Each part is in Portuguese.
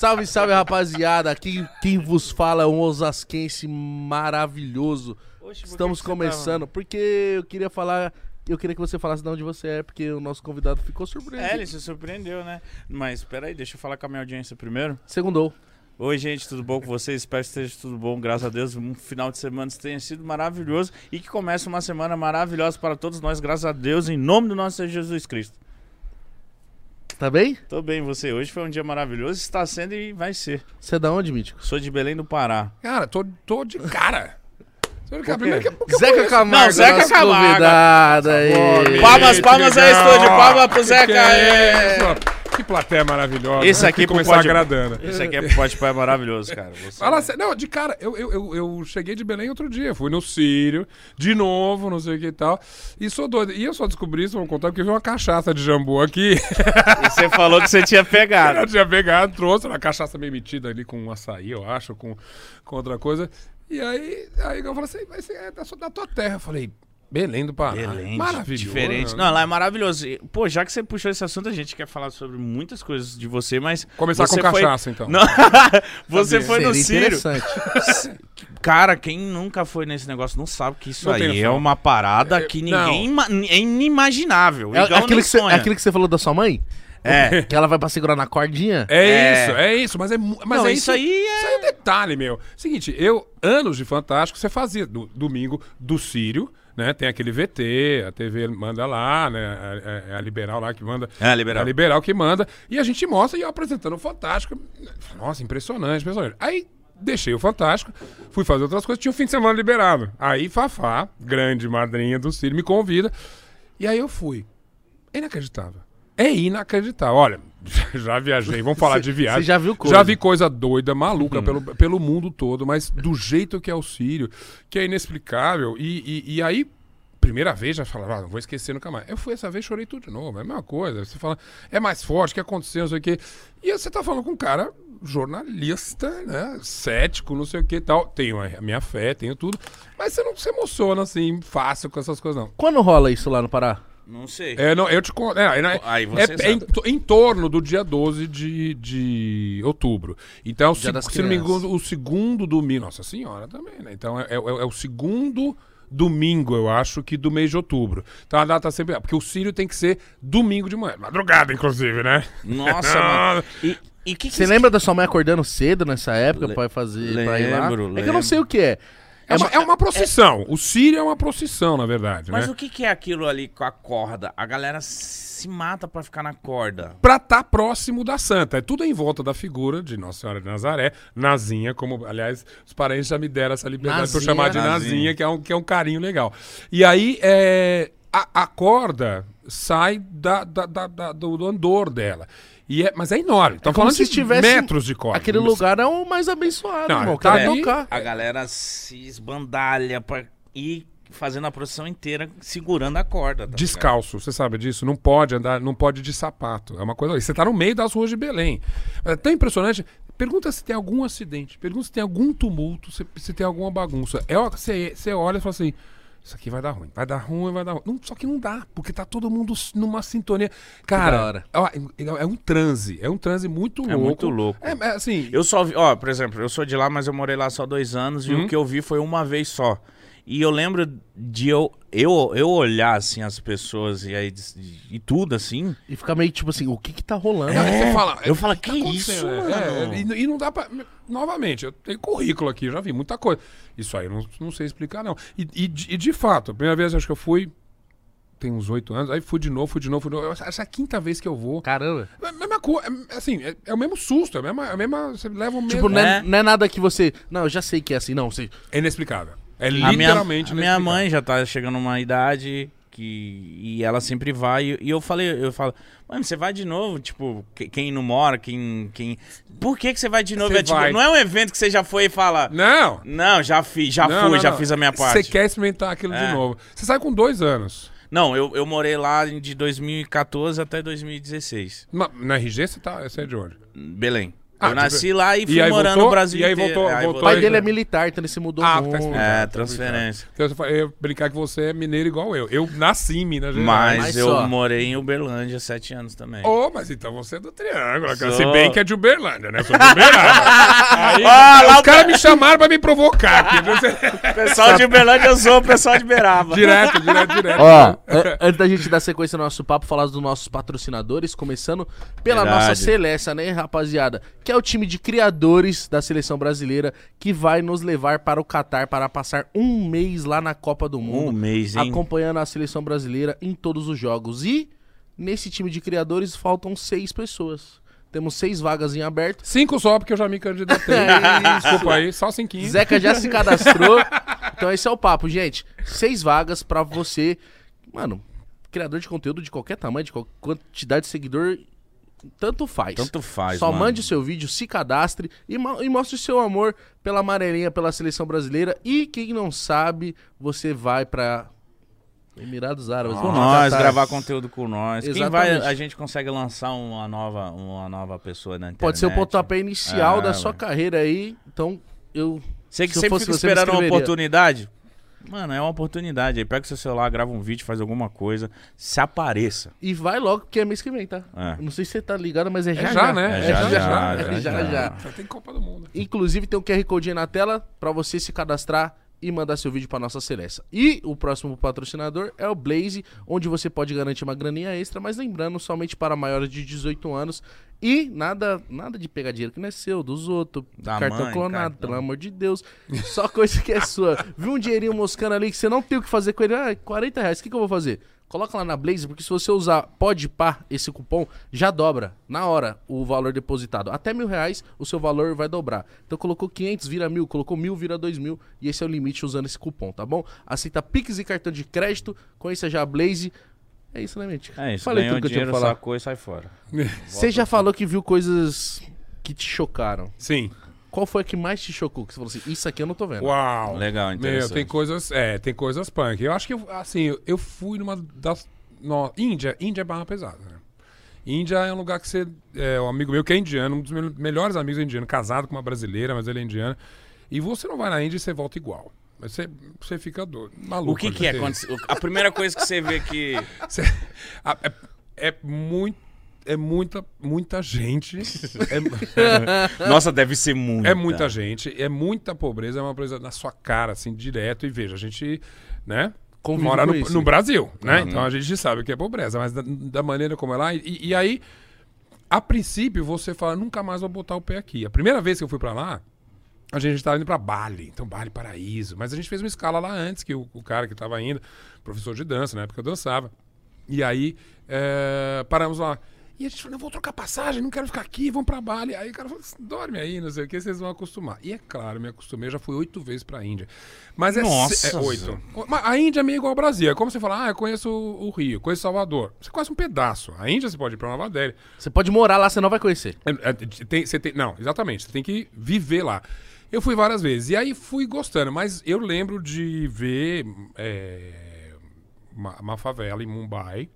Salve, salve, rapaziada. Aqui quem vos fala é um osasquense maravilhoso. Oxe, Estamos tá- começando. Porque eu queria falar. Eu queria que você falasse de onde você é, porque o nosso convidado ficou surpreso. É, ele se surpreendeu, né? Mas peraí, deixa eu falar com a minha audiência primeiro. Segundou. Oi, gente, tudo bom com vocês? Espero que esteja tudo bom, graças a Deus. Um final de semana tenha sido maravilhoso e que comece uma semana maravilhosa para todos nós, graças a Deus, em nome do nosso Senhor Jesus Cristo. Tá bem? Tô bem, você. Hoje foi um dia maravilhoso, está sendo e vai ser. Você é da onde, Mítico? Sou de Belém do Pará. Cara, tô, tô de cara. Primeiro que, Zeca Camargo, Não, Zeca nosso Camargo. convidado aí. Palmas, palmas aí, estúdio. Palmas pro Zeca. Que é. Que plateia maravilhosa. Esse Tem aqui começar pode- agradando. Isso aqui é pode pai maravilhoso, cara. Você- Fala. Não, de cara, eu, eu, eu, eu cheguei de Belém outro dia. Fui no Sírio, de novo, não sei o que e tal. E sou doido. E eu só descobri isso, vou contar, porque vi uma cachaça de jambu aqui. E você falou que você tinha Eu pegado. tinha pegado, trouxe uma cachaça meio metida ali com um açaí, eu acho, com, com outra coisa. E aí, aí eu falei assim, ser é da, sua- da tua terra. Eu falei, Belém do Pará. Belém, Maravilhoso. diferente. Não, lá é maravilhoso. E, Pô, já que você puxou esse assunto, a gente quer falar sobre muitas coisas de você, mas. Começar você com foi- cachaça, então. Não, você foi no Seria Ciro. interessante. Cara, quem nunca foi nesse negócio não sabe que isso Não aí é uma parada É, que ninguém. ima- É inimaginável. É aquilo, que você, é aquilo que você falou da sua mãe? É. Que ela vai pra segurar na cordinha? É, É. isso, é isso, mas é mas Não, é isso aí é- Isso aí é detalhe, meu. Seguinte, eu, anos de Fantástico, você fazia do, domingo do Sírio, né? Tem aquele VT, a TV manda lá, né? É, é a Liberal lá que manda. É, a Liberal. A Liberal que manda. E a gente mostra e eu apresentando o Fantástico. Nossa, impressionante, impressionante. Aí deixei o Fantástico, fui fazer outras coisas, tinha um fim de semana liberado. Aí Fafá, grande madrinha do Sírio, me convida. E aí eu fui. É inacreditável. É inacreditável. Olha, já viajei. Vamos falar de viagem. você já viu coisa. Já vi coisa doida, maluca pelo, pelo mundo todo, mas do jeito que é o Sírio, que é inexplicável. E, e, e aí, primeira vez já falava, ah, não vou esquecer nunca mais. Eu fui essa vez, chorei tudo de novo. É a mesma coisa. Você fala, é mais forte, o que aconteceu, não sei o quê. E aí você tá falando com um cara jornalista, né? Cético, não sei o que e tal. Tenho a minha fé, tenho tudo. Mas você não se emociona assim, fácil com essas coisas, não. Quando rola isso lá no Pará? Não sei. É, não, eu te conto. É, é, Aí é- você é em, sabe. to- em torno do dia 12 de, de outubro. Então, Dia se, se não me engano, o segundo domingo. Nossa Senhora também, né? Então é, é- é o segundo domingo, eu acho, que do mês de outubro. Então a data sempre. Porque o Sírio tem que ser domingo de manhã. Madrugada, inclusive, né? Nossa, mano. E, e que que Você lembra da sua mãe acordando cedo nessa época Le- pra fazer pra ir lá? lembro, É que eu lembro. não sei o que é. É uma, é uma procissão. O Sírio é uma procissão, na verdade, Mas né? o que, que é aquilo ali com a corda? A galera se mata pra ficar na corda. Pra estar próximo da santa. É tudo em volta da figura de Nossa Senhora de Nazaré, Nazinha, como, aliás, os parentes já me deram essa liberdade pra eu Nazinha. chamar de Nazinha, Nazinha. que, é um, que é um carinho legal. E aí, é, a, a corda sai da, da- da- do andor dela. E é, mas é enorme. Estamos como falando se de tivesse metros de corda. Aquele lugar é o mais abençoado, Não, irmão. tá tocar. A galera se esbandalha pra ir fazendo a procissão inteira segurando a corda. tá ligado? Descalço, você sabe disso? Não pode andar, não pode de sapato. É uma coisa. Você tá no meio das ruas de Belém. É tão impressionante. Pergunta se tem algum acidente, pergunta se tem algum tumulto, se, se tem alguma bagunça. É, você, você olha e fala assim: Isso aqui vai dar ruim, vai dar ruim, vai dar ruim. Não, só que não dá, porque tá todo mundo numa sintonia. Cara, ó, é, é um transe, é um transe muito É louco. muito louco. É, é assim, Eu só vi, ó, por exemplo, eu sou de lá, mas eu morei lá só dois anos e Uhum. o que eu vi foi uma vez só. E eu lembro de eu, eu, eu olhar assim as pessoas e aí e tudo assim. E fica meio tipo assim, o que que tá rolando? Não, você fala, eu é, falo, o que tá isso? É, mano? é, e, e não dá pra. Novamente, eu tenho currículo aqui, eu já vi muita coisa. Isso aí eu não, não sei explicar, não. E, e de- e de fato, a primeira vez acho que eu fui. Tem uns oito anos, aí fui de novo, fui de novo, fui de novo. Essa é a quinta vez que eu vou. Caramba. É a mesma coisa, é, assim, é, é o mesmo susto, é a mesma. É a mesma você leva o mesmo. Tipo, não é, É. não é nada que você... Não, eu já sei que é assim, não. Você... É inexplicável. É A minha, literalmente a minha mãe já tá chegando numa idade que e ela sempre vai e, e eu falei, eu falo, mãe, você vai de novo, tipo, que- quem não mora, quem quem Por que que você vai de novo? É, tipo, vai. não é um evento que você já foi e fala, Não! não, já fiz, já não, fui, não, já não. fiz a minha parte. Você quer experimentar aquilo de É. novo. Você sai com dois anos. Não, eu, eu morei lá de 2014 até 2016. Na, na RG você, tá, você é de onde? Belém. Ah, eu nasci lá e e fui aí morando voltou? no Brasil E aí voltou- Aí voltou O pai aí, dele é né? militar, então ele se mudou Ah, muito. tá. É, Tá transferência. Então, eu eu ia brincar que você é mineiro igual eu. Eu nasci em Minas Gerais. Mas, Mas eu só. morei em Uberlândia há sete anos também. Oh, mas então você é do Triângulo. Sou. Se bem que é de Uberlândia, né? Sou de Uberlândia. Aí, Ah, os caras me chamaram pra me provocar aqui. Pessoal de Uberlândia, eu sou o pessoal de Beraba. direto, direto, direto. Ó, an- antes da gente dar sequência no nosso papo, falar dos nossos patrocinadores, começando pela Verdade. nossa Celeste, né, rapaziada? Que é o time de criadores da seleção brasileira que vai nos levar para o Catar para passar um mês lá na Copa do Mundo. Um mês, hein? acompanhando a seleção brasileira em todos os jogos. E nesse time de criadores faltam seis pessoas. Temos seis vagas em aberto. Cinco só, porque eu já me candidatei. É. Desculpa aí, só cinquinho. Zeca já se cadastrou. então esse é o papo, gente. Seis vagas pra você, mano, criador de conteúdo de qualquer tamanho, de qualquer quantidade de seguidor, tanto faz. Tanto faz, Só mano. mande o seu vídeo, se cadastre e, e mostre o seu amor pela amarelinha, pela seleção brasileira. E quem não sabe, você vai pra Emirados Árabes. Com nós, gravar conteúdo com nós. Quem vai, Exatamente. a gente consegue lançar uma nova, uma nova pessoa na internet. Pode ser o pontapé inicial Ah, da sua mano. carreira aí. Então, eu. Você que se sempre fosse fica esperando uma oportunidade. Mano, é uma oportunidade. Aí pega o seu celular, grava um vídeo, faz alguma coisa. Se apareça. E vai logo, porque é mês que vem, tá? É. Não sei se você tá ligado, mas é já. já, né? É É já, já, já. já, É já, já, já. já. Já tem Copa do Mundo. Inclusive, tem um QR Code aí na tela pra você se cadastrar e mandar seu vídeo pra nossa Celeste. E o próximo patrocinador é o Blaze, onde você pode garantir uma graninha extra, mas lembrando, somente para maiores de 18 anos. E nada, nada de pegar dinheiro que não é seu, dos outros. Da cartão mãe, clonado, cartão. pelo amor de Deus. Só coisa que é sua. Viu um dinheirinho moscando ali que você não tem o que fazer com ele? Ah, 40 reais, o que, que eu vou fazer? Coloca lá na Blaze, porque se você usar pode par esse cupom, já dobra na hora o valor depositado. Até mil reais, o seu valor vai dobrar. Então colocou 500, vira mil, colocou mil, vira dois mil. E esse é o limite usando esse cupom, tá bom? Aceita Pix e cartão de crédito. Conheça já a Blaze. É isso, né, mente? É isso, Falei tudo que eu tinha dinheiro, pra falar. sacou e sai fora. Você já falou que viu coisas que te chocaram. Sim. Qual foi a que mais te chocou? Que você falou assim, isso aqui eu não tô vendo. Uau. Legal, Meu, interessante. tem coisas, é, tem coisas punk. Eu acho que, eu- assim, eu, eu fui numa das... No, Índia, Índia é barra pesada, né? Índia é um lugar que você... É, um amigo meu que é indiano, um dos meus melhores amigos é indiano, casado com uma brasileira, mas ele é indiano. E você não vai na Índia e você volta igual. Mas Você, você fica doido, maluco. O que que é? Você- A primeira coisa que você vê que... Cê- a- é, é muito. É muita, muita gente. É, Nossa, deve ser muito. é muita gente, é muita pobreza, é uma pobreza na sua cara, assim, direto. E veja, a gente, né? Convive mora no, no Brasil, né? Uhum. Então a gente sabe o que é pobreza, mas da, da maneira como é lá. E, e aí, a princípio, você fala, nunca mais vou botar o pé aqui. A primeira vez que eu fui pra lá, a gente estava indo pra Bali, então Bali Paraíso. Mas a gente fez uma escala lá antes, que o, o cara que tava indo, professor de dança, na época eu dançava. E aí, é, paramos lá. E a gente falou, não, vou trocar passagem, não quero ficar aqui, vamos pra Bali. Aí o cara falou, dorme aí, não sei o que, vocês vão acostumar. E é claro, me acostumei, eu já fui oito vezes pra Índia. Mas é, Nossa, é oito. Mas a Índia é meio igual ao Brasil. É como você falar, ah, eu conheço o o Rio, conheço Salvador. Você conhece um pedaço. A Índia você pode ir pra Nova Delhi. Você pode morar lá, você não vai conhecer. É, é, tem- você tem- não, exatamente. Você tem que viver lá. Eu fui várias vezes. E aí fui gostando. Mas eu lembro de ver é, uma, uma favela em Mumbai.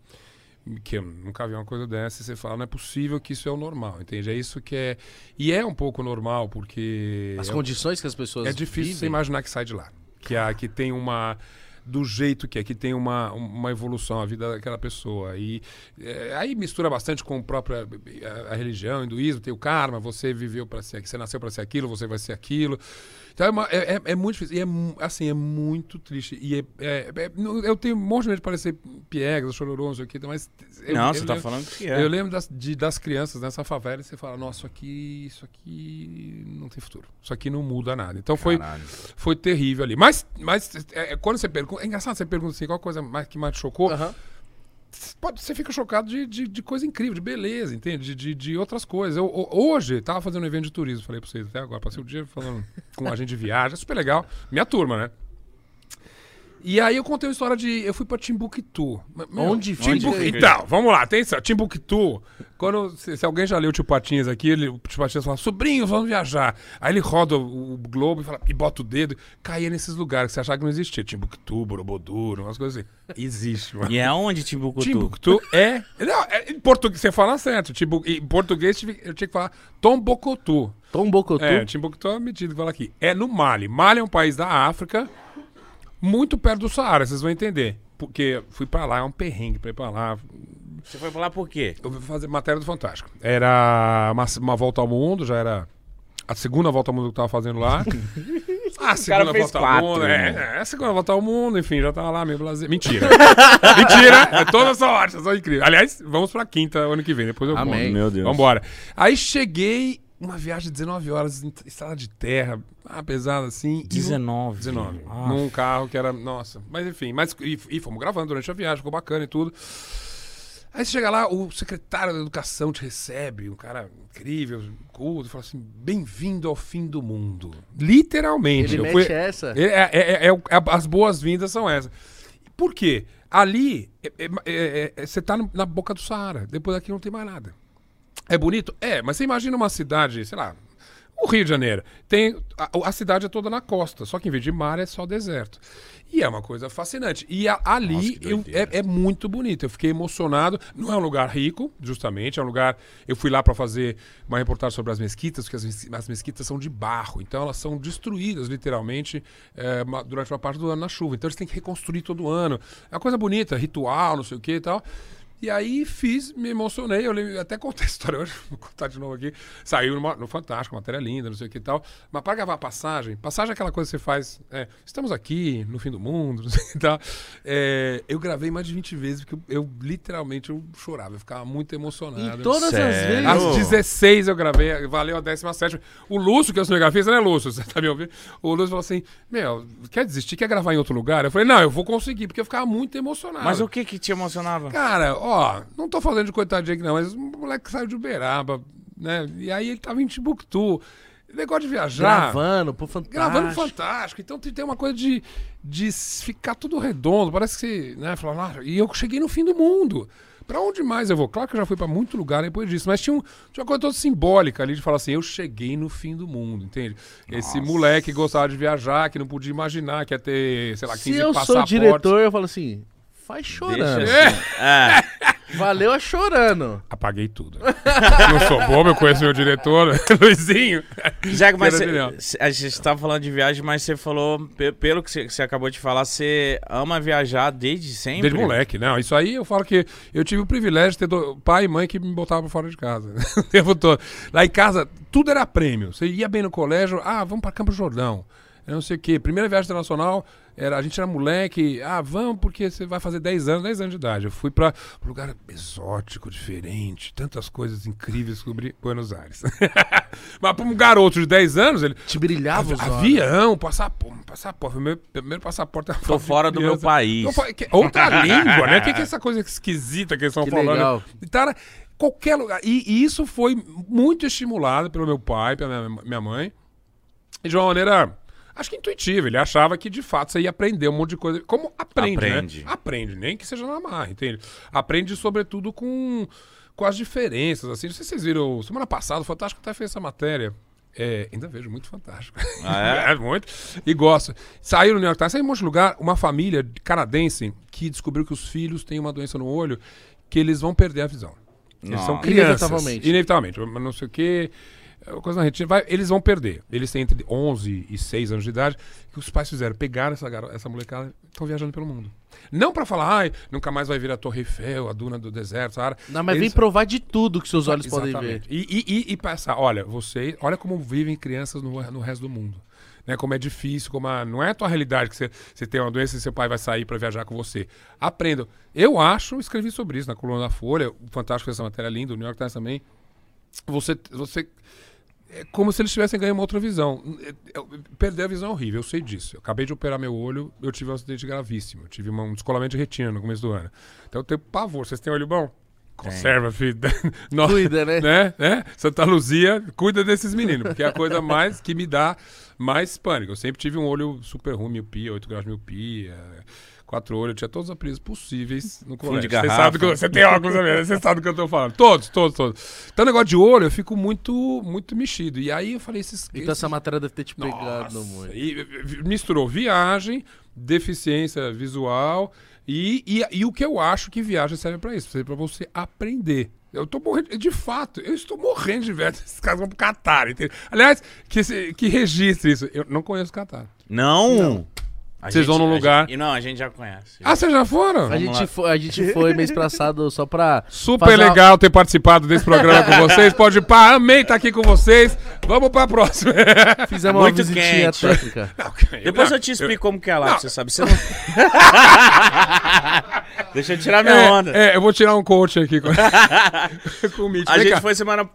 Que eu nunca vi uma coisa dessa. E você fala, não é possível que isso é o normal. Entende? É isso que é. E é um pouco normal, porque. As é, condições que as pessoas é difícil você vivem. imaginar que sai de lá. Que, a, que tem uma. Do jeito que é, que tem uma, uma evolução a vida daquela pessoa. E é, aí mistura bastante com a própria a, a religião, o hinduísmo, tem o karma, você viveu para ser você nasceu para ser aquilo, você vai ser aquilo. Então é, uma- é- é- é muito difícil. E é, assim, é muito triste. E é, é- é- eu tenho um monte de medo de parecer piegas, chororô, não sei o que, mas. eu- Não, eu você tá lembro- falando que é. eu lembro das, de- das crianças nessa favela e você fala, nossa, isso aqui, isso aqui não tem futuro. Isso aqui não muda nada. Então foi, Caralho. foi terrível ali. Mas, mas quando você pergunta. É engraçado, você pergunta assim, qual coisa mais, que mais te chocou? Aham. Pode, você fica chocado de, de, de coisa incrível, de beleza, entende? De, de, de outras coisas. Eu, ho- hoje, tava fazendo um evento de turismo, falei pra vocês até agora, passei o dia falando com um agente de viagem, é super legal. Minha turma, né? E aí eu contei uma história de. Eu fui pra Timbuktu. Meu, Onde Timbuktu? fica? Então, vamos lá, atenção. Timbuktu. Quando, se, se alguém já leu o Tio Patinhas aqui, ele, o Tio Patinhas fala, sobrinho, vamos viajar. Aí ele roda o, o globo e, fala, e bota o dedo, caía nesses lugares que você achava que não existia. Timbuktu, Borobudur, umas coisas assim. Existe, mano. E é onde Timbuktu? Timbuktu é. Não, é- em português, você fala certo. Timbu, em português eu tinha que falar Tombocotu. Tom Bocotu. É, Timbuktu é a medida que fala aqui. É no Mali. Mali é um país da África, muito perto do Saara, vocês vão entender. Porque fui pra lá, é um perrengue pra ir pra lá. Você foi pra lá por quê? Eu fui fazer matéria do Fantástico. Era uma, uma volta ao mundo, já era a segunda volta ao mundo que eu tava fazendo lá. A segunda volta quatro, ao mundo, né? é, é, a segunda volta ao mundo, enfim, já tava lá meio blazer. Mentira. Mentira, é toda sorte, só incrível. Aliás, vamos pra quinta ano que vem, depois eu Amém. conto. Meu Deus. Vambora. Aí cheguei, uma viagem de 19 horas, em estrada de terra, ah, pesada assim. e no- 19. 19. Ah. Num carro que era. Nossa. Mas enfim, mas, e, e fomos gravando durante a viagem, ficou bacana e tudo. Aí você chega lá, o secretário da educação te recebe, um cara incrível, culto, e fala assim: bem-vindo ao fim do mundo. Literalmente. Ele mete fui- essa. é, é- é- é é- as boas-vindas são essas. Por quê? Ali, é- é- é- é- você tá no- na boca do Saara. Depois daqui não tem mais nada. É bonito? É, mas você imagina uma cidade, sei lá, o Rio de Janeiro. Tem, a, a cidade é toda na costa, só que em vez de mar é só deserto. E é uma coisa fascinante. E a- ali Nossa, eu- é, é muito bonito. Eu fiquei emocionado. Não é um lugar rico, justamente. É um lugar. Eu fui lá para fazer uma reportagem sobre as mesquitas, porque as, as mesquitas são de barro. Então elas são destruídas, literalmente, é, uma- durante uma parte do ano na chuva. Então eles têm que reconstruir todo ano. É uma coisa bonita, ritual, não sei o que e tal. E aí fiz, me emocionei, eu lembro- até contei a história hoje, vou contar de novo aqui. Saiu numa- no Fantástico, matéria linda, não sei o que e tal. Mas para gravar passagem, passagem é aquela coisa que você faz, é, estamos aqui no fim do mundo, não sei o que e tal. É, eu gravei mais de 20 vezes, porque eu, eu, literalmente eu chorava, eu ficava muito emocionado. E todas as Sério? vezes. Às 16 eu gravei, valeu a 17. O Lúcio, que é o cinegrafista, né, Lúcio? Você tá me ouvindo? O Lúcio falou assim: Meu, quer desistir? Quer gravar em outro lugar? Eu falei: Não, eu vou conseguir, porque eu ficava muito emocionado. Mas o que que te emocionava? Cara, ó, não tô falando de coitadinho aqui não, mas o moleque saiu de Uberaba, né? E aí ele tava em Timbuktu. Negócio de viajar. Gravando, pô, fantástico. Gravando fantástico. Então tem tem uma coisa de, de ficar tudo redondo. Parece que, né, falar, ah, e eu cheguei no fim do mundo. Pra onde mais eu vou? Claro que eu já fui pra muito lugar depois disso, mas tinha, um, tinha uma coisa toda simbólica ali de falar assim: eu cheguei no fim do mundo, entende? Esse moleque que gostava de viajar, que não podia imaginar que ia ter, sei lá, 15 Se eu sou diretor, eu falo assim, faz chorando. Deixa assim. É. Valeu a chorando. Apaguei tudo. não sou bobo, eu conheço meu diretor, Luizinho. Jack, mas cê- a gente tava falando de viagem, mas você falou, pe- pelo que você acabou de falar, você ama viajar desde sempre? Desde moleque, não. Isso aí eu falo que eu tive o privilégio de ter do- pai e mãe que me botavam pra fora de casa. o tempo todo. Lá em casa, tudo era prêmio. Você ia bem no colégio, ah, vamos pra Campo Jordão. Eu não sei o quê. Primeira viagem internacional, era, a gente era moleque, ah, vamos porque você vai fazer 10 anos, 10 anos de idade. Eu fui pra um lugar exótico, diferente, tantas coisas incríveis descobri Buenos Aires. Mas pra um garoto de 10 anos, ele. Te brilhava os olhos. Avião, passaporte, passaporte. Meu primeiro passaporte era Tô fora do meu país. Outra língua, né? O que, que é essa coisa esquisita que eles estão Que falando? legal. Então, era qualquer lugar. E, e isso foi muito estimulado pelo meu pai, pela minha, minha mãe. E de uma maneira, acho que intuitiva. Ele achava que, de fato, você ia aprender um monte de coisa. Como aprende, Aprende. né? Aprende, nem que seja na marra, entende? Aprende, sobretudo, com, com as diferenças, assim. Não sei se vocês viram, semana passada, o Fantástico até fez essa matéria. É, ainda vejo muito fantástico. Ah, é? muito. E gosto. Saiu no New York Times, saiu em um monte de lugar, uma família canadense que descobriu que os filhos têm uma doença no olho que eles vão perder a visão. Eles são Nossa. crianças. Inevitavelmente. Inevitavelmente. Mas Não sei o quê. É uma Coisa na retina. Vai, eles vão perder. Eles têm entre 11 e 6 anos de idade. O que os pais fizeram? Pegaram essa, garo- essa molecada e estão viajando pelo mundo. Não pra falar, ai, nunca mais vai vir a Torre Eiffel, a Duna do deserto, Saara. Não, mas Eles- vem provar de tudo que seus olhos podem ver. Exatamente. E, e, e, e passar, olha, você, olha como vivem crianças no, no resto do mundo. Né, como é difícil, como a- não é a tua realidade que você, você tem uma doença e seu pai vai sair para viajar com você. Aprendam. Eu acho, escrevi sobre isso na coluna da Folha, o Fantástico fez essa matéria linda, o New York Times também. Você, você é como se eles tivessem ganho uma outra visão. É- é- Perder a visão é horrível, eu sei disso. Eu acabei de operar meu olho, eu tive um acidente gravíssimo. Eu tive uma- um descolamento de retina no começo do ano. Então eu tenho pavor. Vocês têm olho bom? Conserva, filho. Nó- Cuida, né? né? né? Santa Luzia, cuida desses meninos, porque é a coisa mais que me dá mais pânico. Eu sempre tive um olho super ruim, miopia, 8 graus de miopia, quatro olhos, eu tinha todos os apelidos possíveis no colégio. de Você sabe que eu- você tem óculos também, você sabe do que eu tô falando. Todos, todos, todos. Então, negócio de olho, eu fico muito, muito mexido. E aí eu falei, esses. Então esses- essa matéria deve ter te pegado Nossa, muito. E misturou viagem, deficiência visual e, e, e o que eu acho que viagem serve pra isso, serve pra você aprender. Eu tô morrendo, de fato, eu estou morrendo de inveja desses caras vão pro Catar, entendeu? Aliás, que, que registre isso. Eu não conheço o Catar. Não! A Vocês vão num a lugar- gente- não, a gente já conhece. Ah, vocês já foram? A gente, lá. foi, a gente foi mês passado só pra. Super fazer uma- legal ter participado desse programa com vocês. Pode ir pá, amei estar aqui com vocês. Vamos pra próxima. Fizemos uma Muito visitinha quente. técnica. Depois Não, eu te explico como que é lá, Não. pra você sabe. Você não... Deixa eu tirar minha É, onda. é, eu vou tirar um coach aqui com, com o Mitch. a Vem gente cá. foi semana...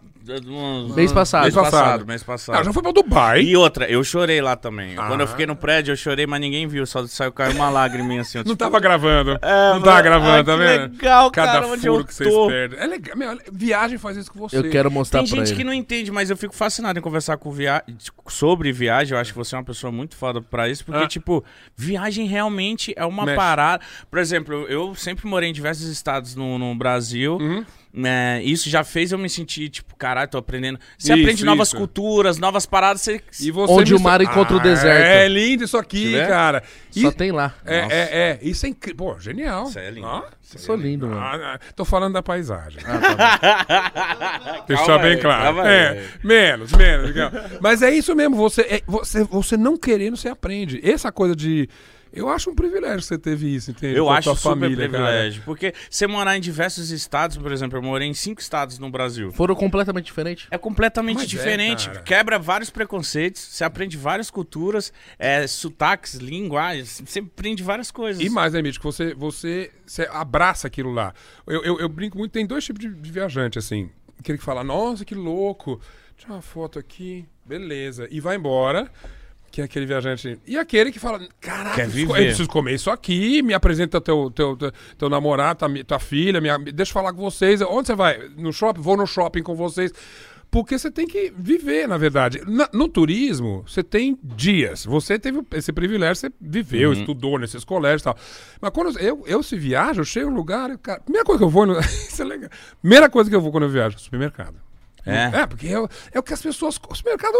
uns- Mês passado. Mês passado, passado. mês passado. Não, já foi pra Dubai. E outra, eu chorei lá também. Quando eu Ah. fiquei no prédio, eu chorei, mas ninguém viu. Só saiu caiu uma lágrima assim. eu, Não tipo, tava gravando. É, não tava gravando, ah, tá que vendo? legal, Cada cara, onde eu furo que vocês tô. perdem. É legal. Meu, viagem faz isso com você. Eu quero mostrar Tem pra gente ele. que não entende, mas eu fico fascinado em conversar com via... sobre viagem. Eu acho que você é uma pessoa muito foda pra isso, porque, Ah. tipo, viagem realmente é uma Mexe. parada. Por exemplo, eu- eu sempre morei em diversos estados no, no Brasil. Uhum. Né, isso já fez eu me sentir, tipo, caralho, tô aprendendo. Você Isso, aprende novas isso. culturas, novas paradas. Você... E você Onde o mistura- mar encontra o Ah, deserto. É lindo isso aqui, cara. E- Só tem lá. é, Nossa. é, é. Isso é incrível. Pô, genial. Isso é lindo. Ah, Eu sou lindo, mano. ah, ah, tô falando da paisagem. Calma Deixar bem aí, claro. É, menos, menos. Mas é isso mesmo. Você, é- você, você não querendo, você aprende. Essa coisa de. Eu acho um privilégio você teve isso, entende? Eu acho super família, cara. privilégio. Porque você morar em diversos estados, por exemplo, eu morei em cinco estados no Brasil. Foram completamente diferentes. É completamente Mas é, diferente. cara. Quebra vários preconceitos, você aprende várias culturas, é, sotaques, linguagens, você aprende várias coisas. E mais, né, Mítico? Você, você, você abraça aquilo lá. Eu, eu, eu brinco muito, tem dois tipos de, de viajante, assim. Aquele que fala, nossa, que louco. Tira uma foto aqui, beleza. E vai embora. Que é aquele viajante. E aquele que fala, caraca, Quer eu preciso- viver. eu preciso comer isso aqui, me apresenta teu, teu, teu, teu namorado, tua, mi- tua filha, minha, deixa eu falar com vocês. Onde você vai? No shopping? Vou no shopping com vocês. Porque você tem que viver, na verdade. Na- no turismo, você tem dias. Você teve esse privilégio, você viveu, estudou nesses colégios e tal. Mas quando eu, eu se viajo, eu chego no lugar, eu, cara, primeira coisa que eu vou. No, isso é legal. Primeira coisa que eu vou quando eu viajo, supermercado. É? É, porque é, o- é o que as pessoas. O supermercado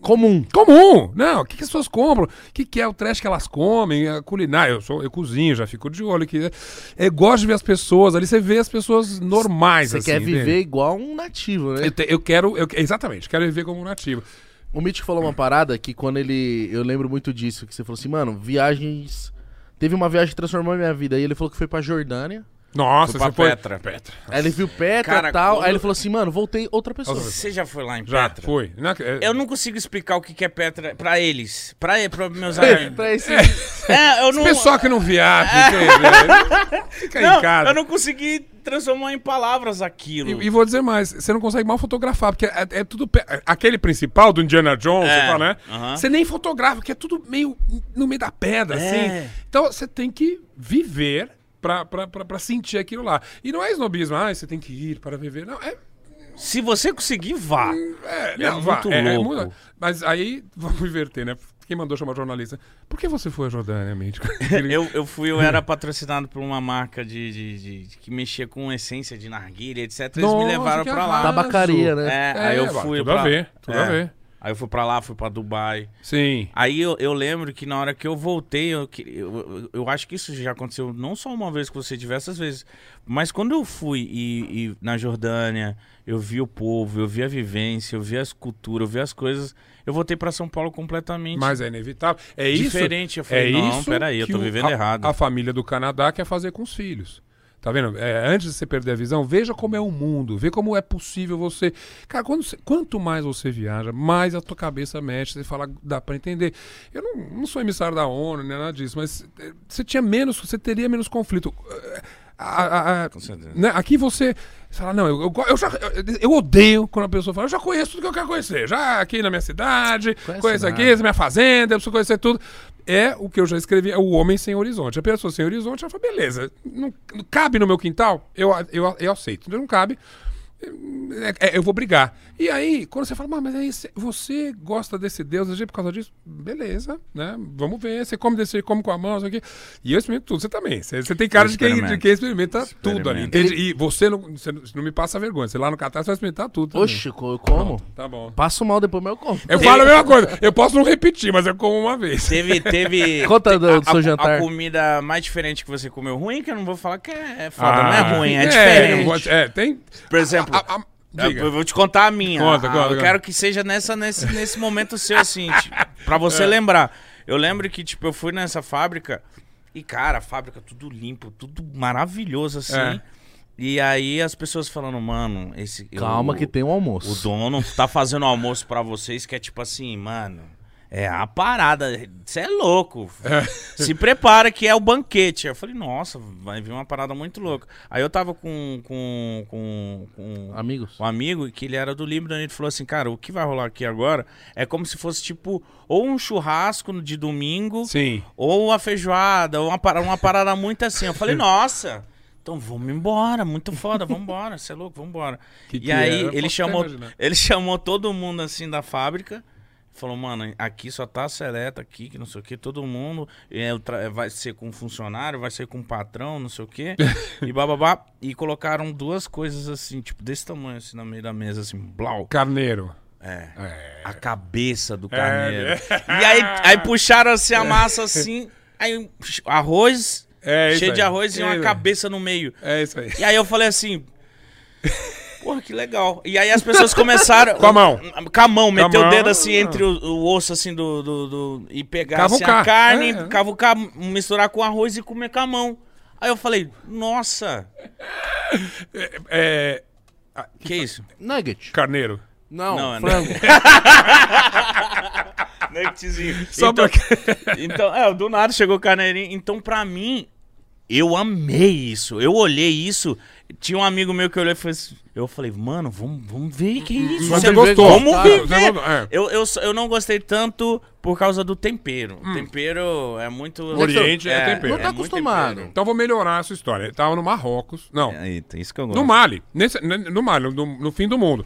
Comum. comum. Não, o que, que as pessoas compram? O que, que é o trash que elas comem? A culinária. Eu, sou, eu cozinho, já fico de olho aqui. Eu gosto de ver as pessoas ali. Você vê as pessoas normais. Você assim, quer entende? viver igual um nativo, né? Eu, te- eu quero. eu- exatamente, quero viver como um nativo. O Mítico falou uma parada que quando ele. Eu lembro muito disso, que você falou assim, mano, viagens. Teve uma viagem que transformou a minha vida. E ele falou que foi pra Jordânia. Nossa, Fui pra você foi. Petra. Petra. Aí ele viu Petra Cara, e tal. quando- Aí ele falou assim, mano, voltei outra pessoa. Você já foi lá em Já, Petra? foi. Não, é- Eu não consigo explicar o que que é Petra pra eles. Pra, pra meus amigos. pra esse... É, eu não... Pessoal que não viaja, entende? Fica Não, em casa. eu não consegui transformar em palavras aquilo. E, e vou dizer mais, você não consegue mal fotografar, porque é, é tudo. pe- Aquele principal do Indiana Jones, É, você fala, né? aham. Você nem fotografa, porque é tudo meio no meio da pedra, É. assim. Então você tem que viver pra, pra, pra, pra sentir aquilo lá. E não é snobismo, ah, você tem que ir para viver. Não, é. Se você conseguir, vá. É, É não, vá, muito é- é louco. muito- Mas aí, vamos inverter, né? Quem mandou chamar jornalista? Por que você foi a Jordânia, Mítico? Eu, eu fui, eu era patracinado por uma marca de, de- de- de- que mexia com essência de narguilha, etc. Eles Nossa, me levaram pra lá. Tabacaria, né? É, aí eu É, fui tudo pra... a ver, tudo é. a ver. Aí eu fui pra lá, fui pra Dubai. Sim. Aí eu, eu lembro que na hora que eu voltei, eu, eu, eu- acho que isso já aconteceu não só uma vez com você, diversas vezes. Mas quando eu fui e, e na Jordânia, eu vi o povo, eu vi a vivência, eu vi as culturas, eu vi as coisas. Eu voltei pra São Paulo completamente. Mas é inevitável. É isso. Diferente. Eu falei, é não, isso peraí, eu tô o- vivendo a, errado. A família do Canadá quer fazer com os filhos. Tá vendo? É, antes de você perder a visão, veja como é o mundo, vê como é possível você. Cara, quando quanto mais você viaja, mais a tua cabeça mexe, você fala, dá pra entender. Eu não, não sou emissário da ONU, nem nada disso, mas eh, você tinha menos, você teria menos conflito. Eh, a- a- a- né, aqui você, você fala, não, eu, eu, eu já, eu, eu odeio quando a pessoa fala, eu já conheço tudo que eu quero conhecer. Já aqui na minha cidade, Conhece conheço nada. aqui, essa minha fazenda, eu preciso conhecer tudo. É o que eu já escrevi, é o homem sem horizonte. A pessoa sem horizonte, ela fala, beleza, não, não cabe no meu quintal, eu, eu, eu aceito. Não cabe, eu vou brigar. E aí, quando você fala, "Mas, mas aí cê- você gosta desse Deus por causa disso? Beleza, né? Vamos ver. Você come desse, come com a mão, isso aqui. E eu experimento tudo, você também. Você, você tem cara de quem, de quem experimenta tudo ali. Experimento. E, você, não, você não- me passa vergonha. Você lá no Catar, você vai experimentar tudo. também. Oxe, eu como. Tá bom. Passo mal depois, mas eu como. Eu falo a mesma coisa. Eu posso não repetir, mas eu como uma vez. Teve, teve. Conta do- seu jantar. A comida mais diferente que você comeu ruim, que eu não vou falar que é, é foda, Ah, não é ruim, é, diferente. É, tem. Por exemplo, a- a- diga. eu, eu vou te contar a minha. Conta, Ah, conta, eu conta. quero que seja nessa, nesse, nesse momento seu, assim, tipo, pra você lembrar. Eu lembro que, tipo, eu fui nessa fábrica e, cara, a fábrica tudo limpo, tudo maravilhoso, assim. É. E aí as pessoas falando, mano, esse. Calma o- que tem um almoço. O dono tá fazendo almoço pra vocês que é tipo assim, mano. É a parada. Você é louco. Se prepara que é o banquete. Eu falei, nossa, vai vir uma parada muito louca. Aí eu tava com, com, com, com Amigos. um amigo que ele era do Líbano ele falou assim, cara, o que vai rolar aqui agora é como se fosse tipo ou um churrasco de domingo Sim. ou uma feijoada, ou uma parada, uma parada muito assim. Eu falei, nossa, então vamos embora, muito foda, vamos embora, você é louco, vamos embora. E aí ele chamou, imaginar. ele chamou todo mundo assim da fábrica. Falou, mano, aqui só tá seleta aqui, que não sei o que, todo mundo é, tra- vai ser com funcionário, vai ser com patrão, não sei o que, e bababá. E colocaram duas coisas assim, tipo, desse tamanho, assim, no meio da mesa, assim, blau. Carneiro. É. É. A cabeça do É, carneiro. E aí, aí puxaram assim a massa assim, aí arroz, É cheio de aí. arroz e É uma cabeça no meio. É isso aí. E aí eu falei assim. Porra, que legal. E aí as pessoas começaram. Com a mão. Com a mão, a o dedo assim entre o, o osso assim do. do, do- e pegar assim, a carne, É, é. cavucar, misturar com arroz e comer com a mão. Aí eu falei, nossa, É. que isso? Nugget. Carneiro. Não, Não, é frango. Nuggetzinho. Só então, pra. então, é, do nada chegou o carneirinho. Então, pra mim, eu amei isso. Eu olhei isso. Tinha um amigo meu que olhou e fez. Eu falei, mano, vamos, vamos ver que é isso. Mas Você gostou. Vamos Tá, ver. É. Eu, eu, eu não gostei tanto por causa do tempero. O tempero é muito. Oriente é tempero. Não tá muito acostumado. Então vou melhorar a sua história. Ele tava no Marrocos. Não. É, isso que eu gosto. No Mali. Nesse, ne- no Mali, no, no fim do mundo.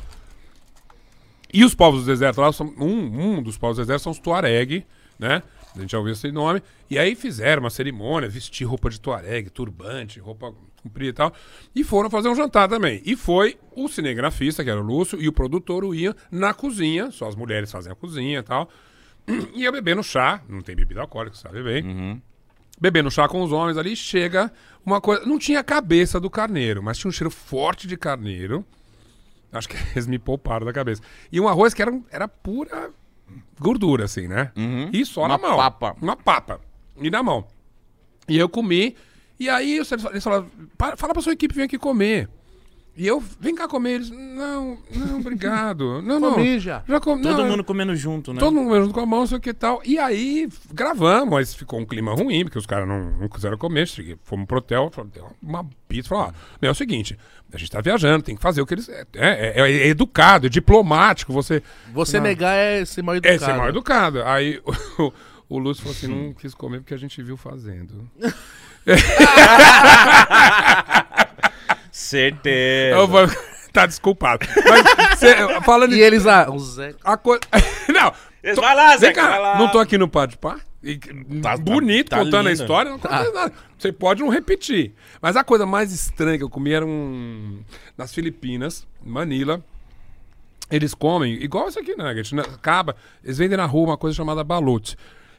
E os povos do deserto lá, são, um, um dos povos do deserto são os Tuareg, né? A gente já ouviu esse nome. E aí fizeram uma cerimônia, vestir roupa de Tuareg, turbante, roupa comprida e tal. E foram fazer um jantar também. E foi o cinegrafista, que era o Lúcio, e o produtor, o Ian, na cozinha. Só as mulheres fazem a cozinha e tal. E eu bebendo chá, não tem bebida alcoólica, sabe bem bebendo chá com os homens ali, chega uma coisa. Não tinha a cabeça do carneiro, mas tinha um cheiro forte de carneiro. Acho que eles me pouparam da cabeça. E um arroz que era, era pura gordura, assim, né? E só na Uma mão. papa. Uma papa. E na mão. E eu comi. E aí eles falaram: "Para- fala pra sua equipe vir aqui comer. E eu, vem cá comer. Eles, não, não, obrigado. Não, não. Comi já. Já comi. Todo não, mundo comendo junto, né? Todo mundo comendo junto com a mão, não sei o que e tal. E aí, gravamos, mas ficou um clima ruim, porque os caras não, não quiseram comer. Cheguei, fomos pro hotel, deu uma pizza, falou, ó, meu, é o seguinte, a gente tá viajando, tem que fazer o que eles... É, é- é- é educado, é diplomático, você... Você Não. negar é ser mal educado. É ser mal educado. Aí o, o Lúcio falou assim, não quis comer porque a gente viu fazendo. Certeza. Eu falei, tá desculpado. Mas, cê, falando E em... eles lá, o Zé. A coisa... não, Eles- Vai lá, Zé, Vem cá, vai lá. não tô aqui no Pode Pá. E- Tá- bonito tá- tá contando a lindo. história, não tô dizendo nada. Você pode não repetir. Mas a coisa mais estranha que eu comi era um. Nas Filipinas, em Manila. Eles comem, igual isso aqui, né? Acaba. Eles vendem na rua uma coisa chamada balut,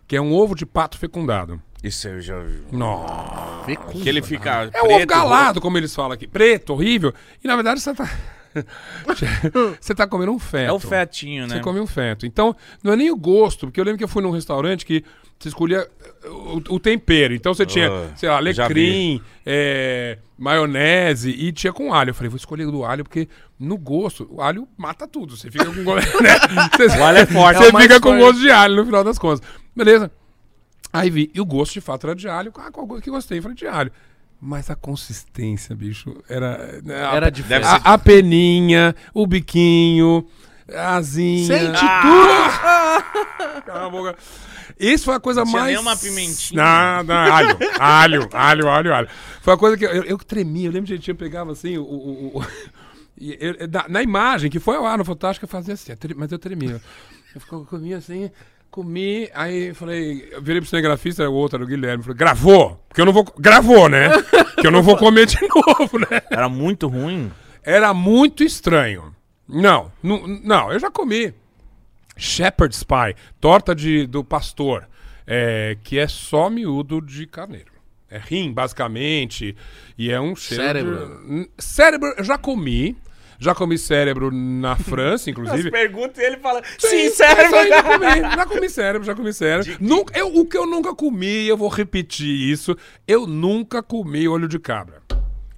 que é um ovo de pato fecundado. Isso eu já vi. Nossa. Que ele fica. É um ovo galado, como eles falam aqui. Preto, horrível. E na verdade você tá. você tá comendo um feto. É o fetinho, né? Você come um feto. Então, não é nem o gosto, porque eu lembro que eu fui num restaurante que você escolhia o, o tempero. Então você tinha, Ah, sei lá, alecrim, é, maionese e tinha com alho. Eu falei, vou escolher do alho, porque no gosto, o alho mata tudo. Você fica com gosto. né? Você, O alho é forte. Você É o fica com forte. gosto de alho no final das contas. Beleza. Aí vi, e o gosto de fato era de alho. Ah, qual gosto que gostei? Eu falei, de alho. Mas a consistência, bicho, era. Era diferente. A, a peninha, o biquinho, a asinha. Sente tudo! Cala a boca. Isso foi a coisa Não tinha mais. nem uma pimentinha. Nada, alho, alho, alho, alho, alho. Foi a coisa que eu, eu, eu tremia. Eu lembro que a gente pegava assim, o. o- o- e eu- na, na imagem, que foi ao ar no Fantástico, eu fazia assim, mas eu tremia. Eu ficava, comia assim, comi, aí eu falei, eu virei pro cinegrafista, o outro era o Guilherme, falei, gravou? Porque eu não vou. Gravou, né? que eu não vou comer de novo, né? Era muito ruim. Era muito estranho. Não, nu- não, eu já comi. Shepherd's Pie, torta de, do pastor, é, que é só miúdo de carneiro. É rim, basicamente, e é um cheiro Cérebro. de- Cérebro, eu já comi. Já comi cérebro na França, inclusive. perguntas e ele fala, Sim, isso aí já comi, já comi cérebro, já comi cérebro. Nunca, eu, o que eu nunca comi, eu vou repetir isso, eu nunca comi olho de cabra.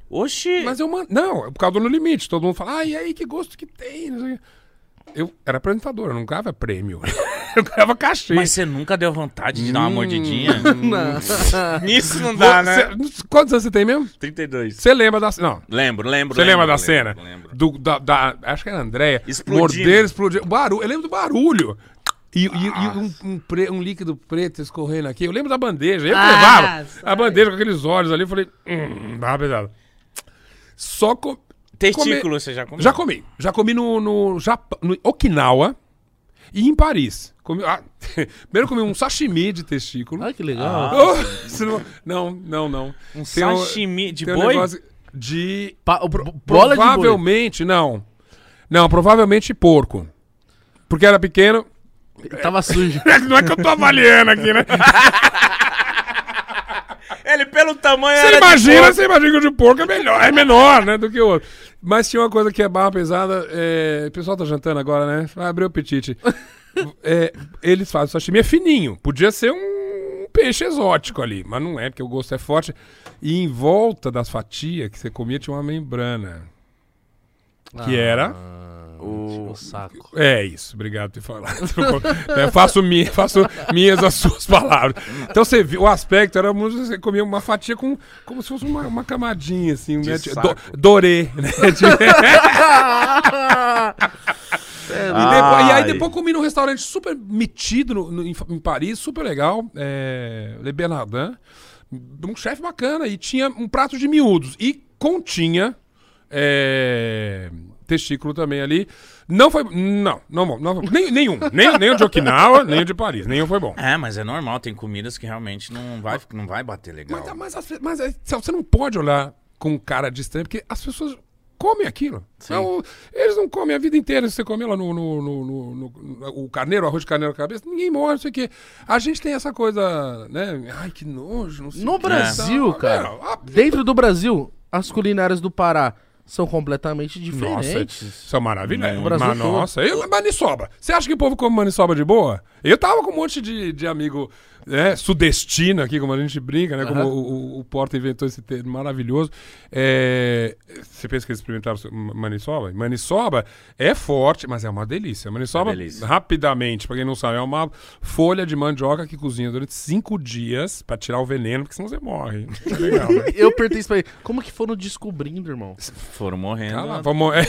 Oxi. Mas eu man... Não, é por causa do No Limite. Todo mundo fala, ah, e aí, que gosto que tem? Eu era apresentador, eu não ganhava prêmio. eu ganhava cachê. Mas você nunca deu vontade de dar uma Hum. mordidinha? Não. Nisso não dá, né? Você- Quantos anos você tem mesmo? 32. Você lembra da Não. Lembro, lembro. Você lembro, lembra da lembro, cena? Lembro. Do, da, da- acho que era a Andréia. Morder, explodir. Barulho. Eu lembro do barulho. E, e- e um, um pre- um líquido preto escorrendo aqui. Eu lembro da bandeja. Eu que Ah, levava a sai. bandeja com aqueles olhos ali. Eu falei, hum, dava pesado. Só com. Testículo você já comeu? Já comi. Já comi no, no, Japão, no Okinawa e em Paris. Comi, ah, primeiro comi um sashimi de testículo. Ai, que legal. Oh, isso não, não, não. Um Tem um- sashimi de um boi? negócio de Pa- o- bo- bola de boi. provavelmente, não. Não, provavelmente porco. Porque era pequeno. Tava sujo. Não é que eu tô avaliando aqui, né? Pelo tamanho, Você imagina, você imagina que o de porco é melhor, é menor, né, do que o outro. Mas tinha uma coisa que é barra pesada. é, O pessoal tá jantando agora, né? Vai abrir o apetite. É, eles fazem sashimi, é fininho. Podia ser um peixe exótico ali, mas não é, porque o gosto é forte. E em volta das fatias que você comia tinha uma membrana. Que era. O... o saco. É isso, obrigado por ter falado. É, faço, minha, faço minhas as suas palavras. Então você viu, o aspecto era muito, você comia uma fatia com como se fosse uma, uma camadinha assim, né? saco. Do, dorê, né? De- É, E, depois- e aí depois comi num restaurante super metido no- no- em, em Paris, super legal, é, Le Bernardin, um chefe bacana, e tinha um prato de miúdos, e continha é, testículo também ali. Não foi, não, não, não nem, nenhum, nem, nem o de Okinawa, nem o de Paris, nenhum foi bom. É, mas é normal, tem comidas que realmente não vai, não vai bater legal. Mas, mas, mas você não pode olhar com cara de estranho, porque as pessoas comem aquilo. Não, eles não comem a vida inteira. Se você comer lá no, no, no- no- no- o carneiro, arroz de carneiro na cabeça, ninguém morre, não sei o quê. A gente tem essa coisa, né? Ai, que nojo, não sei No. Brasil, cara, dentro do Brasil, as culinárias do Pará são completamente Nossa, diferentes. são maravilhosos. No Brasil Mas, todo. nossa, eu, maniçoba. Você acha que o povo come maniçoba de boa? Eu tava com um monte de, de amigo né, sudestino aqui, como a gente brinca, né? Como Aham. o, o- o Porta inventou esse termo maravilhoso. É, você pensa que eles experimentaram ma- maniçoba? Maniçoba é forte, mas é uma delícia. Maniçoba, É delícia. rapidamente, pra quem não sabe, é uma folha de mandioca que cozinha durante cinco dias pra tirar o veneno, porque senão você morre. É legal, né? Eu perguntei isso pra ele. Como que foram descobrindo, irmão? Foram morrendo. Cala, vamos, é. É,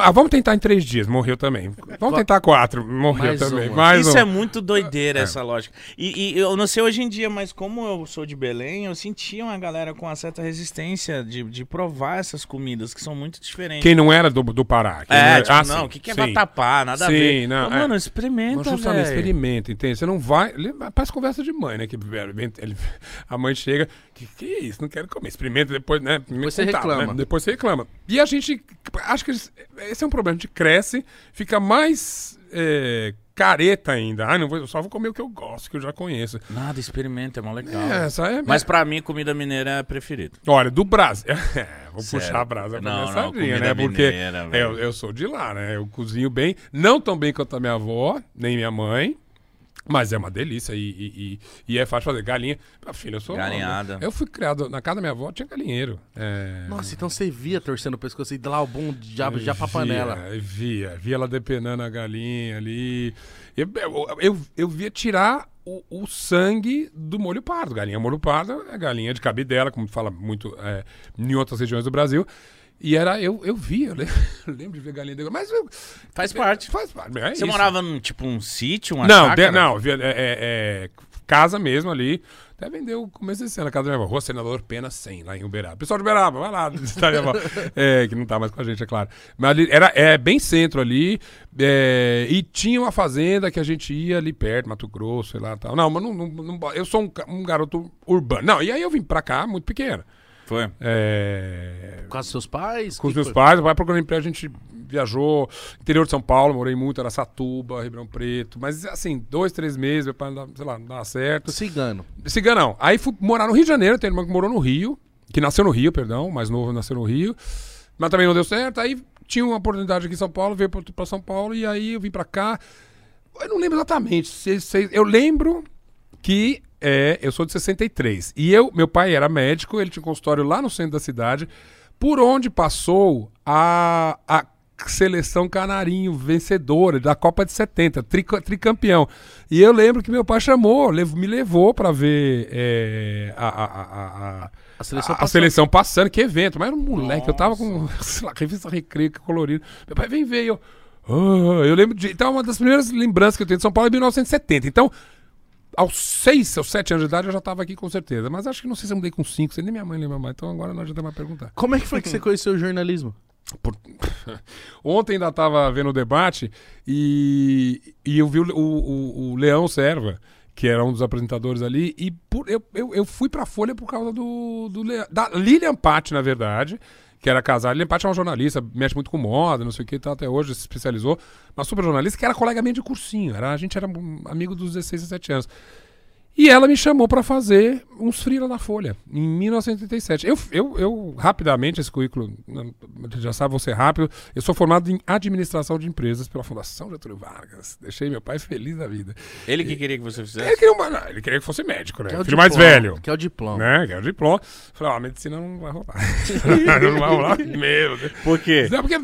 ah, vamos tentar em três dias, morreu também. Vamos tentar quatro, morreu Mais também. uma. Mais Isso um. é muito doideira, essa lógica. E, e eu não sei hoje em dia, mas como eu sou de Belém, eu sentia uma galera com uma certa resistência de, de provar essas comidas, que são muito diferentes. Quem não era do, do Pará. quem É, era- tipo, ah, não, o que, que é sim. vatapá? Nada Sim, a ver. não, Ô, é. Mano, experimenta, Mas justamente, velho. experimenta, entende? Você não vai. Parece conversa de mãe, né? Que ele- ele- a mãe chega, que, que é isso? Não quero comer. Experimenta depois, né? me Depois você contar, reclama. né? Depois você reclama. E a gente. Acho que esse é um problema. A gente cresce, fica mais é, careta ainda. Ah, não vou, eu só vou comer o que eu gosto, que eu já conheço. Nada, experimenta, é mó legal. É, essa é. Mas pra mim, comida mineira é preferido. Olha, do Brasil. É, vou Sério? puxar a brasa pra Não, minha sardinha, né? Porque mineira, eu, eu sou de lá, né? Eu cozinho bem. Não tão bem quanto a minha avó, nem minha mãe. Mas é uma delícia e, e, e- e é fácil fazer. Galinha. Ah, filho, eu sou. Galinhada. Eu fui criado. Na casa da minha avó tinha galinheiro. É, Nossa, então você via torcendo o pescoço e lá o bom diabo já pra panela. Via, via ela depenando a galinha ali. Eu, eu, eu, eu via tirar o, o sangue do molho pardo. Galinha molho pardo é galinha de cabidela, como fala muito é, em outras regiões do Brasil. E era, eu, eu vi, eu lembro, eu lembro de ver galinha de Mas eu- Faz parte. faz parte. é Você isso. morava num, tipo, um sítio, uma Não, de- não, via- é, é- é casa mesmo ali. Até vendeu o começo desse ano, a casa da minha avó, Rua Senador Pena 100, lá em Uberaba. Pessoal de Uberaba, vai lá, visitar minha avó. É, que não tá mais com a gente, é claro. Mas ali, era é, bem centro ali, é, e tinha uma fazenda que a gente ia ali perto, Mato Grosso, sei lá tal. Não, mas não, não- não- eu sou um, um garoto urbano. Não, e aí eu vim pra cá muito pequeno. Foi. É, Com os seus pais? com os meus foi? pais, o pai procurando emprego, a gente viajou, interior de São Paulo, morei muito, Araçatuba, Ribeirão Preto, mas assim, dois, três meses, meu pai, não dava- sei lá, não dava certo. Cigano. Ciganão. Aí fui morar no Rio de Janeiro, tem irmão que morou no Rio, que nasceu no Rio, perdão, mais novo nasceu no Rio, mas também não deu certo, aí tinha uma oportunidade aqui em São Paulo, veio pra- pra São Paulo, e aí eu vim pra cá, eu não lembro exatamente, se- se- eu lembro que é, eu sou de 63. E eu, meu pai era médico, ele tinha um consultório lá no centro da cidade, por onde passou a, a seleção canarinho vencedora da Copa de 70, trica- tricampeão. E eu lembro que meu pai chamou, me levou pra ver é, a, a, a, a- seleção a, seleção passando, que evento. Mas era um moleque, eu tava com, sei lá, revista Recreio colorido. Meu pai vem ver, eu... "Ah", eu lembro de... Então, uma das primeiras lembranças que eu tenho de São Paulo é 1970. Então, aos seis ou sete anos de idade eu já tava aqui com certeza. Mas acho que não sei se eu mudei com cinco, nem minha mãe lembra mais. Então agora não adianta mais perguntar. Como é que foi que você conheceu o jornalismo? Por- Ontem ainda tava vendo o debate e, e eu vi o, o- o Leão Serva, que era um dos apresentadores ali, e por- eu, eu, eu fui pra Folha por causa do, do Leão- da Lilian Patti, na verdade, que era casada. Lilian Patti é uma jornalista, mexe muito com moda, não sei o que, tá, até hoje se especializou. Uma super jornalista que era colega minha de cursinho. Era, a gente era um amigo dos 16 a 17 anos. E ela me chamou pra fazer uns freela na Folha, em 1987. Eu, eu, eu, rapidamente, esse currículo, não- já sabe, vou ser rápido. Eu sou formado em administração de empresas pela Fundação Getúlio Vargas. Deixei meu pai feliz da vida. Ele que queria que você Ele fizesse? queria, uma, ele queria que fosse médico, né? Que é o Filho mais diploma, velho. Que é o diploma. Né? Que era o diploma. Falei, ó, a medicina não vai rolar. não vai rolar mesmo. né? Por quê? É porque,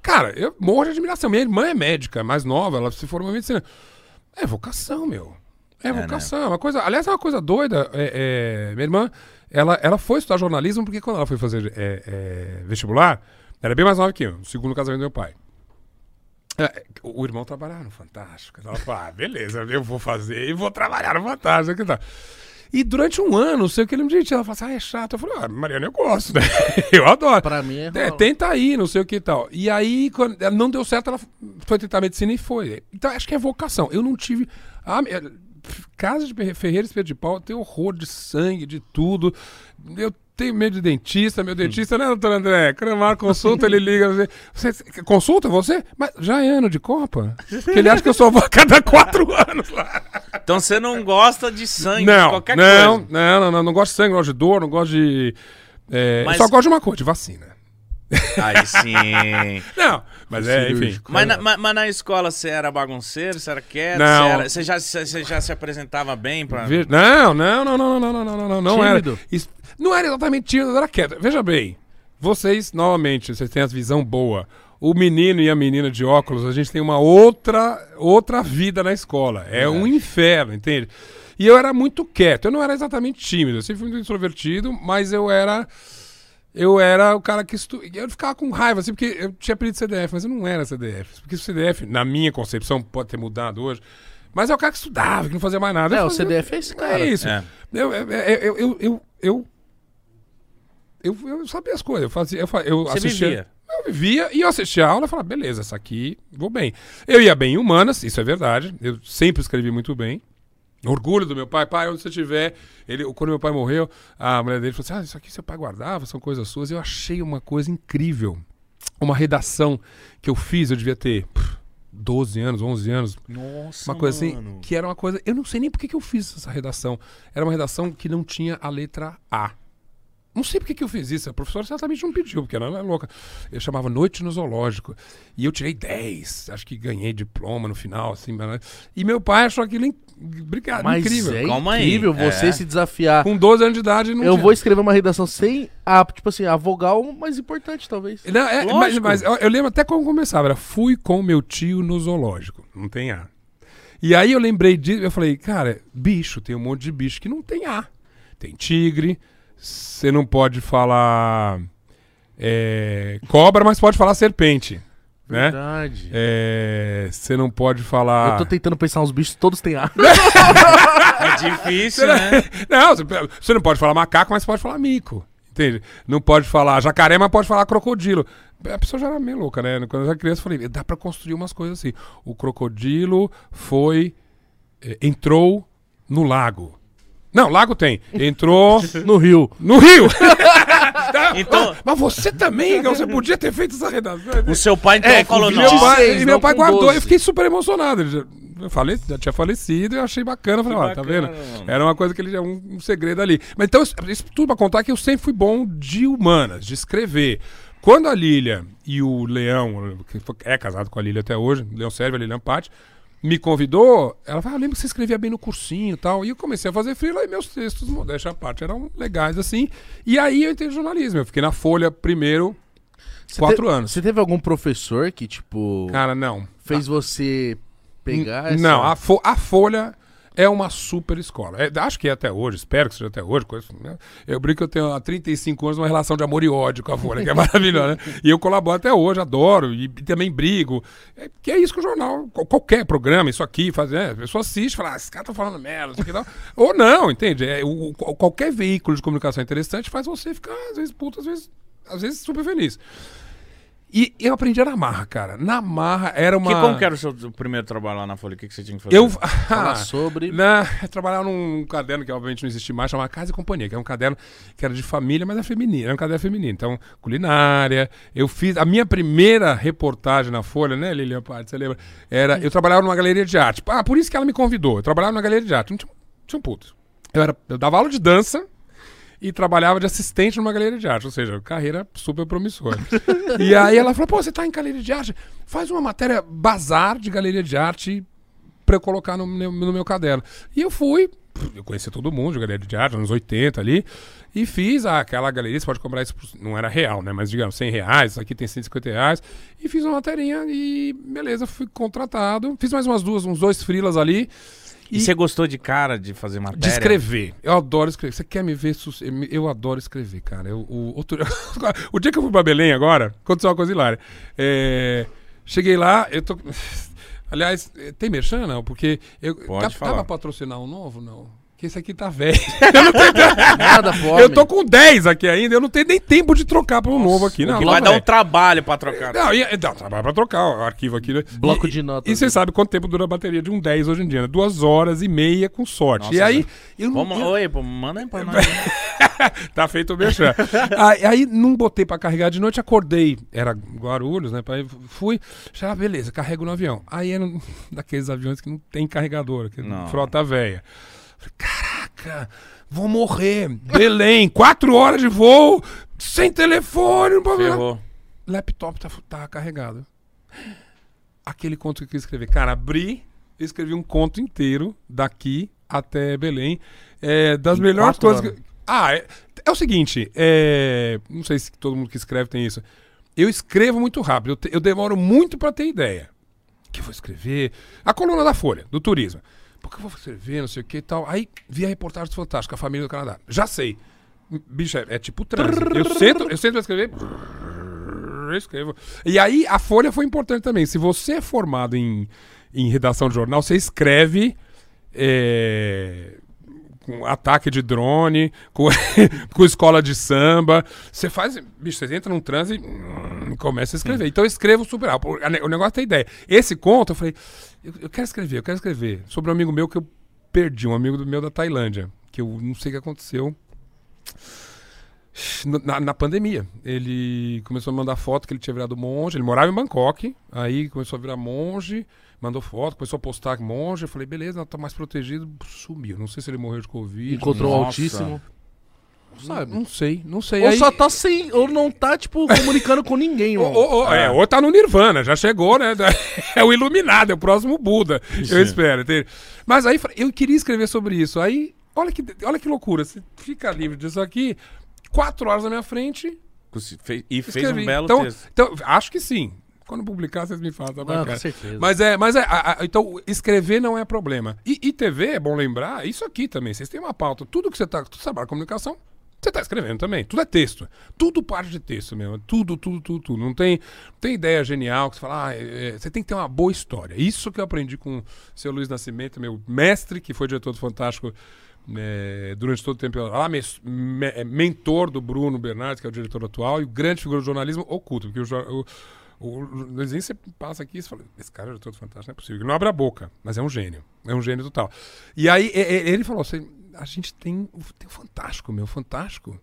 cara, eu morro de admiração. Minha irmã é médica, mais nova, ela se formou em medicina. É vocação, meu. É né? vocação. É uma coisa, aliás, é uma coisa doida. É, é, minha irmã, ela, ela foi estudar jornalismo porque quando ela foi fazer é, é, vestibular, ela é bem mais nova que eu, no segundo casamento do meu pai. O irmão trabalhava no Fantástico. Ela falou, ah, beleza, eu vou fazer e vou trabalhar no Fantástico. E durante um ano, não sei o que ele me disse, ela falou assim, ah, é chato. Eu falei, ah, Mariana, eu gosto, né? eu adoro. Pra mim é É, tenta aí, não sei o que e tal. E aí, quando não deu certo, ela foi tentar medicina e foi. Então, acho que é vocação. Eu não tive. Casa de Ferre- Ferreira Espelho de Pau, tenho horror de sangue, de tudo. Eu tenho medo de dentista, meu dentista, né, doutor André? Cramar consulta, ele liga. Você, você- consulta você? Mas já é ano de Copa? Porque ele acha que eu sou avó a cada quatro anos lá. Então você não gosta de sangue, de Não, qualquer não, coisa. não, não, não, não gosto de sangue, não gosto de dor, não gosto de. é, Mas- só gosto de uma coisa, de vacina. Aí sim. Não, mas é, enfim. Mas na, mas- mas na escola você era bagunceiro, você era quieto, Não. você, era- você já, você, você já se apresentava bem pra... Não, não, não, não, não, não, não, não, não, não era. Tímido? Isso- não era exatamente tímido, era quieto. Veja bem, vocês, novamente, vocês têm a visão boa. O menino e a menina de óculos, a gente tem uma outra, outra vida na escola. É um inferno, entende? E eu era muito quieto. Eu não era exatamente tímido. Eu sempre fui muito introvertido, mas eu era. Eu era o cara que estu... Eu ficava com raiva, assim, porque eu tinha apelido CDF, mas eu não era CDF. Porque o CDF, na minha concepção, pode ter mudado hoje. Mas é o cara que estudava, que não fazia mais nada. É, Eu o fazia- CDF é esse cara. é isso. É. Eu, eu, eu, eu, eu, eu, eu, eu sabia as coisas. Eu fazia, eu, eu Você assistia. vivia. Eu vivia e eu assistia a aula e falava, beleza, essa aqui vou bem. Eu ia bem em humanas, isso é verdade. Eu sempre escrevi muito bem. Orgulho do meu pai, pai, onde você estiver. Ele, quando meu pai morreu, a mulher dele falou assim: Ah, isso aqui seu pai guardava, são coisas suas. Eu achei uma coisa incrível. Uma redação que eu fiz, eu devia ter pff, 12 anos, 11 anos, Nossa, uma coisa assim, mano. que era uma coisa. Eu não sei nem por que eu fiz essa redação. Era uma redação que não tinha a letra A. Não sei por que eu fiz isso. A professora certamente não pediu, porque ela é louca. Eu chamava Noite no Zoológico. E eu tirei 10. Acho que ganhei diploma no final, assim. mas- E meu pai achou aquilo in... Obrigado, Mas incrível. é Calma aí. incrível você É. se desafiar. Com 12 anos de idade, não Eu tinha. vou escrever uma redação sem a, tipo assim, a vogal mais importante, talvez. Não, é, mas, mas eu, eu lembro até como começava. Era fui com meu tio no zoológico. Não tem A. E aí eu lembrei disso, eu falei, cara, bicho, tem um monte de bicho que não tem A. Tem tigre, você não pode falar é, cobra, mas pode falar serpente. Né? Verdade. É, Você não pode falar. Eu tô tentando pensar uns bichos, todos têm A. É difícil, né? Não, você- não pode falar macaco, mas pode falar mico. Entende? Não pode falar jacaré, mas pode falar crocodilo. A pessoa já era meio louca, né? Quando eu era criança, eu falei, dá pra construir umas coisas assim. O crocodilo foi. eh, entrou no lago. Não, lago tem. Entrou No Rio. no rio. Então- mas, mas você também, Igor, você podia ter feito essa redação. O seu pai então É, falou, não. Meu 26, pai, e meu não pai com guardou, 12. eu fiquei super emocionado. Ele já, eu falei, já tinha falecido e eu achei bacana. Eu Falei, ó, tá vendo? Era uma coisa que ele é um, um segredo ali. Mas então, isso- isso tudo pra contar que eu sempre fui bom de humanas, de escrever. Quando a Lília e o Leão, que foi- é casado com a Lília até hoje, Leão Sérvio, a Lilian Patti, me convidou, ela falou, ah, eu lembro que você escrevia bem no cursinho e tal. E eu comecei a fazer freela e meus textos, modéstia à parte, eram legais assim. E aí eu entrei no jornalismo. Eu fiquei na Folha primeiro, Você quatro te- anos. Você teve algum professor que, tipo, Cara, não. fez você pegar essa... Não, a, Fo- a Folha é uma super escola. É, acho que é até hoje, espero que seja até hoje. né? Eu brinco que eu tenho há 35 anos uma relação de amor e ódio com a Folha, que é maravilhosa. né? E eu colaboro até hoje, adoro, e, também brigo. É, que é isso que o jornal, qual- qualquer programa, isso aqui, faz, é, a pessoa assiste e fala, ah, esses caras estão falando merda, isso aqui. Ou não, entende? É, o- qualquer veículo de comunicação interessante faz você ficar, às vezes, puto, às vezes, às vezes super feliz. E eu aprendi na marra, cara. Na marra era uma. Que, como que era o seu primeiro trabalho lá na Folha? O que, que você tinha que fazer? Eu. Falar sobre... Na, eu trabalhava num caderno que obviamente não existe mais, chamava Casa e Companhia, que é um caderno que era de família, mas é feminino, era um caderno feminino. Então, culinária. Eu fiz. A minha primeira reportagem na Folha, né, Lilian Patti, você lembra? Era. Eu trabalhava numa galeria de arte. Ah, por isso que ela me convidou. Eu trabalhava numa galeria de arte. Não tinha, tinha um puto. Eu, era, eu dava aula de dança e trabalhava de assistente numa galeria de arte, ou seja, carreira super promissora. e aí ela falou: pô, você tá em galeria de arte? Faz uma matéria bazar de galeria de arte pra eu colocar no meu, no meu caderno. E eu fui, eu conheci todo mundo de galeria de arte, anos 80 ali, e fiz ah, aquela galeria, você pode comprar isso, não era real, né? Mas digamos, 100 reais, isso aqui tem 150 reais, e fiz uma materinha e beleza, fui contratado. Fiz mais umas duas, uns dois frilas ali. E você gostou de cara de fazer matéria? De escrever. Eu adoro escrever. Você quer me ver? sus- Eu adoro escrever, cara. Eu, o, outro... o dia que eu fui pra Belém agora, aconteceu uma coisa hilária. É, Cheguei lá, eu tô. Aliás, tem merchan, não? Porque eu Pode tá- falar. tava patrocinar um novo, não? Porque esse aqui tá velho. Nada, pode. eu tô com 10 aqui ainda, eu não tenho nem tempo de trocar pra um novo aqui. Não, que não, vai dar um trabalho pra trocar. Não, e, dá trabalho pra trocar o arquivo aqui. né? Bloco E- de notas. E você sabe quanto tempo dura a bateria de um 10 hoje em dia, né? Duas horas e meia com sorte. Nossa, e aí, eu não, Vamos, eu- oi, pô, manda aí pra nós. tá feito o merchan. aí, aí não botei pra carregar de noite, acordei. Era Guarulhos, né? Fui, já beleza, carrego no avião. Aí era um daqueles aviões que não tem carregador, que Não. frota velha. Caraca, vou morrer. Belém, quatro horas de voo, sem telefone. Ferrou. laptop tá, tá carregado. Aquele conto que eu quis escrever. Cara, abri, escrevi um conto inteiro daqui até Belém. É, das Em melhores coisas que. Ah, é, é o seguinte, é, não sei se todo mundo que escreve tem isso. Eu escrevo muito rápido, eu, te- eu demoro muito pra ter ideia. O que eu vou escrever? A coluna da Folha, do turismo. Por que eu vou escrever, não sei o que e tal. Aí vi a reportagem fantástica, a família do Canadá. Já sei. Bicho, é, é tipo transe. Eu sento, eu sento pra escrever. Eu escrevo. E aí a Folha foi importante também. Se você é formado em, em redação de jornal, você escreve é, com ataque de drone, com, com escola de samba. Você faz. Bicho, você entra num transe e hum, começa a escrever. Então eu escrevo super rápido. O negócio tem ideia. Esse conto, eu falei, eu, eu quero escrever, eu quero escrever. Sobre um amigo meu que eu perdi, um amigo do meu da Tailândia. Que eu não sei o que aconteceu. Na, na pandemia. Ele começou a mandar foto que ele tinha virado monge. Ele morava em Bangkok. Aí começou a virar monge. Mandou foto, começou a postar monge. Eu falei, beleza, tá mais protegido. Sumiu. Não sei se ele morreu de Covid. Encontrou o Nossa. Altíssimo. Sabe? Não sei, não sei. Ou Aí- só tá sem. Ou não tá, tipo, comunicando com ninguém, Ou, mano. ou- ou- é, ou tá no Nirvana, já chegou, né? É o iluminado, é o próximo Buda. Eu espero. entende? Mas aí eu queria escrever sobre isso. Aí, olha que, olha que loucura. Você fica livre disso aqui, quatro horas na minha frente, E fez escrevi. um belo então, texto. então, acho que sim. quando publicar, vocês me falam, tá Não, bacana. com certeza. Mas é, mas é, a- a- então escrever não é problema. E, e TV, é bom lembrar, isso aqui também, vocês têm uma pauta, tudo que você tá, tu trabalha com comunicação, você tá escrevendo também, tudo é texto. Tudo parte de texto mesmo, tudo, tudo, tudo, tudo. Não tem, tem ideia genial que você fala, ah, é, é, você tem que ter uma boa história. Isso que eu aprendi com o seu Luiz Nascimento, meu mestre, que foi diretor do Fantástico é, durante todo o tempo, lá, mes- me- é, mentor do Bruno Bernardes, que é o diretor atual, e grande figura do jornalismo oculto, porque o, o, o Luizinho, você passa aqui e fala, esse cara é diretor do Fantástico, não é possível. Ele não abre a boca, mas é um gênio. É um gênio total. E aí ele falou assim, a gente tem, o- tem o Fantástico, meu, o Fantástico.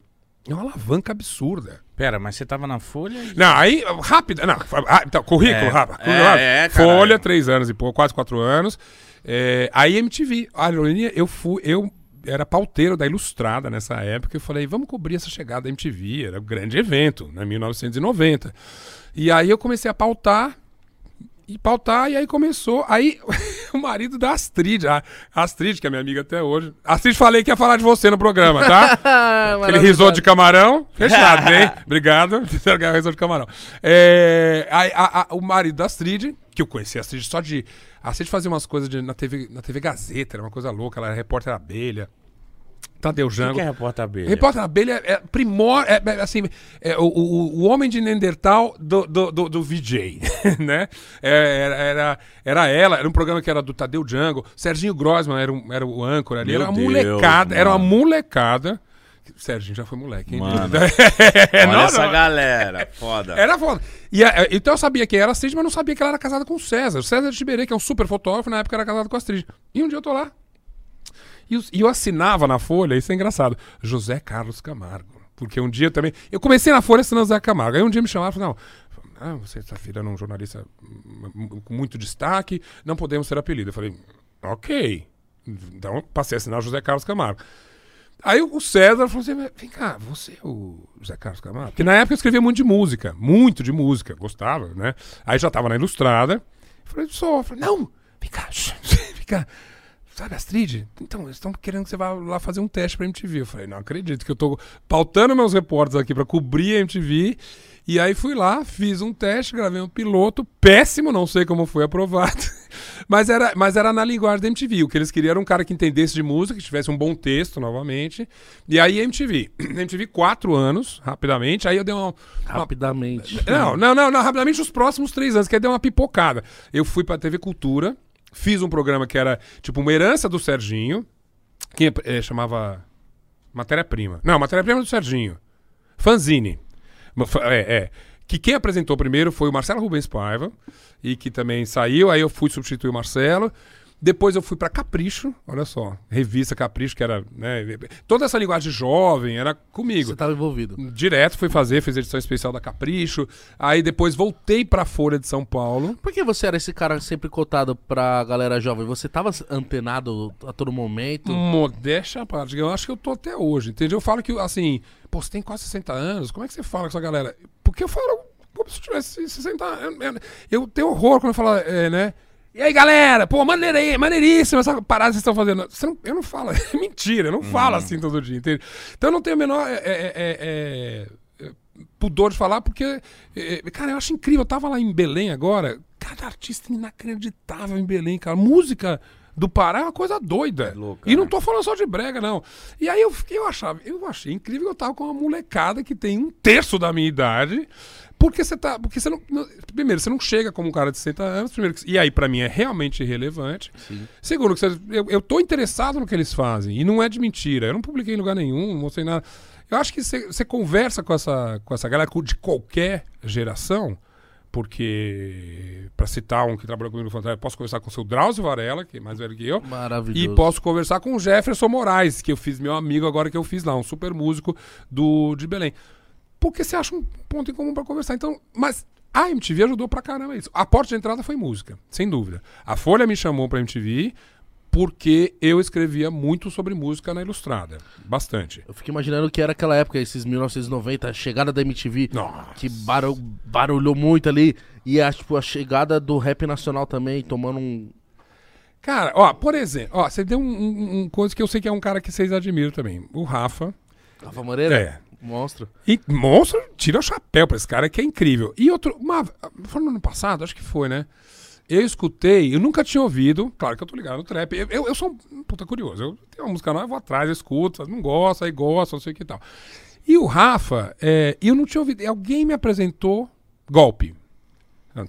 É uma alavanca absurda. Pera, mas você tava na Folha? e- Não, aí, rápido. Não, ah, então, currículo, É, rápido. é, é. Folha, três anos e pouco, quase quatro anos. É, aí MTV. A ironia, eu fui, eu era pauteiro da Ilustrada nessa época. Eu falei, vamos cobrir essa chegada da MTV. Era um grande evento, né, 1990. E aí eu comecei a pautar. E pautar, e aí começou. Aí o marido da Astrid, a Astrid, que é minha amiga até hoje. Astrid, falei que ia falar de você no programa, tá? Aquele risoto de camarão. Fechado, hein? Obrigado. Risoto de camarão. É, a- a- o marido da Astrid, que eu conheci a Astrid só de. A Astrid fazia umas coisas de- na, TV, na TV Gazeta, era uma coisa louca. Ela era repórter abelha. Tadeu O que, Jango. que é repórter abelha? Repórter abelha é primor. É, é, assim, é o, o, o homem de Neandertal do, do, do, do VJ, né? É, Era, era, era ela, era um programa que era do Tadeu Django. Serginho Grossman era, um, era o âncora ali. Meu era uma Deus, molecada, era uma mano. molecada. Serginho já foi moleque, hein? Mano. É, Olha não, essa não. galera, foda. Era foda. E, a- então eu sabia que era Astrid, mas não sabia que ela era casada com o César. O César de Tiberê, que é um super fotógrafo, na época era casado com a Astrid. E um dia eu tô lá. E, eu assinava na Folha, isso é engraçado, José Carlos Camargo. Porque um dia também. Eu comecei na Folha assinando José Camargo. Aí um dia me chamaram e não, ah, você está virando um jornalista com muito destaque, não podemos ter apelido. Eu falei: ok. Então passei a assinar José Carlos Camargo. Aí o César falou assim: vem cá, você é o José Carlos Camargo? Porque na época eu escrevia muito de música, muito de música, gostava, né? Aí já tava na Ilustrada. Eu falei: sou. Eu não, vem cá, vem cá. Sabe, Astrid? Então, eles estão querendo que você vá lá fazer um teste pra MTV. Eu falei, não acredito que eu tô pautando meus repórteres aqui pra cobrir a MTV. E aí fui lá, fiz um teste, gravei um piloto, péssimo, não sei como foi aprovado. mas, era, mas era na linguagem da MTV. O que eles queriam era um cara que entendesse de música, que tivesse um bom texto novamente. E aí MTV. MTV quatro anos, rapidamente. Aí eu dei uma, uma Rapidamente. não, não, não, não, rapidamente os próximos três anos, que aí deu uma pipocada. Eu fui pra TV Cultura, fiz um programa que era tipo uma herança do Serginho, que eh, chamava Matéria-Prima. Não, Matéria-Prima do Serginho. Fanzine. É, é. Que quem apresentou primeiro foi o Marcelo Rubens Paiva, e que também saiu, aí eu fui substituir o Marcelo. Depois eu fui pra Capricho, olha só, revista Capricho, que era, né, toda essa linguagem jovem era comigo. Você tava envolvido. Direto fui fazer, fiz edição especial da Capricho. Aí depois voltei pra Folha de São Paulo. Por que você era esse cara sempre cotado pra galera jovem? Você tava antenado a todo momento? Modéstia à parte. Eu acho que eu tô até hoje, entendeu? Eu falo que, assim, pô, você tem quase 60 anos, como é que você fala com essa galera? Porque eu falo como se eu tivesse 60 anos. Eu tenho horror quando eu falo, é, né? E aí, galera? Pô, maneira aí, maneiríssima essa parada que vocês estão fazendo. Não- eu não falo, é mentira, eu não falo assim todo dia, entende? Então eu não tenho o menor é, é, é, é, é, pudor de falar, porque, é, cara, eu acho incrível. Eu tava lá em Belém agora, cada artista inacreditável em Belém, cara. Música do Pará é uma coisa doida. louca, e não né? tô falando só de brega, não. E aí eu, fiquei- eu achava, eu achei incrível que eu tava com uma molecada que tem um terço da minha idade. Porque você tá. Porque você não, Primeiro, você não chega como um cara de 60 anos. Primeiro, e aí, pra mim, é realmente irrelevante. Segundo, que você- eu, eu tô interessado no que eles fazem. E não é de mentira. Eu não publiquei em lugar nenhum, não mostrei nada. Eu acho que você, você conversa com essa, com essa galera de qualquer geração. Porque, pra citar um que trabalhou comigo no Fantástico, eu posso conversar com o seu Drauzio Varela, que é mais velho que eu. Maravilhoso. E posso conversar com o Jefferson Moraes, que eu fiz meu amigo agora que eu fiz lá, um super músico do, de Belém. Porque você acha um ponto em comum pra conversar. Então, mas a MTV ajudou pra caramba isso. A porta de entrada foi música, sem dúvida. A Folha me chamou pra MTV porque eu escrevia muito sobre música na Ilustrada. Bastante. Eu fico imaginando que era aquela época, esses 1990, a chegada da MTV, Nossa. que barul- barulhou muito ali. E a, tipo, a chegada do rap nacional também, tomando um. Cara, ó, por exemplo, ó, você deu um, um, um coisa que eu sei que é um cara que vocês admiram também. O Rafa. Rafa Moreira? É. Monstro. E monstro, tira o chapéu pra esse cara que é incrível. E outro, uma, foi no ano passado, acho que foi, né? Eu escutei, eu nunca tinha ouvido, claro que eu tô ligado no trap. Eu, eu, eu sou um puta curioso. Eu tenho uma música nova, eu vou atrás, eu escuto, não gosta, aí gosta, não sei o que e tal. E o Rafa, é, eu não tinha ouvido. Alguém me apresentou golpe.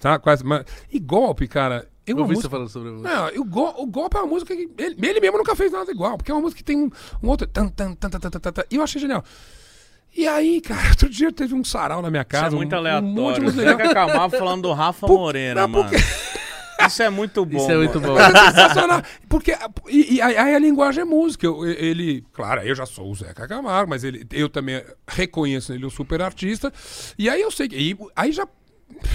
Tá? Quase, mas, e golpe, cara. Eu, Eu uma vi música- você falando sobre não, o, go, o golpe é uma música que. Ele, ele mesmo nunca fez nada igual, porque é uma música que tem um, um outro. Tan, tan, tan, tan, tan, tan, tan, tan, e eu achei genial. E aí, cara, outro dia teve um sarau na minha Isso casa. é muito um, um monte de aleatório. legal. Camargo falando do Rafa Por- Moreira, não, mano. porque- Isso é muito bom. Isso é muito mano. bom. Mas é sensacional. Porque e, e aí a linguagem é música. Eu- ele, claro, eu já sou o Zeca Camargo, mas ele, eu também reconheço ele um super artista. E aí eu sei que. e aí já.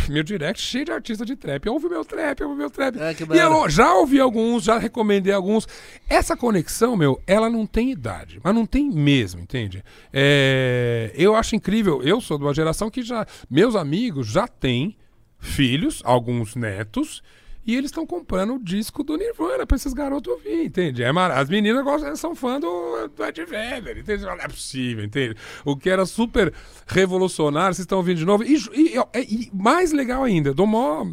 Meu direct cheio de artista de trap. Ouve meu trap, ouve meu trap. Que e eu já ouvi alguns, já recomendei alguns. Essa conexão, meu, ela não tem idade, mas não tem mesmo, entende? É, eu acho incrível. Eu sou de uma geração que já. Meus amigos já têm filhos, alguns netos, e eles estão comprando o disco do Nirvana pra esses garotos ouvir, entende? É mar... As meninas gostam, são fãs do, do Ed Vedder, entende? Não é possível, entende? O que era super revolucionário, vocês estão ouvindo de novo. E, e- e- e mais legal ainda, dou mó...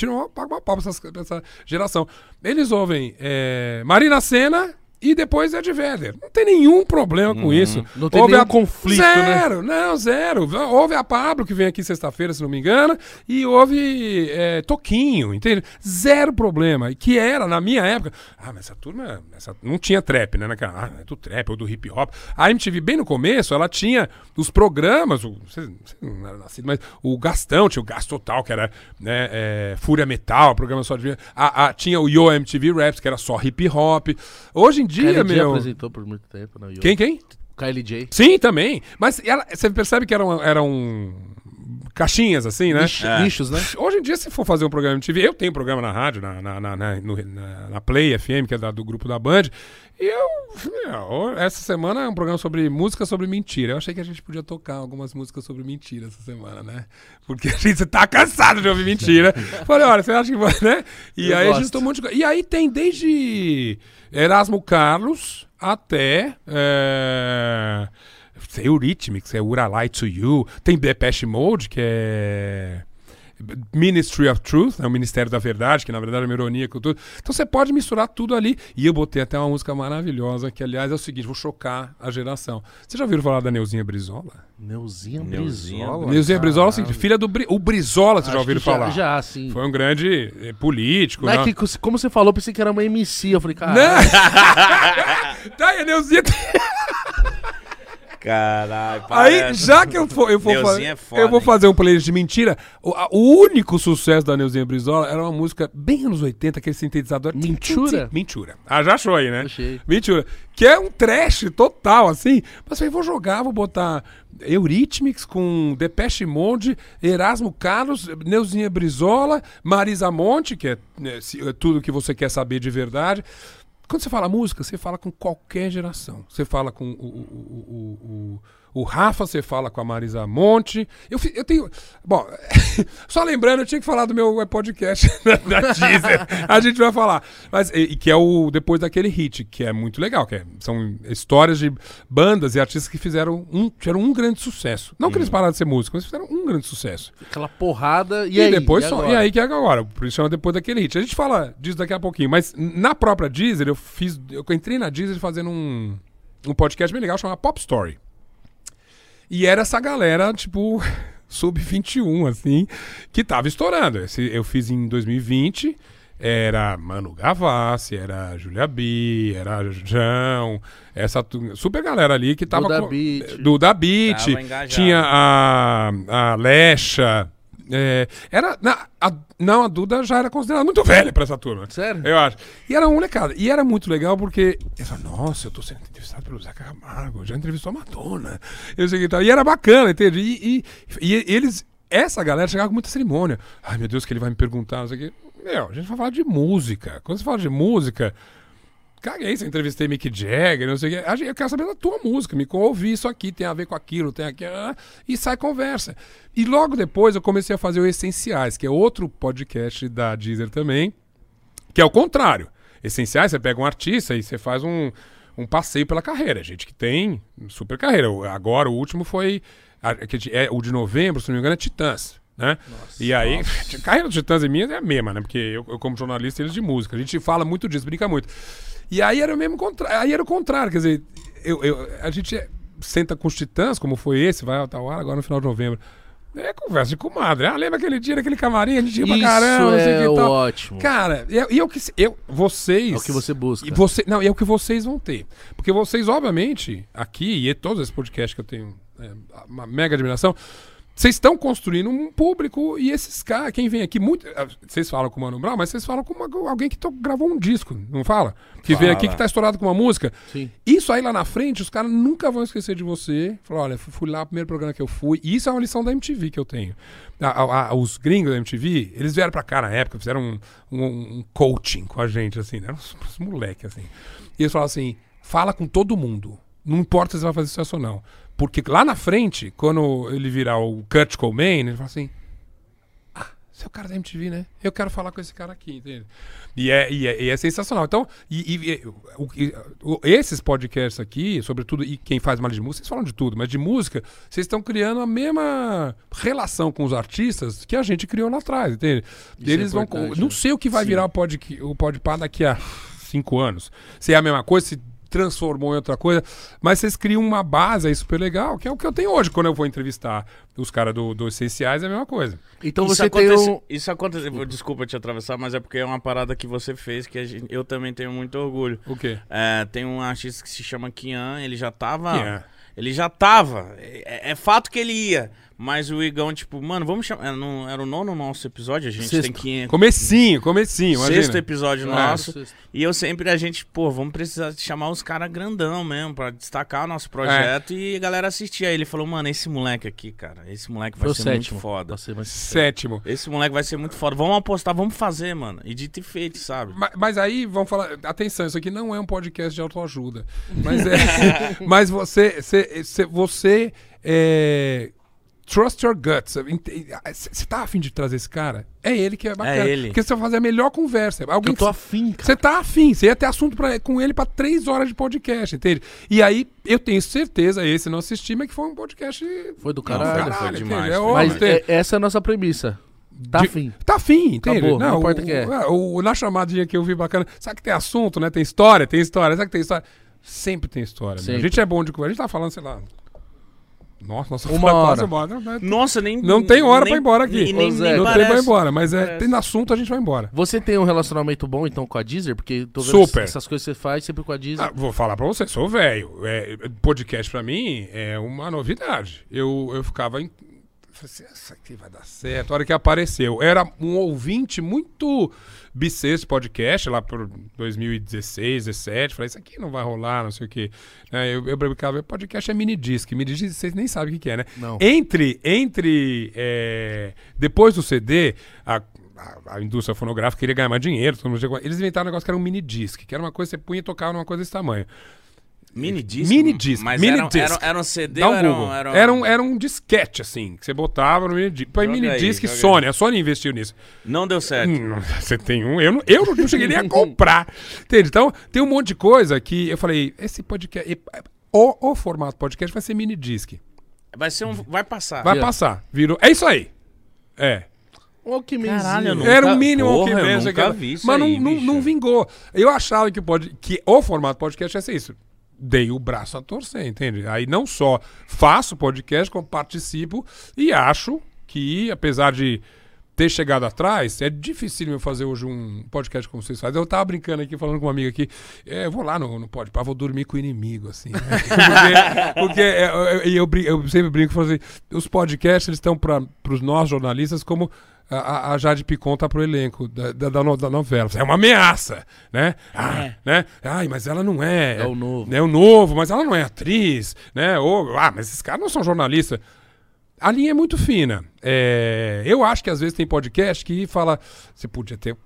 Uma, pago uma pau pra essa geração. Eles ouvem é, Marina Senna e depois Ed Vedder. Não tem nenhum problema com isso. Uhum. Não tem Ouve nenhum conflito, né? zero, não, zero. Houve a Pablo, que vem aqui sexta-feira, se não me engano, e houve é, Toquinho, entende? Zero problema. E Que era, na minha época. Ah, mas essa turma. Essa, não tinha trap, né? Naquela, ah, é do trap ou do hip hop. A MTV, bem no começo, ela tinha os programas. O, você não era nascido, mas o Gastão, tinha o Gasto Total, que era né, é, Fúria Metal, programa só de. A, a- tinha o Yo MTV Raps, que era só hip hop. Hoje em dia, KLJ meu. apresentou por muito tempo, né? Quem, quem? KLJ. Sim, também. Mas ela- você percebe que eram, eram caixinhas, assim, né? Nicho- É. Nichos, né? Hoje em dia, se for fazer um programa de TV, eu tenho programa na rádio, na, na, na, na- no- na- na Play FM, que é da- do grupo da Band. E eu, meu, essa semana é um programa sobre música sobre mentira. Eu achei que a gente podia tocar algumas músicas sobre mentira essa semana, né? Porque a gente tá cansado de ouvir mentira. Falei, olha, você acha que vai, né? E Eu aí a gosto. gente tomou um monte de coisa. E aí tem desde Erasmo Carlos até. É... Eurythmics, é Would I Lie to You. Tem Depeche Mode, que é. Ministry of Truth, né, o Ministério da Verdade, que na verdade é uma ironia com tudo. Então você pode misturar tudo ali. E eu botei até uma música maravilhosa, que aliás é o seguinte, vou chocar a geração. Vocês já ouviram falar da Neuzinha Brizola? Neuzinha Brizola. Neuzinha Brizola é seguinte, filha do Bri... o Brizola, vocês já ouviram falar? Já, sim. Foi um grande eh, político. Não é né? que, como você falou, eu pensei que era uma MC. Eu falei, cara. Não. tá, a Neuzinha Caralho, Aí, já que eu for, eu for Neuzinha fazer, é foda, eu vou fazer um playlist de mentira, o, a- o único sucesso da Neuzinha Brizola era uma música bem anos 80, aquele sintetizador. Mentira? Mentira. Ah, já achou aí, né? Achei. Mentira. Que é um trash total, assim. Mas aí vou jogar, vou botar Eurythmics com Depeche Mode, Erasmo Carlos, Neuzinha Brizola, Marisa Monte, que é, né, se- é tudo que você quer saber de verdade. Quando você fala música, você fala com qualquer geração. Você fala com o, o, o, o, o Rafa, você fala com a Marisa Monte. Eu, eu tenho. Bom, só lembrando, eu tinha que falar do meu podcast da, da Deezer. A gente vai falar. Mas, e, e que é o depois daquele hit, que é muito legal. Que é- são histórias de bandas e artistas que fizeram um, tiveram um grande sucesso. Não que eles pararam de ser músicos, mas fizeram um grande sucesso. Aquela porrada. E, E, aí? depois E só. E aí que é agora. Por isso chama depois daquele hit. A gente fala disso daqui a pouquinho. Mas na própria Deezer, eu fiz. Eu entrei na Deezer fazendo um, um podcast bem legal chamado Pop Story. E era essa galera, tipo, sub-21, assim, que tava estourando. Esse, eu fiz em 2020. Era Mano Gavassi, era Julia B, era João, essa super galera ali que tava Duda com- Beat. Duda Beat, tinha a, a Lecha, é, era, na, a, não, a Duda já era considerada muito velha pra essa turma. Sério? Eu acho. E era um molecada. E era muito legal porque. Eu falei, nossa, eu tô sendo entrevistado pelo Zeca Camargo, já entrevistou a Madonna. Eu sei que tal. E era bacana, entende? E, e, e eles. Essa galera chegava com muita cerimônia. Ai, meu Deus, que ele vai me perguntar, não sei o quê. Meu, a gente vai falar de música. Quando você fala de música. Caguei se eu entrevistei Mick Jagger, não sei o quê. Eu quero saber da tua música, me ouvi isso aqui, tem a ver com aquilo, tem aqui. ah, e sai conversa. E logo depois eu comecei a fazer o Essenciais, que é outro podcast da Deezer também, que é o contrário. Essenciais, você pega um artista e você faz um, um passeio pela carreira. Gente que tem super carreira. Agora, o último foi. é, o de novembro, se não me engano, é Titãs. Né? e aí, a carreira dos Titãs e minha é a mesma, né? Porque eu, eu como jornalista, eles de música. A gente fala muito disso, brinca muito. E aí era o mesmo contra... aí era o contrário, quer dizer, eu, eu- a gente senta com os Titãs, como foi esse, vai ao tal hora, agora no final de novembro. É conversa de comadre. Ah, lembra aquele dia naquele camarim? A gente ia pra Isso caramba, não sei o é que e tal. ótimo. Cara, e eu, e eu, que- eu, vocês. É o que você busca. E você, não, é o que vocês vão ter. Porque vocês, obviamente, aqui, e todos esses podcasts que eu tenho é, uma mega admiração, vocês estão construindo um público e esses caras, quem vem aqui, muito. ah, Vocês falam com o Mano Brown, mas vocês falam com uma- alguém que to- gravou um disco, não fala? Que vem Fala. aqui que tá estourado com uma música. Sim. Isso aí lá na frente, os caras nunca vão esquecer de você. Falar, olha, fu- fui lá, primeiro programa que eu fui. E isso é uma lição da MTV que eu tenho. A- a- a- os gringos da MTV, eles vieram pra cá na época, fizeram um, um- um coaching com a gente, assim, né? Eram uns, uns moleque, assim. E eles falaram assim: fala com todo mundo. Não importa se você vai fazer sucesso ou não. Porque lá na frente, quando ele virar o Kurt Cobain, ele fala assim: ah, você é o cara da MTV, né? Eu quero falar com esse cara aqui, entende? E é, e é, e é sensacional. Então, e, o- o- esses podcasts aqui, sobretudo, e quem faz mal de música, vocês falam de tudo, mas de música, vocês estão criando a mesma relação com os artistas que a gente criou lá atrás, entende? Isso é Eles vão. Não né? sei o que vai Sim. virar o, pod, o Podpah daqui a cinco anos. Se é a mesma coisa, se transformou em outra coisa, mas vocês criam uma base aí super legal, que é o que eu tenho hoje quando eu vou entrevistar os caras do, do Essenciais, é a mesma coisa. Então isso você tem acontece, um. Isso aconteceu. Desculpa te atravessar, mas é porque é uma parada que você fez que a gente- eu também tenho muito orgulho. O quê? É, tem um artista que se chama Kian, ele já tava. Kian. Ele já tava. É, é fato que ele ia. Mas o Igão, tipo, mano, vamos chamar. Era, no- era o nono nosso episódio, a gente Sexto. tem que. Comecinho, comecinho, imagina. Sexto episódio É. nosso. E eu sempre, a gente, pô, vamos precisar chamar os caras grandão mesmo, pra destacar o nosso projeto e a galera assistir. Aí ele falou, mano, esse moleque aqui, cara, esse moleque vai Foi ser sétimo. muito foda. Você vai- Sétimo. Esse moleque vai ser muito foda. Vamos apostar, vamos fazer, mano. E dito e feito, sabe? Ma- Mas, aí, vamos falar. Atenção, isso aqui não é um podcast de autoajuda. Mas é. mas você. Você. você- você, é, Trust your guts. Você tá afim de trazer esse cara? É ele que é bacana. ele. Porque você vai fazer a melhor conversa. Alguém Eu tô que- afim, cara. Você tá afim, você ia ter assunto pra, com ele pra três horas de podcast, entende? E aí, eu tenho certeza, esse não assisti, mas que foi um podcast. Foi do Não, caralho. foi entende? demais, É foi óbvio, Mas entende? é- essa é a nossa premissa. Tá De- afim. Tá afim, entende? Acabou, não importa o, que é. O, o- na chamadinha que eu vi bacana, sabe que tem assunto, né? Tem história, tem história, sabe que tem história? Sempre tem história. né? A Sempre. gente é bom de conversa. A gente tá falando, sei lá. Nossa, nossa, Uma hora. embora, né? Nossa, nem. Não tem hora nem- pra ir embora aqui. Nem, nem, nem Não tem parece. pra ir embora, mas é, Parece. tem assunto, a gente vai embora. Você tem um relacionamento bom, então, com a Deezer? Porque tô vendo Super. essas coisas que você faz sempre com a Deezer. Ah, vou falar pra você, sou velho. É, podcast pra mim é uma novidade. Eu, eu ficava em. falei assim, Essa aqui vai dar certo. A hora que apareceu. Era um ouvinte muito bissexto podcast, lá por 2016, 17. Falei, isso aqui não vai rolar, não sei o quê. É, eu, eu brincava, podcast é mini disc. Mini disc vocês nem sabem o que, é, né? Não. Entre. entre é, depois do CD, a, a, a indústria fonográfica queria ganhar mais dinheiro. todo mundo chegou- Eles inventaram um negócio que era um mini disc, que era uma coisa que você punha e tocava numa coisa desse tamanho. Mini disc? Mini disc, Mas mini era, um- disc. Era, era um CD Dá ou um era um, era, um... Era um, era um disquete, assim, que você botava no mini disc. Põe Joga mini aí, disc joga aí. Sony. A Sony investiu nisso. Não deu certo. Hum, Você tem um. Eu não, eu não, não cheguei nem a comprar. Entende? Então, tem um monte de coisa que eu falei, esse podcast. O, o formato podcast vai ser mini disc. Vai ser um. Vai passar. Vai Yeah. passar. Virou. É isso aí. É. Caralho, nunca- Era o mínimo porra, que eu vi isso Mas não, aí, não, bicho. não vingou. Eu achava que, pode, que o formato podcast ia ser isso. Dei o braço a torcer, entende? Aí não só faço podcast, como participo e acho que, apesar de ter chegado atrás, é difícil eu fazer hoje um podcast como vocês fazem. Eu tava brincando aqui, falando com uma amiga aqui, é, eu vou lá no, no Podpah, vou dormir com o inimigo, assim. né? porque porque é, eu, eu, brin- eu sempre brinco, falo assim, os podcasts eles estão para os nós jornalistas como a- a, Jade Picon tá pro elenco da, da, da no- da novela. É uma ameaça, né? Ah, É. né? Ai, mas ela não é. É o novo. É o novo, mas ela não é atriz, né? Ou, ah, mas esses caras não são jornalistas. A linha é muito fina. É, eu acho que às vezes tem podcast que fala, você podia ter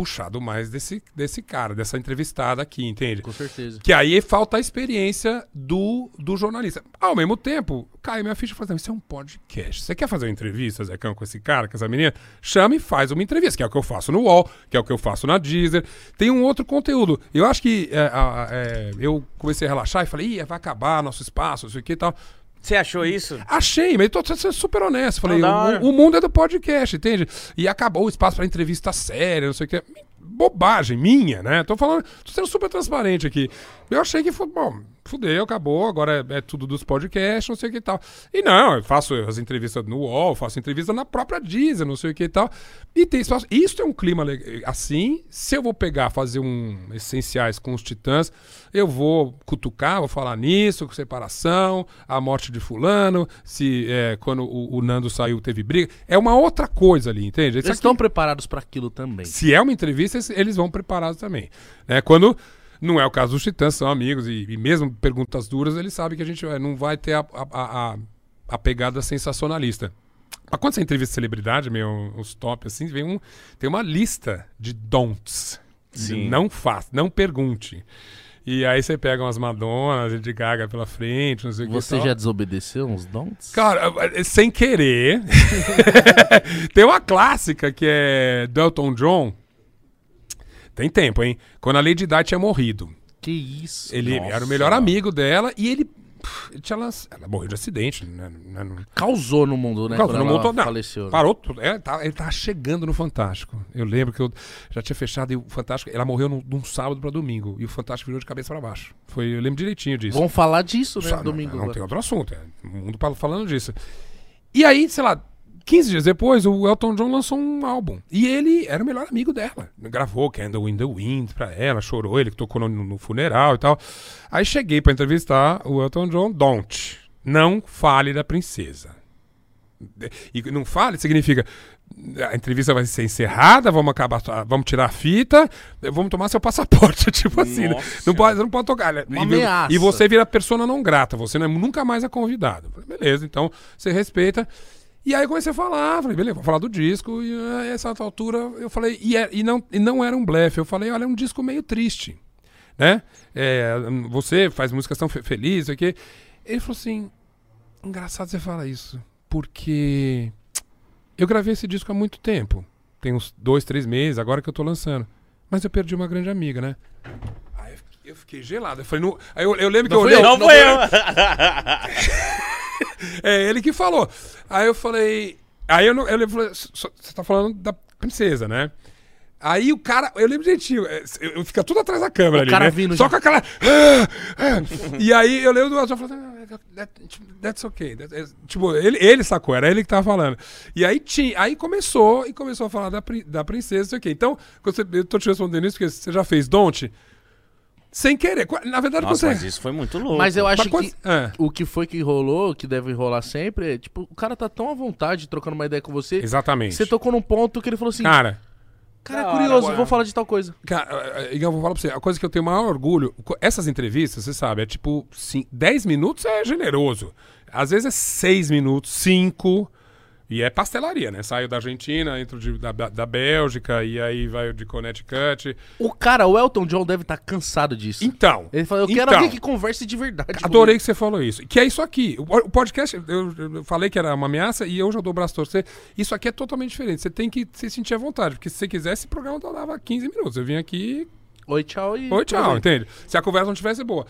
puxado mais desse, desse cara, dessa entrevistada aqui, entende? Com certeza. Que aí falta a experiência do, do jornalista. Ao mesmo tempo, cai minha ficha e fala assim: isso é um podcast. Você quer fazer uma entrevista, Zecão, com esse cara, com essa menina? Chama e faz uma entrevista, que é o que eu faço no UOL, que é o que eu faço na Deezer. Tem um outro conteúdo. Eu acho que é, é, eu comecei a relaxar e falei, Ih, vai acabar nosso espaço, não sei o que e tal. Você achou isso? Achei, mas eu tô sendo super honesto. Falei, o, o mundo é do podcast, entende? E acabou o espaço pra entrevista séria, não sei o que. Bobagem minha, né? Tô falando, tô sendo super transparente aqui. Eu achei que foi, bom, fudeu, acabou, agora é, é tudo dos podcasts, não sei o que e tal. E não, eu faço as entrevistas no UOL, faço entrevista na própria Deezer, não sei o que e tal. E tem espaço. Isso é um clima assim. Se eu vou pegar, fazer um essenciais com os titãs, eu vou cutucar, vou falar nisso, com separação, a morte de fulano, se é, quando o, o Nando saiu teve briga. É uma outra coisa ali, entende? Eles aqui- estão preparados pra aquilo também. se é uma entrevista, eles- eles vão preparados também. Né? Quando não é o caso dos Titãs, são amigos, e, e mesmo perguntas duras, eles sabem que a gente eh, não vai ter a, a, a, a pegada sensacionalista. Mas quando você entrevista celebridade, meu, os top assim, vem um, tem uma lista de don'ts. Sim. Não faça, não pergunte. E aí você pega umas Madonas, de Gaga pela frente, não sei o que. Você já desobedeceu uns dons? Cara, eh, sem querer. Tem uma clássica que é do Elton John. Tem tempo, hein? Quando a Lady Di tinha morrido. Que isso? Ele Nossa. era o melhor amigo dela e ele. pff, ele tinha lanç- Ela morreu de acidente, né? né, não- Causou no mundo, né? Causou quando no ela mundo, não. faleceu. né? Parou tudo. É, tá- ele tava chegando no Fantástico. Eu lembro que eu já tinha fechado e o Fantástico. Ela morreu num, num sábado pra domingo. E o Fantástico virou de cabeça pra baixo. Foi, eu lembro direitinho disso. Vamos falar disso, né? Sabe, domingo. Não, não agora. tem outro assunto. É o mundo pa- falando disso. E aí, sei lá, 15 dias depois, o Elton John lançou um álbum. E ele era o melhor amigo dela. Gravou Candle in the Wind pra ela, chorou, ele que tocou no, no funeral e tal. Aí cheguei pra entrevistar o Elton John. Don't. Não fale da princesa. E não fale significa a entrevista vai ser encerrada, vamos acabar, vamos tirar a fita, vamos tomar seu passaporte, tipo assim. né? Nossa. Não pode, não pode tocar. Uma e, ameaça. e você vira persona não grata, você não é- nunca mais é convidado. Beleza, então você respeita. E aí eu comecei a falar, falei, beleza, vou falar do disco. E a essa altura eu falei, e, é- e não, e não era um blefe, eu falei, olha, é um disco meio triste, né? É, você faz músicas tão fe felizes, isso aqui. Ele falou assim, engraçado você falar isso, porque eu gravei esse disco há muito tempo. Tem uns dois, três meses, agora que eu tô lançando. Mas eu perdi uma grande amiga, né? Aí eu fiquei, eu gelado. Eu falei, não... Aí eu, eu lembro que Não eu fui olhei. eu, Não foi eu. É ele que falou. Aí eu falei. Aí eu, não, eu lembro, falei, "Só- você tá falando da princesa, né? Aí o cara, eu lembro jeitinho, é, eu, eu fica tudo atrás da câmera ali, cara né? vindo Só já. com aquela. "Ah, ah". e aí eu lembro do Elton falando, "Ah, that- that's okay. that- é", tipo, ele, ele sacou, era ele que tava falando. E aí tinha, aí começou e começou a falar da, da princesa, não sei o quê. Então, você, eu tô te respondendo isso, porque você já fez Don't sem querer. Na verdade, Nossa, você. mas isso foi muito louco. Mas eu acho Mas quando- que é. o que foi que rolou, que deve rolar sempre, é tipo, o cara tá tão à vontade trocando uma ideia com você. Exatamente. Você tocou num ponto que ele falou assim: Cara, Cara, é curioso, agora. vou falar de tal coisa. Cara, eh, Igor, eu vou falar pra você, a coisa que eu tenho maior orgulho, essas entrevistas, você sabe, é tipo, cin- 10 minutos é generoso. Às vezes é 6 minutos, 5, e é pastelaria, né? Saio da Argentina, entro de- da, da, Bélgica, e aí vai de Connecticut. O cara, o Elton John deve estar cansado disso. Então, Ele falou, eu quero então, alguém que converse de verdade. Adorei que você falou isso. Que é isso aqui. O o podcast, eu, eu falei que era uma ameaça e eu já dou o braço torcer. Isso aqui é totalmente diferente. Você tem que se sentir à vontade. Porque se você quisesse, esse programa dava 15 minutos. Eu vim aqui Oi, tchau e. Oi, tchau, entende? Se a conversa não tivesse boa.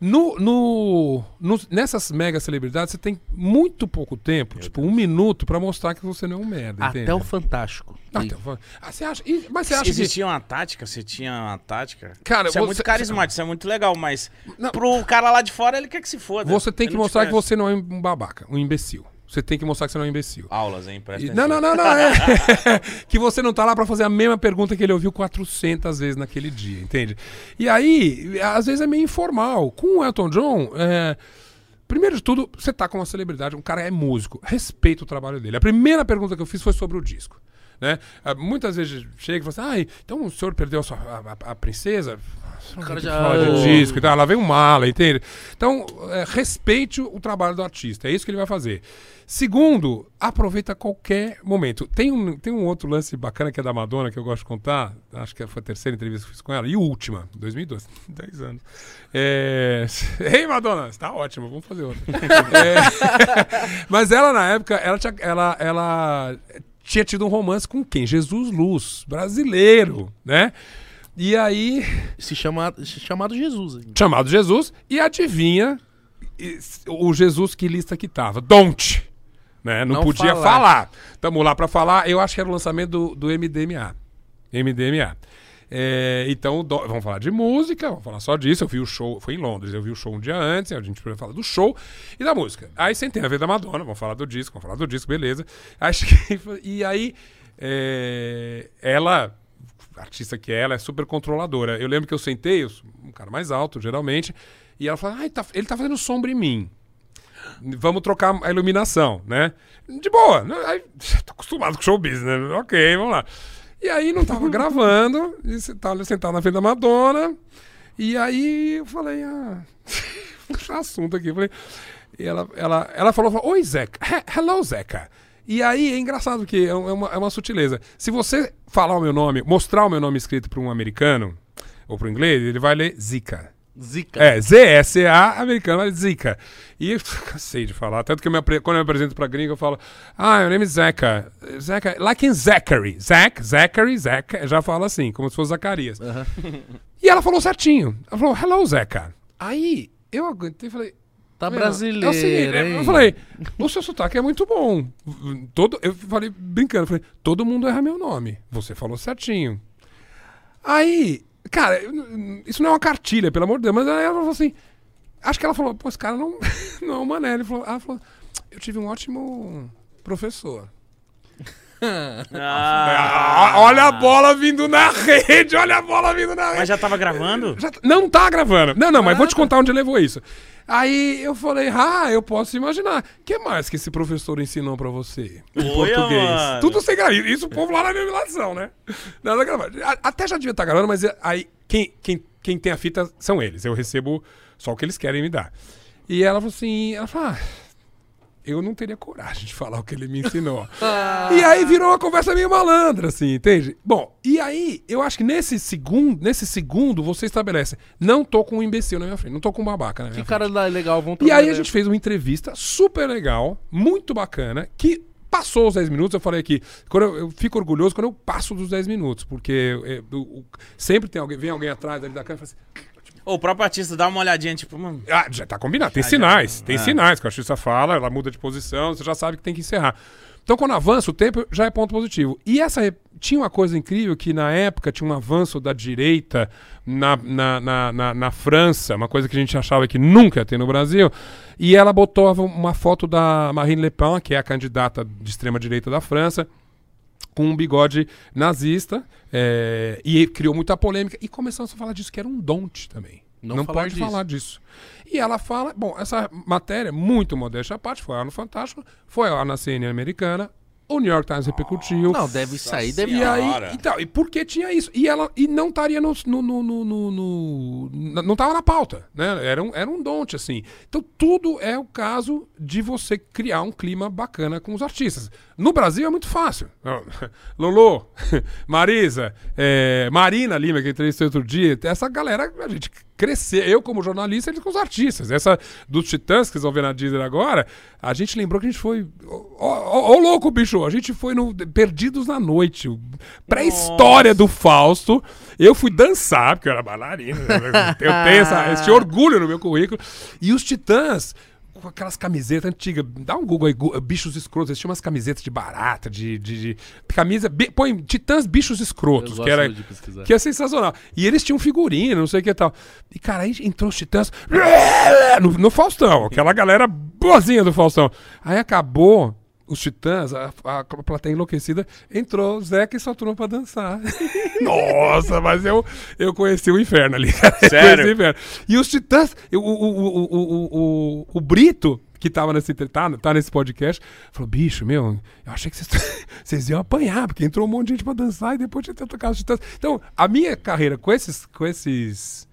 No, no, no- nessas mega celebridades, você tem muito pouco tempo, tipo um minuto, pra mostrar que você não é um merda, entende? Até o Fantástico. Então, fa- ah, você acha, mas você acha que... Existia uma tática? Você tinha uma tática? Cara, isso é você- muito carismático, isso é muito legal, mas Não. pro cara lá de fora, ele quer que se foda. Você tem que te mostrar que você não é um babaca, um imbecil. Você tem que mostrar que você não é um imbecil. Aulas, hein? Presta E- não, não, não, não. É. que você não tá lá pra fazer a mesma pergunta que ele ouviu 400 vezes naquele dia, entende? E aí, às vezes é meio informal. Com o Elton John, é, primeiro de tudo, você tá com uma celebridade, um cara é músico, respeita o trabalho dele. A primeira pergunta que eu fiz foi sobre o disco. né? Ah, Muitas vezes chega e fala assim, ah, então o senhor perdeu a, sua, a- a princesa? O cara já- falar de Oh. disco e tal, lá vem um mala, entende? Então, é, respeite o trabalho do artista, é isso que ele vai fazer. Segundo, aproveita qualquer momento. Tem um, tem um outro lance bacana que é da Madonna, que eu gosto de contar, acho que foi a terceira entrevista que fiz com ela, e última, 2012, 10 anos. É... Ei, Madonna, está ótimo, vamos fazer outra. É, Mas ela, na época, ela tinha, ela, ela tinha tido um romance com quem? Jesus Luz, brasileiro, né? E aí, Se chama, se chamado Jesus. ainda. chamado Jesus, e adivinha o Jesus que lista que tava? Don't. Né? Não, Não podia falar. falar. Tamo lá pra falar. Eu acho que era o lançamento do, do MDMA. MDMA. É, então, do- vamos falar de música, vamos falar só disso. Eu vi o show, foi em Londres, eu vi o show um dia antes, a gente vai falar do show e da música. Aí sentei na vez da Madonna, vamos falar do disco, vamos falar do disco, beleza. Aí cheguei, e aí, é, ela, artista que é ela, é super controladora. Eu lembro que eu sentei, eu um cara mais alto, geralmente, e ela falou: Ai, tá- ele tá fazendo sombra em mim. Vamos trocar a iluminação, né? De boa. Aí, tô acostumado com show business, né? Ok, vamos lá. E aí não tava gravando, e tava sentado na frente da Madonna. E aí eu falei, ah, assunto aqui. Eu falei, e ela, ela, ela falou, oi Zeca, He- hello Zeca. E aí é engraçado porque é uma, é uma sutileza. Se você falar o meu nome, mostrar o meu nome escrito para um americano ou para um inglês, ele vai ler Zika. Zica. É, Z-S-A, americano, Zika. E eu cansei de falar. Tanto que eu me quando eu me apresento pra gringa, eu falo, ah, meu nome é Zeca. Zeca, like in Zachary. Zach, Zachary, Zeca. Já falo assim, como se fosse Zacarias. E ela falou certinho. Ela falou, hello, Zeca. Aí, eu aguentei e falei, Tá meu, brasileiro, é o seguinte, hein? Eu falei, o seu sotaque é muito bom. Todo, eu falei, brincando, eu falei, todo mundo erra meu nome. Você falou certinho. Aí, cara, isso não é uma cartilha, pelo amor de Deus, mas ela falou assim. Acho que ela falou, pô, esse cara não, não é um mané. Ele falou, ela falou, eu tive um ótimo professor. Ah, Ah, olha a bola vindo na rede, olha a bola vindo na rede. mas já tava gravando? Já tá- não tá gravando. Não, não, mas vou te contar onde levou isso. Aí eu falei, ah, eu posso imaginar. O que mais que esse professor ensinou pra você? Em Olha, português. mano. Tudo sem gravar. Isso o povo lá na revelação, né? Nada gravado. Até já devia estar gravando, mas aí quem, quem, quem tem a fita são eles. Eu recebo só o que eles querem me dar. E ela falou assim, ela falou, ah, eu não teria coragem de falar o que ele me ensinou. e aí virou uma conversa meio malandra, assim, entende? Bom, e aí eu acho que nesse segundo, nesse segundo você estabelece, não tô com um imbecil na minha frente, não tô com um babaca na minha Que frente. cara lá legal, vamos E aí a gente fez uma entrevista super legal, muito bacana, que passou os 10 minutos. Eu falei aqui, quando eu, eu fico orgulhoso quando eu passo dos 10 minutos, porque é, o- o- sempre tem alguém, vem alguém atrás ali da câmera e fala assim, O próprio artista dá uma olhadinha, tipo, mano. ah, já tá combinado. Tem Ah, sinais. já- Tem é. sinais que a artista fala, ela muda de posição, você já sabe que tem que encerrar. Então, quando avança o tempo, já é ponto positivo. E essa tinha uma coisa incrível que na época tinha um avanço da direita na, na, na, na, na França, uma coisa que a gente achava que nunca ia ter no Brasil. E ela botou uma foto da Marine Le Pen, que é a candidata de extrema direita da França, com um bigode nazista é, e criou muita polêmica. E começamos a falar disso, que era um don't também. Não Não, falar pode disso. falar disso. E ela fala, bom, essa matéria, muito modesta à parte, foi lá no Fantástico, foi lá na CNN americana, o New York Times repercutiu. Não, deve sair, deve E aí, então, e por que tinha isso? E ela e não estaria no, no, no, no, no- não estava na pauta, né? Era um, era um don't, assim. Então, tudo é o caso de você criar um clima bacana com os artistas. No Brasil é muito fácil. Lolo, Marisa, é, Marina Lima, que eu entrevistei outro dia, essa galera, a gente crescer, eu como jornalista, eles com os artistas. Essa dos Titãs que vocês vão ver na Disney agora, a gente lembrou que a gente foi. Ô, louco, bicho! A gente foi no Perdidos na Noite. Pré-história do Fausto. Eu fui dançar, porque eu era bailarina. né? Eu tenho essa- esse orgulho no meu currículo. E os Titãs. Com aquelas camisetas antigas. Dá um Google aí, bichos escrotos. Eles tinham umas camisetas de barata, de. de, de- camisa. bi- põe Titãs bichos escrotos, que era. Que é sensacional. E eles tinham figurino, não sei o que tal. E, cara, aí entrou os titãs. No, no Faustão, aquela galera boazinha do Faustão. Aí acabou os titãs, a, a plateia enlouquecida, entrou o Zeca e sua turma pra dançar. Nossa, mas eu, eu conheci o inferno ali. Eu Sério? conheci o inferno. E os titãs, o, o, o, o, o, o, Brito que tava nesse, tá, tá nesse podcast, falou, bicho, meu, eu achei que vocês, iam apanhar, porque entrou um monte de gente pra dançar e depois tinha casa de dança. Então, a minha carreira com esses, com esses,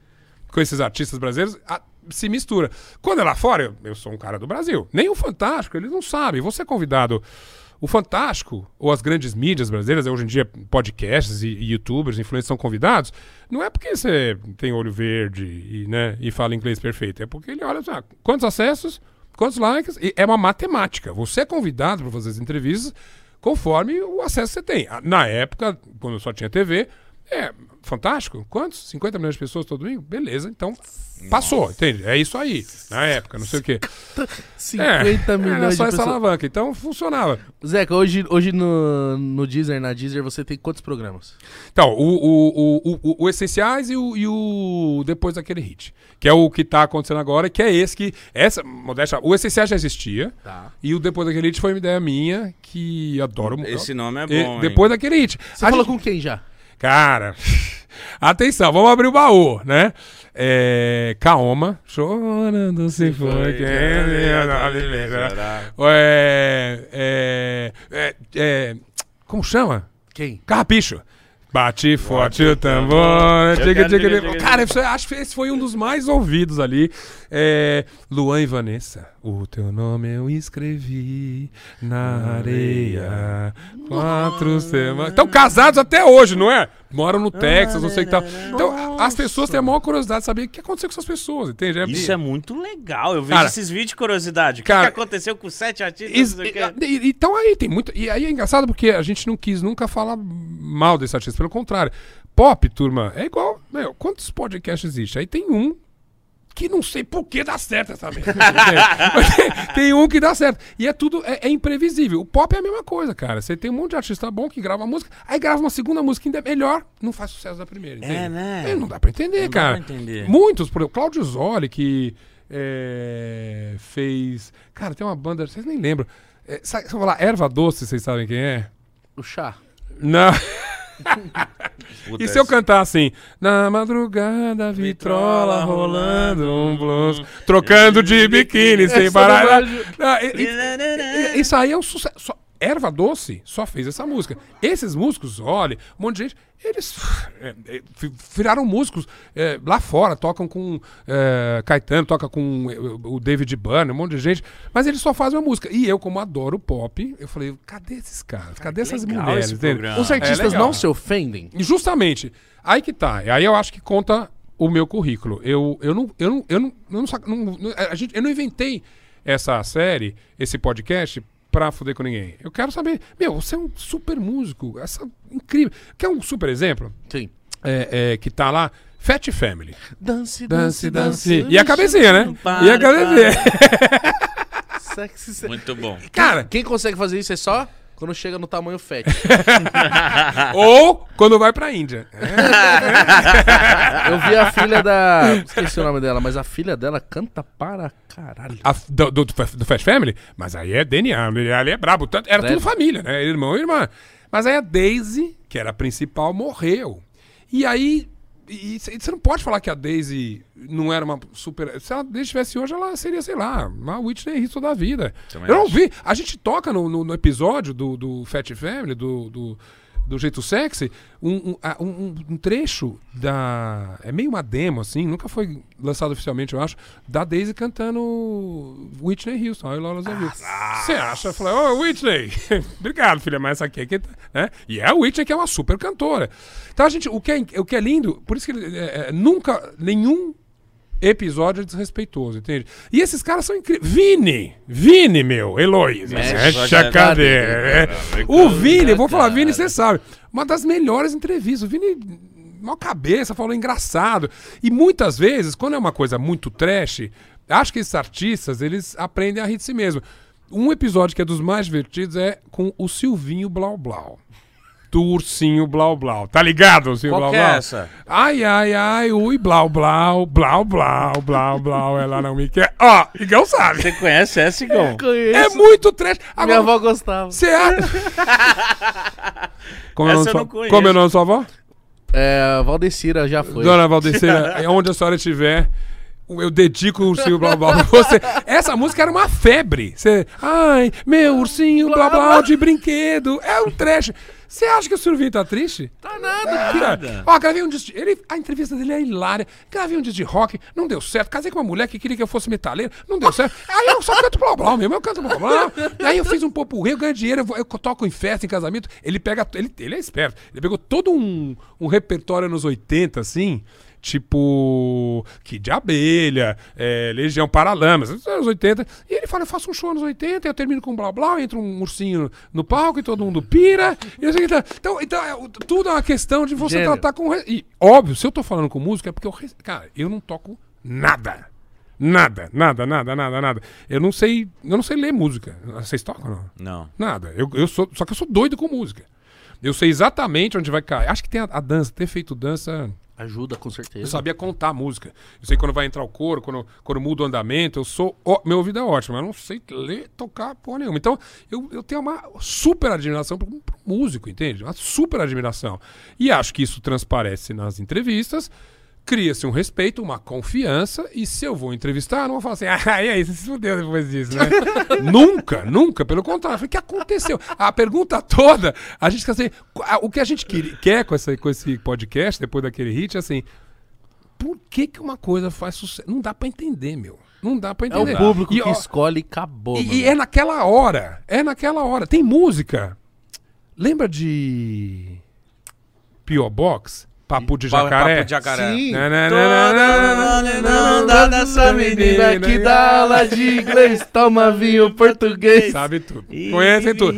com esses artistas brasileiros a- se mistura. Quando é lá fora, eu, eu sou um cara do Brasil. Nem o Fantástico, eles não sabem. Você é convidado... O Fantástico, ou as grandes mídias brasileiras, hoje em dia podcasts e, e youtubers, influencers são convidados, não é porque você tem olho verde e, né, e fala inglês perfeito, é porque ele olha ah, quantos acessos, quantos likes, e é uma matemática. Você é convidado para fazer as entrevistas conforme o acesso que você tem. Ah, Na época, quando só tinha TV, é fantástico. Quantos? 50 milhões de pessoas todo domingo? Beleza, então passou, entende? É isso aí. Na época, não sei o quê. 50 é, milhões Era só de essa pessoas. alavanca, então funcionava. Zeca, hoje, hoje no, no Deezer, na Deezer, você tem quantos programas? Então, o, o, o, o, o Essenciais e o, e o Depois daquele hit. Que é o que tá acontecendo agora, que é esse que. Essa, modéstia, o Essenciais já existia. Tá. E o Depois daquele hit foi uma ideia minha, que adoro muito. Esse nome é E- bom, hein? Depois daquele hit. Você A falou gente- com quem já? Cara, atenção, vamos abrir o baú, né? É, Kaoma, chorando se foi quem. É, é, é, como chama? Quem? Carrapicho. Bate forte o tambor. Cara, eu acho que esse foi um dos mais ouvidos ali. É, Luan e Vanessa. O teu nome eu escrevi na areia. Quatro semanas. Estão casados até hoje, não é? Moram no Texas, não sei o que tal. Então, as pessoas têm a maior curiosidade de saber o que aconteceu com essas pessoas, entende? Isso é muito legal. Eu vejo Cara, esses vídeos de curiosidade. O que, cara, que aconteceu com sete artistas? Então aí tem muito. E aí é engraçado porque a gente não quis nunca falar mal desse artista. Pelo contrário. Pop, turma, é igual. Meu, quantos podcasts existem? Aí tem um que não sei por que dá certo essa merda. Tem, tem um que dá certo. E é tudo. É, é imprevisível. O pop é a mesma coisa, cara. Você tem um monte de artista bom que grava música, aí grava uma segunda música ainda melhor, não faz sucesso da primeira. É, entende? né? É, não dá pra entender, Não dá cara. pra entender. Muitos, por exemplo, Claudio Zoli, que é, fez. Cara, tem uma banda, vocês nem lembram. É, sabe, se eu falar Erva Doce, vocês sabem quem é? O chá. Não. Puta, E se eu cantar assim? Na madrugada, vitrola rolando um blues, trocando de biquíni sem parar. e- Isso aí é um sucesso. Só- Erva Doce só fez essa música. Esses músicos, olha, um monte de gente, eles é, é, viraram músicos é, lá fora, tocam com é, Caetano, toca com é, o David Byrne, um monte de gente, mas eles só fazem uma música. E eu, como adoro pop, eu falei, cadê esses caras? Cadê essas legal mulheres? Os artistas legal. não se ofendem? E Justamente. Aí que tá. Aí eu acho que conta o meu currículo. Eu, eu não. Eu não, eu não, eu não- não- a gente, eu não inventei essa série, esse podcast, pra foder com ninguém. Eu quero saber. Meu, você é um super músico. Essa, incrível. Quer um super exemplo? Sim. É, é, que tá lá. Fat Family. Dance, Dance, dance. E a cabecinha, né? Para, E a cabecinha. Sexy, sexy. Muito bom. Cara, Quem consegue fazer isso é só quando chega no tamanho fat. ou quando vai pra Índia. Eu vi a filha da. Esqueci o nome dela, mas a filha dela canta para caralho. A- do, do, do Fast Family, mas aí é DNA, ele ali é brabo. Tanto, era Credo. tudo família, né? Irmão e irmã. Mas aí a Daisy, que era a principal, morreu. E aí. E você não pode falar que a Daisy não era uma super. Se ela Daisy estivesse hoje, ela seria, sei lá, uma Whitney Houston da vida. Também Eu não acho. vi. A gente toca no, no, no episódio do, do Fat Family, do, do, do Jeito Sexy, um, um, um- trecho da. É meio uma demo, assim, nunca foi lançado oficialmente, eu acho, da Daisy cantando Whitney Houston. O Laura viu. Você acha? Eu falei, ô Whitney, obrigado, filha, mas essa aqui é que. Né? E é a Whitney que é uma super cantora. Então a gente, o que é, o que é lindo, por isso que ele, é, é, nunca, nenhum episódio é desrespeitoso, entende? E esses caras são incríveis. Vini! Vini, meu! Heloísa! Mexe Mexe a cadeira! cadeira. O Vini, vou falar Vini, você sabe. Uma das melhores entrevistas. O Vini, mal cabeça, falou engraçado. E muitas vezes, quando é uma coisa muito trash, acho que esses artistas, eles aprendem a rir de si mesmo. Um episódio que é dos mais divertidos é com o Silvinho Blau Blau. Do ursinho Blau Blau. Tá ligado, ursinho Qual Blau que é Blau? essa? Ai, ai, ai, ui, blau, blau, blau, blau, blau, blau, ela não me quer. Ó, Igão sabe. Você conhece essa, Igão? Conheço. É muito trash. Minha Agora, avó gostava. você acha... Como é Essa eu da sua- não conheço. Como é o nome da sua avó? É, Valdecira já foi. Dona Valdecira, é onde a senhora estiver, Eu dedico o ursinho blá blá pra você. Essa música era uma febre. Você, ai, meu ursinho blá blá de brinquedo. É um trash. Você acha que o Silvinho tá triste? Tá nada, Cara, Ó, gravei um disco. de- Ele, a entrevista dele é hilária. Gravei um disco de rock, não deu certo. Casei com uma mulher que queria que eu fosse metaleiro, não deu certo. Aí eu só canto blá blá mesmo, eu canto blá blá. Aí eu fiz um popurrí, eu ganho dinheiro, eu, vou- eu toco em festa, em casamento. Ele pega. Ele, ele é esperto. Ele pegou todo um, um repertório nos 80, assim. Tipo, Kid de Abelha, é, Legião Paralamas, anos 80. E ele fala: eu faço um show nos 80, eu termino com blá blá, entra um ursinho no palco e todo mundo pira. E não sei o que tá. Então, então é, tudo é uma questão de você Gênio. tratar com. E, óbvio, se eu tô falando com música, é porque eu. Cara, eu não toco nada. Nada, nada, nada, nada, nada. Eu não sei. Eu não sei ler música. Vocês tocam, não? Não. Nada. Eu, eu sou, só que eu sou doido com música. Eu sei exatamente onde vai cair. Acho que tem a, a dança, ter feito dança. Ajuda, com Eu certeza. sabia contar a música. Eu sei quando vai entrar o coro, quando, quando muda o andamento. Eu sou. ó, meu ouvido é ótimo, mas eu não sei ler, tocar porra nenhuma. Então, eu, eu tenho uma super admiração pro, pro músico, entende? Uma super admiração. E acho que isso transparece nas entrevistas. Cria-se um respeito, uma confiança, e se eu vou entrevistar, eu não vou falar assim, ah, e aí, você se fudeu depois disso, né? nunca, nunca, pelo contrário. Falei, O que aconteceu? A pergunta toda, a gente quer dizer, o que a gente quer, com, essa, com esse podcast, depois daquele hit, é assim, por que, que uma coisa faz sucesso? Não dá pra entender, meu. Não dá pra É o entender. público E, que ó, escolhe e acabou. e, e é naquela hora. É naquela hora. Tem música. Lembra de. P.O. Box? Papo de jacaré? Papo de jacaré. Sim. Né, né, né, né, né, né, Não dá dessa menina que dá aula de inglês, toma vinho português. Sabe tudo. Conhecem tudo.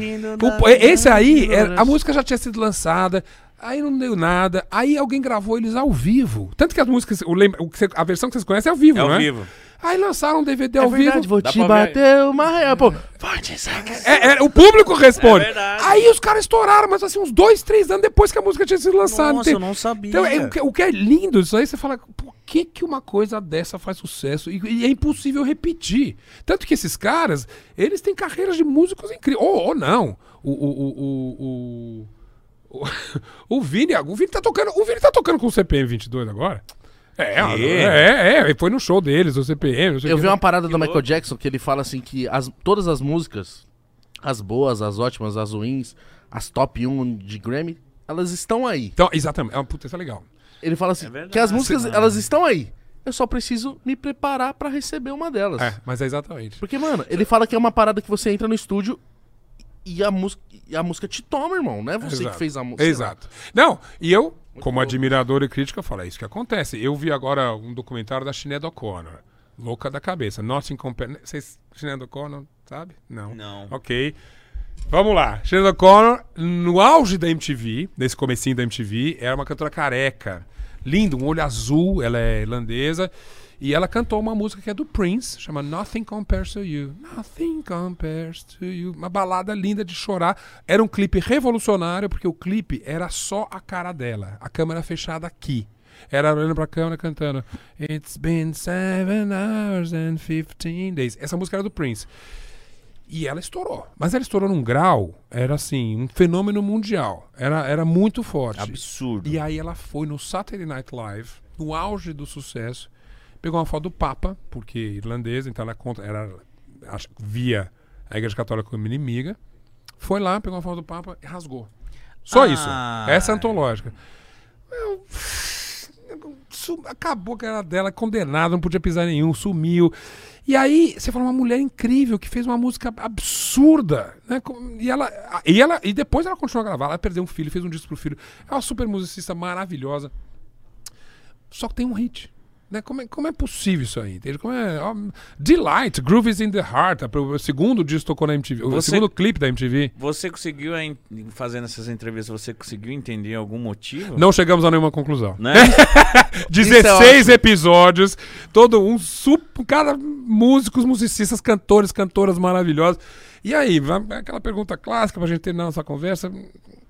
esse aí, era- a música já tinha sido lançada. Aí não deu nada. Aí alguém gravou eles ao vivo. Tanto que as músicas. O a versão que vocês conhecem é ao vivo, É ao é? vivo. Aí lançaram um DVD É ao verdade, vivo. vou Dá te bater uma real. Pô, forte saca. É, é, o público responde. É. Aí os caras estouraram, mas assim, uns dois, três anos depois que a música tinha sido lançada. Nossa, entende? eu não sabia. Então, é, o, que, o que é lindo isso aí, você fala, por que, que uma coisa dessa faz sucesso? E, e é impossível repetir. Tanto que esses caras, eles têm carreiras de músicos incríveis. Ou, ou não. O, o, o, o, o, o, o Vini, o Vini tá tocando. O Vini tá tocando com o CPM 22 agora. É, Que? é, é, foi no show deles, o CPM. não sei o Eu vi uma parada do louco. Michael Jackson que ele fala assim que as, todas as músicas, as boas, as ótimas, as ruins, as top 1 de Grammy, elas estão aí. Então, exatamente. É uma puta, isso é legal. Ele fala assim, É que as músicas, elas estão aí. Eu só preciso me preparar pra receber uma delas. É, mas é exatamente. Porque, mano, ele fala que é uma parada que você entra no estúdio e a, música, e a música te toma, irmão. Não é você Exato. que fez a música. Exato. Não, e eu, como louco. admirador e crítico, eu falo, é isso que acontece. Eu vi agora um documentário da Sinead O'Connor. Louca da cabeça. Nothing Compare... Vocês, Sinead O'Connor, sabe? Não. Não. Ok. Vamos lá. Sinead O'Connor, no auge da MTV, nesse comecinho da MTV, era uma cantora careca. Lindo, um olho azul, ela é irlandesa. E ela cantou uma música que é do Prince, chama Nothing Compares to You. Nothing Compares to You. Uma balada linda de chorar. Era um clipe revolucionário, porque o clipe era só a cara dela. A câmera fechada aqui. Era olhando pra câmera cantando It's been seven hours and 15 days. Essa música era do Prince. E ela estourou. Mas ela estourou num grau, era assim, um fenômeno mundial. Era, era muito forte. Absurdo. E aí ela foi no Saturday Night Live, no auge do sucesso, pegou uma foto do Papa, porque irlandesa, então ela conta, era, acho que via a Igreja Católica como inimiga. Foi lá, pegou uma foto do Papa e rasgou. Só Ah. isso. Essa é antológica. Eu- acabou a cara dela, condenada, não podia pisar nenhum, sumiu. E aí, você fala, uma mulher incrível que fez uma música absurda, né? E ela, e ela e depois ela continuou a gravar, ela perdeu um filho, fez um disco pro filho. É uma super musicista maravilhosa. Só que tem um hit. Né? Como, é, como é possível isso aí? Entende? Como é, Delight, Groove is in the Heart. O segundo disco tocou na MTV. O Você- segundo clipe da MTV. Você conseguiu, em- fazendo essas entrevistas, você conseguiu entender algum motivo? Não chegamos a nenhuma conclusão. Né? 16 episódios, todo um super, cada músicos, musicistas, cantores, cantoras maravilhosos. E aí, aquela pergunta clássica pra gente terminar nossa conversa,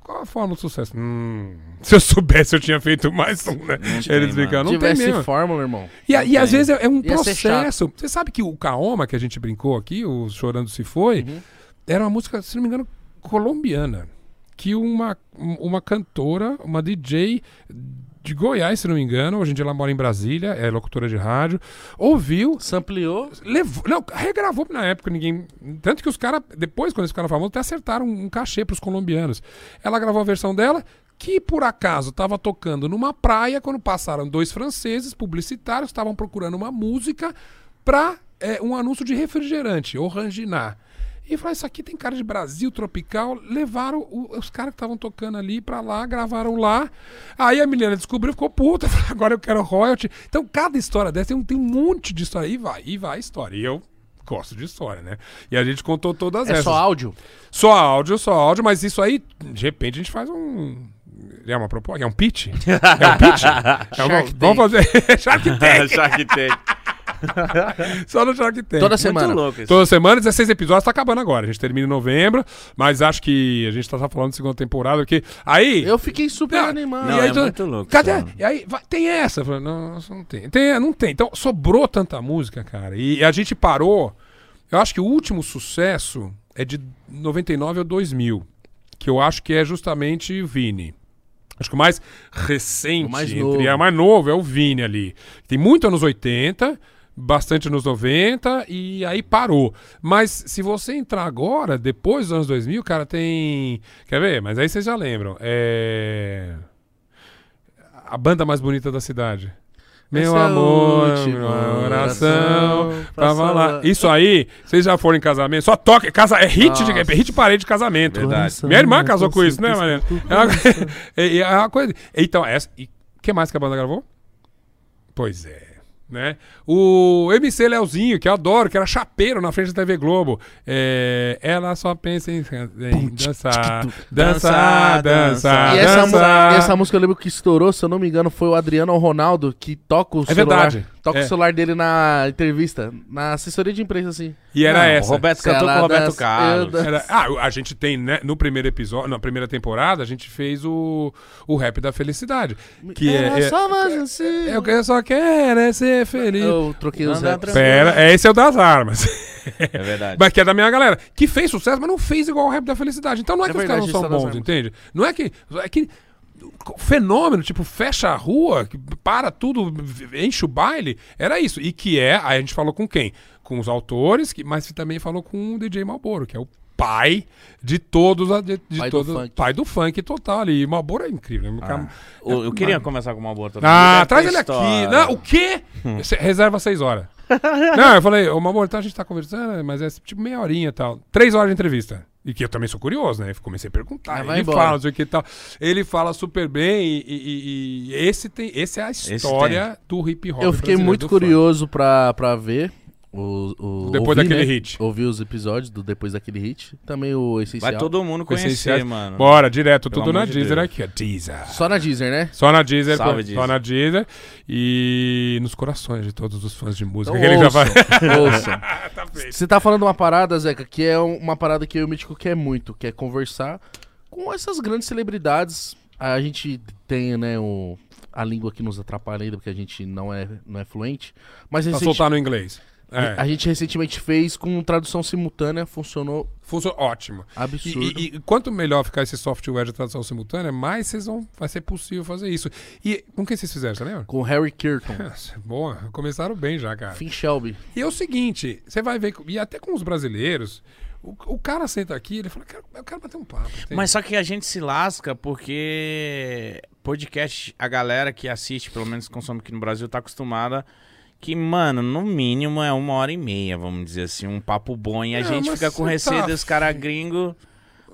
qual a forma do sucesso? Hum, se eu soubesse eu tinha feito mais um, né? tem, Eles ficam, não tem tivesse mesmo. fórmula, irmão. E, a- e às tem. vezes é, é um Ia processo. Você sabe que o Kaoma, que a gente brincou aqui, o Chorando Se Foi, Uhum. era uma música, se não me engano, colombiana. Que uma, uma cantora, uma DJ de Goiás, se não me engano. Hoje em dia ela mora em Brasília, é locutora de rádio. Ouviu, Sampleou. levou. Não, regravou na época, ninguém. Tanto que os caras, depois, quando eles ficaram famosos, até acertaram um, cachê pros colombianos. Ela gravou a versão dela, que por acaso estava tocando numa praia quando passaram dois franceses publicitários, estavam procurando uma música pra é, um anúncio de refrigerante, Oranginar. E falou, isso aqui tem cara de Brasil tropical. Levaram o- os caras que estavam tocando ali pra lá, gravaram lá. Aí a menina descobriu, ficou puta. Falou, agora eu quero royalty. Então cada história dessa tem um, tem um monte de história. E vai, e vai história. E eu gosto de história, né? E a gente contou todas É essas. só áudio? Só áudio, só áudio, mas isso aí, de repente, a gente faz um. É uma proposta? É um pitch? É um pitch? É uma- vamos fazer. Shark Tank! Shark Tank. Só no Shark Tank. Toda Muito semana. louco isso. Toda semana, 16 episódios, tá acabando agora. A gente termina em novembro, mas acho que a gente tá só falando de segunda temporada, porque. Aí. Eu fiquei super Não, animado. Não, e aí é muito louco Cadê? mano. E aí, vai- tem essa? Falei, não, não tem. tem. Não tem. Então, sobrou tanta música, cara. E a gente parou. Eu acho que o último sucesso é de 99 ou 2000. Que eu acho que é justamente Vini. Acho que o mais recente, O mais entre- novo. é o mais novo, é o Vini ali. Tem muito anos 80, bastante anos 90 e aí parou. Mas se você entrar agora, depois dos anos 2000, cara, tem. Quer ver? Mas aí vocês já lembram. É. A banda mais bonita da cidade. Meu Essa é amor, última minha oração, oração pra falar. Isso aí, vocês já foram em casamento, só toca. Casa, é hit, de, é hit de parede de casamento. Verdade. Minha irmã casou com isso, né, Mariana? É uma, é- é uma coisa. Então, essa. E o que mais que a banda gravou? Pois é. Né? O MC Leozinho, que eu adoro, que era chapeiro na frente da TV Globo. É, ela só pensa em, em dançar, dançar, dançar. E essa, dançar. essa música eu lembro que estourou, se eu não me engano, foi o Adriano Ronaldo que toca o É celular. verdade. Toca É. o celular dele na entrevista, na assessoria de imprensa, assim. E era Não, essa. O Roberto cantou com o Roberto dança, Carlos. eu. Era- ah, a gente tem, né, no primeiro episódio, na primeira temporada, a gente fez o, o rap da felicidade. Que é. Era é, só mais assim. é o que eu só quero é ser feliz. Eu troquei os raps. Pera, é, esse é o das armas. É verdade. Mas que é da minha galera. Que fez sucesso, mas não fez igual o rap da felicidade. Então não é, É que verdade, os caras não são bons, armas. entende? Não é que. É que. Fenômeno, tipo, fecha a rua, para tudo, enche o baile, era isso. E que é, aí a gente falou com quem? Com os autores, que, mas também falou com o DJ Malboro, que é o pai de todos, a- de, de Pai do todos, funk. pai do funk total ali. E Malboro é incrível. né? Ah, o- eu queria começar com uma boa também. Ah, traz ele aqui. Não, o quê? Reserva seis horas. Não, eu falei, ô Mamor, então a gente tá conversando, mas é tipo meia horinha e tal. Três horas de entrevista. E que eu também sou curioso, né? Comecei a perguntar. Ah, ele embora. fala, não sei o que e tal. Ele fala super bem e, e- e- esse tem. Esse é a história do hip hop. Eu fiquei muito curioso pra, pra ver o, o Depois ouvir, daquele né? hit. Ouvir os episódios do Depois daquele hit. Também o Essencial. Vai todo mundo conhecer, essenciais. mano. Bora, direto, Pelo tudo na de Deezer Deus. aqui. Deezer. Só na Deezer, né? Só na Deezer, Salve, pô, Deezer. só na Deezer e nos corações de todos os fãs de música. Então que ele já ouçam, tá. Você tá falando uma parada, Zeca, que é um- uma parada que eu e o Mítico quer muito, que é conversar com essas grandes celebridades. A gente tem, né, o, a língua que nos atrapalha ainda, porque a gente não é, não é fluente. Mas Pra soltar no inglês. É. a gente recentemente fez com tradução simultânea, funcionou Funciona ótimo. E, absurdo. e- e quanto melhor ficar esse software de tradução simultânea, mais vocês vão, vai ser possível fazer isso. E com quem vocês fizeram, você lembra? Com Harry Kirton, Boa, começaram bem já, cara. Finn Shelby. E é o seguinte, você vai ver, e até com os brasileiros, o, o cara senta aqui, ele fala, eu quero, eu quero bater um papo. entende? Mas só que a gente se lasca porque podcast, a galera que assiste, pelo menos consome aqui no Brasil, tá acostumada que, mano, no mínimo é uma hora e meia, vamos dizer assim, um papo bom. E a Não, gente fica com você receio tá dos caras gringos.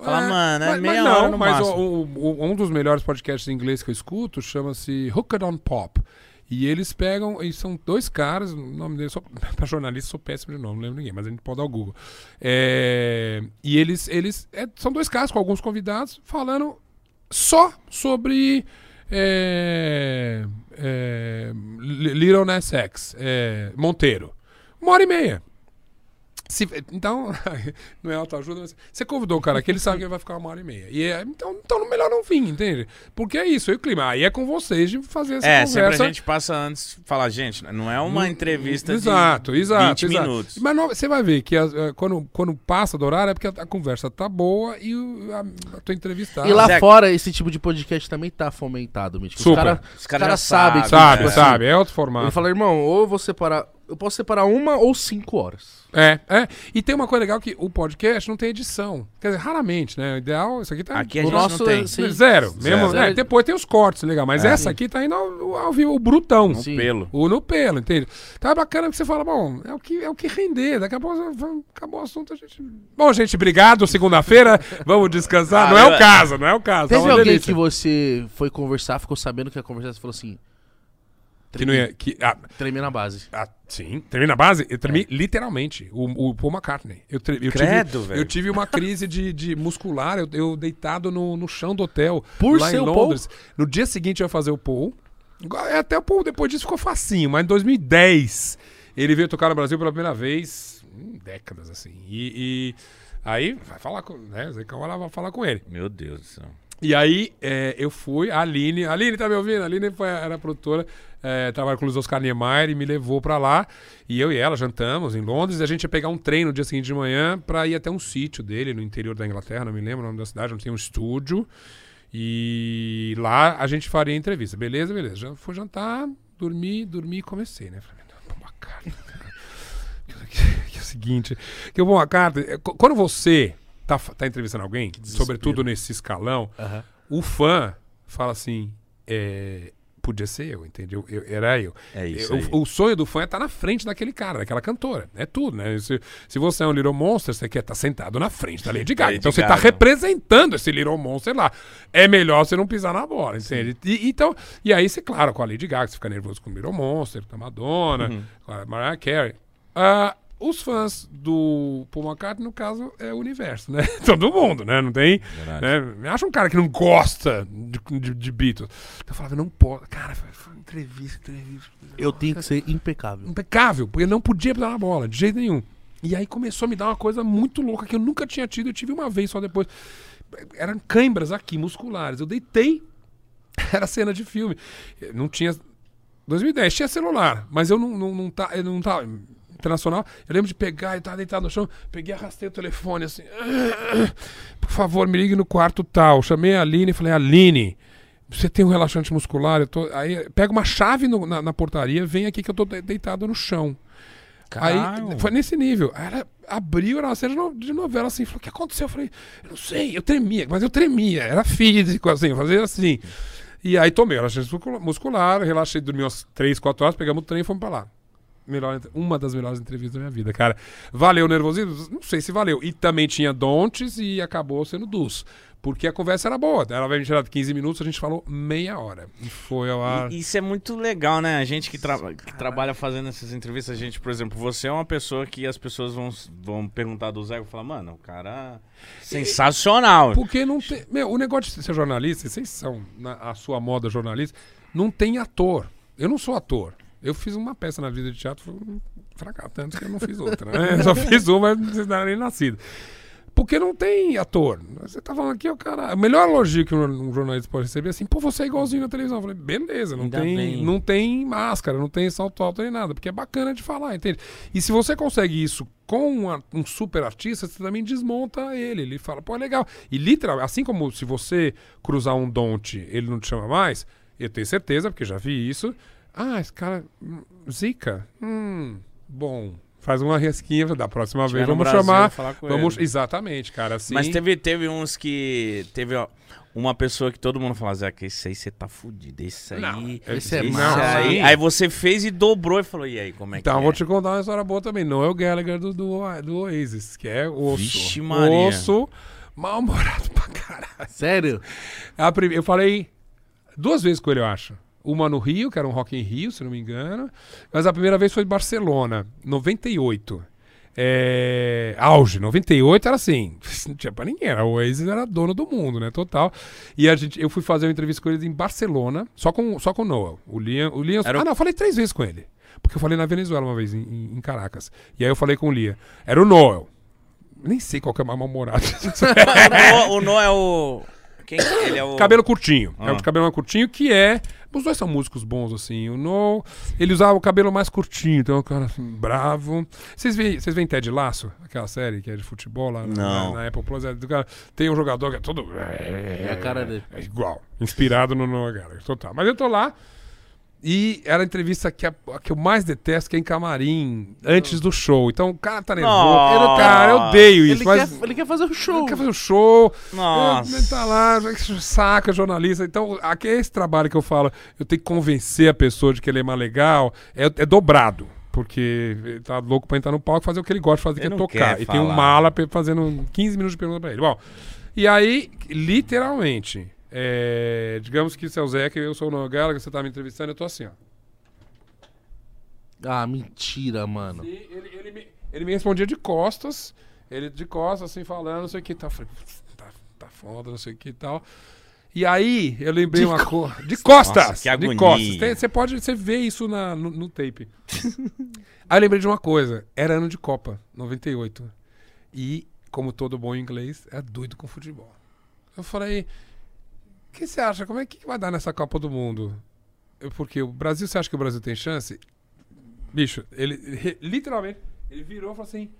Fala, É, mano, é mas- meia mas hora não, no mas máximo. o- o- um dos melhores podcasts em inglês que eu escuto chama-se Hooked on Pop. E eles pegam, e são dois caras, o nome deles, só, pra jornalista sou péssimo de nome, não lembro ninguém, mas a gente pode dar o Google. É, e eles, eles é, são dois caras com alguns convidados falando só sobre é, é, Li- Little Nas X, é, Monteiro. Uma hora e meia. Se- então, não é autoajuda, mas você convidou o cara que ele sabe que ele vai ficar uma hora e meia. E é, então, então, melhor não vir, entende? Porque é isso, e o clima. Aí é com vocês de fazer essa É, sempre conversa. a gente passa antes, falar, gente, não é uma entrevista Exato, de exato, 20 exato. minutos. Mas não- você vai ver que as- eh, quando, quando passa do horário é porque a, a conversa tá boa e o- a, a tua entrevistada. E lá Zé- fora, esse tipo de podcast também tá fomentado, Mítico. Os Super. caras Os cara caras já sabem que, Sabe, tipo assim, sabe, é outro formato. Ele fala, irmão, ou eu vou separar. Eu posso separar uma ou cinco horas. É, é. E tem uma coisa legal que o podcast não tem edição. Quer dizer, raramente, né? O ideal, isso aqui tá. Aqui a o gente nosso não tem. é- sim. Zero. Mesmo, Zero. é, depois tem os cortes, legal. Mas É. essa aqui tá indo ao, ao vivo, o brutão. No Sim. pelo. O no pelo, entende? Tá bacana que você fala, bom, é o que, é o que render. Daqui a pouco acabou o assunto, a gente. Bom, gente, obrigado. Segunda-feira, vamos descansar. Ah, não é o eu- caso, não é o caso. tá Teve uma alguém delícia. que você foi conversar, ficou sabendo que ia conversar, você falou assim. Que não ia. Que, ah, Tremei na base. ah, sim, tremei na base. Eu tremi literalmente. O, o Paul McCartney. Eu, tre- eu Credo, tive, velho. Eu tive uma crise de, de muscular. Eu, eu deitado no, no chão do hotel. Por lá em Londres. No dia seguinte eu ia fazer o Paul. É, Até o Paul depois disso ficou facinho. Mas em 2010 ele veio tocar no Brasil pela primeira vez. Em décadas, assim. E. e aí, vai falar com. Né, Zé Camargo vai falar com ele. Meu Deus do céu. E aí é, eu fui, a Aline, a Aline tá me ouvindo? A Aline foi, era a produtora, é, trabalha com o Luiz Oscar Niemeyer e me levou pra lá. E eu e ela jantamos em Londres e a gente ia pegar um trem no dia seguinte de manhã pra ir até um sítio dele no interior da Inglaterra, não me lembro o nome da cidade, onde tem um estúdio. E lá a gente faria a entrevista. Beleza, beleza. Já fui jantar, dormi, dormi e comecei, né? Falei, não, uma carta. Que, é o seguinte, que eu vou uma carta. é, qu- Quando você tá, tá entrevistando alguém, sobretudo nesse escalão, o fã fala assim: é, podia ser eu, entendeu? Eu- era eu. É isso Eu- aí. o, sonho do fã é estar na frente daquele cara, daquela cantora. É tudo, né? Se, se você é um Little Monster, você quer estar sentado na frente da Lady Gaga. Lady então você está representando esse Little Monster lá. É melhor você não pisar na bola, entende? E, então, e aí, você, claro, com a Lady Gaga, você fica nervoso com o Little Monster, com a Madonna, Uhum. com a Mariah Carey. Ah, os fãs do Paul McCartney, no caso, é o universo, né? Todo mundo, né? Não tem. Né? Me acha um cara que não gosta de, de, de Beatles. Então eu falava, não pode. Cara, foi, uma entrevista, entrevista. Eu tenho que ser impecável. Impecável, porque não podia pisar na bola, de jeito nenhum. E aí começou a me dar uma coisa muito louca que eu nunca tinha tido, eu tive uma vez só depois. Eram câimbras aqui, musculares. Eu deitei. Era cena de filme. Não tinha. 2010 tinha celular, mas eu não, não, não, tá, eu não tava. Internacional, eu lembro de pegar e tava deitado no chão, peguei, arrastei o telefone assim. Por favor, me ligue no quarto tal. Chamei a Aline e falei, Aline, você tem um relaxante muscular? Eu tô... Aí pega uma chave no- na, na portaria, vem aqui que eu tô de- deitado no chão. Caralho. Aí foi nesse nível. Aí ela abriu, era uma cena de no- de novela assim, falou: o que aconteceu? Eu falei, eu não sei, eu tremia, mas eu tremia, era físico, assim, fazia assim. E aí tomei relaxante muscula- muscular, relaxei, dormi umas 3, 4 horas, pegamos o trem e fomos pra lá. Melhor, uma das melhores entrevistas da minha vida, cara. Valeu nervosismo? Não sei se valeu. E também tinha Dontes e acabou sendo Dus. Porque a conversa era boa. Ela vai me tirar de 15 minutos, a gente falou meia hora. E foi ao ar. E- Isso é muito legal, né? A gente que, tra- que trabalha fazendo essas entrevistas, a gente, por exemplo, você é uma pessoa que as pessoas vão, vão perguntar do Zé e falar, mano, o cara sensacional. Porque não tem. Meu, o negócio de ser jornalista, vocês são na a sua moda jornalista, não tem ator. Eu não sou ator. Eu fiz uma peça na vida de teatro, foi um fracasso, tanto que eu não fiz outra. Né? Só fiz uma, mas vocês não eram nem nascido. Porque não tem ator. Você tá falando aqui, o cara. O melhor elogio que um jornalista pode receber é assim, pô, você é igualzinho na televisão. Eu falei, beleza, não Ainda tem, bem. não tem máscara, não tem salto alto nem nada, porque é bacana de falar, entende? E se você consegue isso com uma- um super artista, você também desmonta ele. Ele fala, pô, é legal. E literalmente, assim como se você cruzar um Donte, ele não te chama mais, eu tenho certeza, porque já vi isso. Ah, esse cara. Zica? Hum, bom. Faz uma resquinha da próxima Tiver vez. Vamos Brasil, chamar. falar com Vamos, ele. exatamente, cara. Assim, Mas teve, teve uns que. Teve ó, uma pessoa que todo mundo fala, Zé, que esse aí você tá fudido. Esse aí. Não, esse é esse massa, aí. Aí você fez e dobrou e falou, e aí, como é Então, que vou é? te contar uma história boa também. Não é o Gallagher do, do, do Oasis, que é osso. Vixe, Maria. Osso, mal-humorado pra caralho. Sério? A Eu falei duas vezes com ele, eu acho. Uma no Rio, que era um Rock em Rio, se não me engano. Mas a primeira vez foi em Barcelona, 98. É... Auge, 98 era assim, não tinha pra ninguém, era, o Oasis era dono do mundo, né, total. E a gente, eu fui fazer uma entrevista com eles em Barcelona, só com, só com o Noah. O Liam, o Liam Era Ah, não, eu falei três vezes com ele. Porque eu falei na Venezuela uma vez, em, em- Caracas. E aí eu falei com o Lia. Era o Noel. Nem sei qual que é mais mal-humorado. o, No, o No é o. Quem? Ele é o. cabelo curtinho. É Ah. o de cabelo curtinho, que é. Os dois são músicos bons, assim. O No, ele usava o cabelo mais curtinho, então é um cara assim, bravo. Vocês veem, vocês veem Ted Laço, aquela série que é de futebol lá na, Não. na, na Apple Plus? É do cara, tem um jogador que é todo. É a cara dele. É igual. Inspirado no No, cara. Total. Mas eu tô lá. E era a entrevista que, a, a que eu mais detesto, que é em camarim, antes do show. Então o cara tá nervoso. Cara, eu odeio isso. Ele, mas... quer, ele quer fazer um show. Ele quer fazer um show. Nossa. Ele tá lá, saca, jornalista. Então, aqui é esse trabalho que eu falo. Eu tenho que convencer a pessoa de que ele é mais legal. É, é dobrado. Porque ele tá louco pra entrar no palco e fazer o que ele gosta de fazer, que Ele é não tocar. E tem um mala fazendo 15 minutos de pergunta pra ele. Bom, e aí, literalmente, é, digamos que você é o Zeca eu sou o Noel Gallagher, você tá me entrevistando, eu tô assim, ó. Ah, mentira, mano. E ele, ele me, ele me respondia de costas, ele de costas, assim, falando, não sei o que falei, tá, tá foda, não sei o que e tal. E aí, eu lembrei De uma coisa. De costas! Nossa, que de agonia. costas. Tem- Você pode você vê isso na, no, no tape. aí eu lembrei de uma coisa. Era ano de Copa, 98. E, como todo bom inglês, é doido com futebol. Eu falei, o que você acha? Como é que vai dar nessa Copa do Mundo? Porque o Brasil, você acha que o Brasil tem chance? Bicho, ele, literalmente, ele virou e falou assim: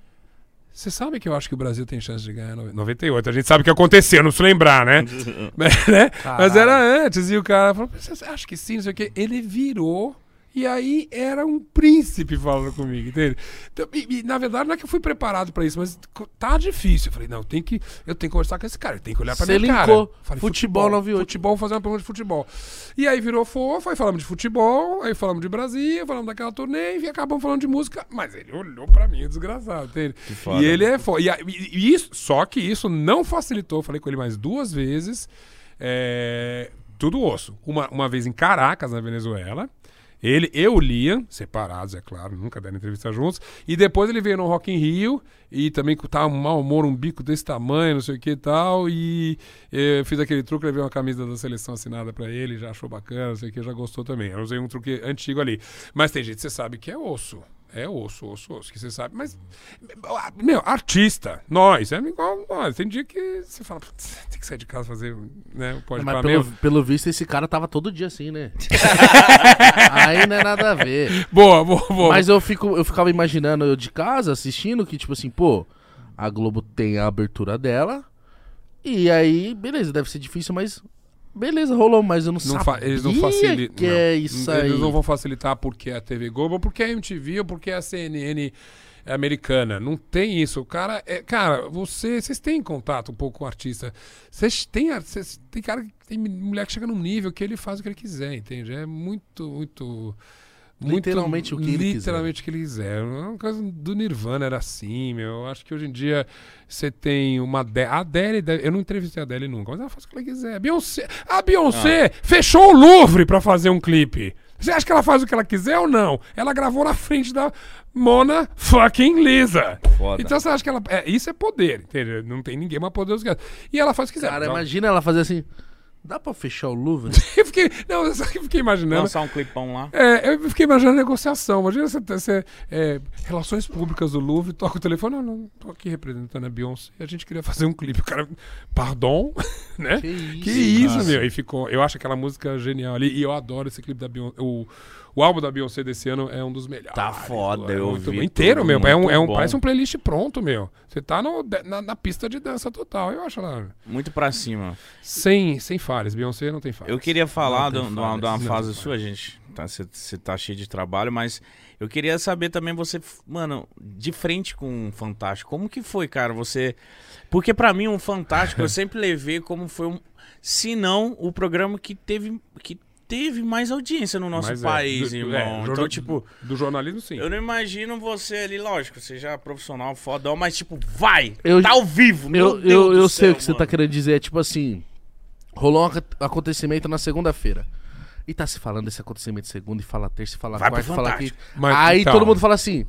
Você sabe que eu acho que o Brasil tem chance de ganhar no- 98? A gente sabe o que aconteceu, não se lembrar, né? Mas, né? Mas era antes, e o cara falou: Você acha que sim? Não sei o quê. Ele virou. E aí era um príncipe falando comigo, entende? Então, e, e, na verdade, não é que eu fui preparado pra isso, mas tá difícil. Eu falei, não, eu tenho que, eu tenho que conversar com esse cara, eu tenho que olhar pra Você minha cara. linkou Falei, futebol 98. Futebol, vou fazer uma pergunta de futebol. E aí virou fofo, aí falamos de futebol, aí falamos de Brasil, falamos daquela turnê e acabamos falando de música. Mas ele olhou pra mim, desgraçado, entende? foda. E ele é foda. E, a- e- e isso, só que isso não facilitou. Eu falei com ele mais duas vezes. é, tudo osso. Uma, uma vez em Caracas, na Venezuela. Ele, eu o Liam, separados, é claro, nunca deram entrevista juntos. E depois ele veio no Rock in Rio e também tava um mau humor, um bico desse tamanho, não sei o que e tal. E eh, fiz aquele truque, levei uma camisa da seleção assinada pra ele, já achou bacana, não sei o que, já gostou também. Eu usei um truque antigo ali. Mas tem gente, você sabe que é osso. É osso, osso, osso, que você sabe. Mas, meu, artista, nós, é igual nós. Tem dia que você fala, "Putz, tem que sair de casa fazer, né? Pode Mas pelo, pelo visto, esse cara tava todo dia assim, né? Aí não é nada a ver. Boa, boa, boa. Mas eu, fico, eu ficava imaginando eu de casa assistindo que, tipo assim, pô, a Globo tem a abertura dela. E aí, beleza, deve ser difícil, mas. Beleza, rolou, mas eu não, Não sabia eles não facilitam. que é isso aí. Eles não vão facilitar porque é a TV Globo, ou porque é a MTV, ou porque é a CNN americana. Não tem isso. O cara é. Cara, você. Vocês têm contato um pouco com o artista. Vocês têm. Vocês, tem cara. Tem mulher que chega num nível que ele faz o que ele quiser, entende? É muito, muito. Muito Literalmente o que ele quiser. Literalmente o que ele quiser. Uma coisa do Nirvana era assim, meu. Eu acho que hoje em dia você tem uma. Adele, a Adele, eu não entrevistei a Adele nunca, mas ela faz o que ela quiser. Beyoncé, a Beyoncé fechou o Louvre pra fazer um clipe. Você acha que ela faz o que ela quiser ou não? Ela gravou na frente da Mona fucking Lisa. Foda. Então você acha que ela. É, isso é poder, entendeu? Não tem ninguém mais poderoso que ela. E ela faz o que quiser. Cara, Então, imagina ela fazer assim. Dá pra fechar o Louvre? Eu fiquei. Não, eu só fiquei imaginando. Lançar um clipão lá. É, eu fiquei imaginando negociação. Imagina você, você é, relações públicas do Louvre, toca o telefone. Não, não, tô aqui representando a Beyoncé. A gente queria fazer um clipe. O cara, pardon, né? Que isso, Que isso, meu. E ficou. Eu acho aquela música genial ali. E eu adoro esse clipe da Beyoncé. O, o álbum da Beyoncé desse ano é um dos melhores. Tá foda, É eu muito vi. Inteiro, meu. É um, é um, bom. parece um playlist pronto, meu. Você tá no, na, na pista de dança total. Eu acho ela. Muito pra cima. Sem, sem falhas. Beyoncé não tem falhas. Eu queria falar de uma, de uma fase sua, gente. Tá, Você tá cheio de trabalho, mas eu queria saber também você, mano, de frente com o Fantástico. Como que foi, cara? Você. Porque pra mim, um Fantástico eu sempre levei como foi um. Se não, o programa que teve. Que teve mais audiência no nosso Mas é, país, do- irmão. é, então, tipo, Do jornalismo, sim. eu não imagino você ali, lógico, você já é profissional, fodão, mas tipo, vai! Eu- tá ao vivo, meu Eu, Deus eu, do eu sei céu, o que você tá mano. querendo dizer. É tipo assim: rolou um ac- acontecimento na segunda-feira. E tá se falando desse acontecimento segunda, e fala terça, e fala Vai pro quarta, e fala. Fantástico. Mas, Aí então, todo mundo fala assim: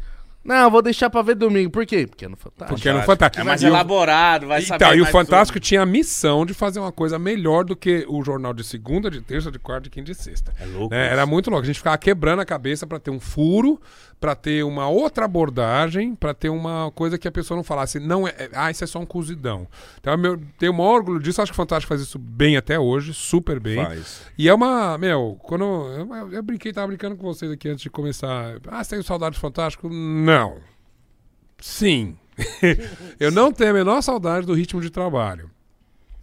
Não, vou deixar pra ver domingo. Por quê? Porque é no Fantástico. Porque era no Fantástico. É mais E elaborado, vai saber Então, e o mais Fantástico tinha a missão de fazer uma coisa melhor do que o jornal de segunda, de terça, de quarta, de quinta e de sexta. É louco Né? isso. Era muito louco. A gente ficava quebrando a cabeça pra ter um furo, pra ter uma outra abordagem, pra ter uma coisa que a pessoa não falasse, não é, é- ah, isso é só um cozidão. Então, eu meu- tenho o maior orgulho disso. Acho que o Fantástico faz isso bem até hoje, super bem. Faz. E é uma, meu, quando eu, eu, eu brinquei, tava brincando com vocês aqui antes de começar. Ah, você tem saudade do Fantástico? Não. Sim. eu não tenho a menor saudade do ritmo de trabalho.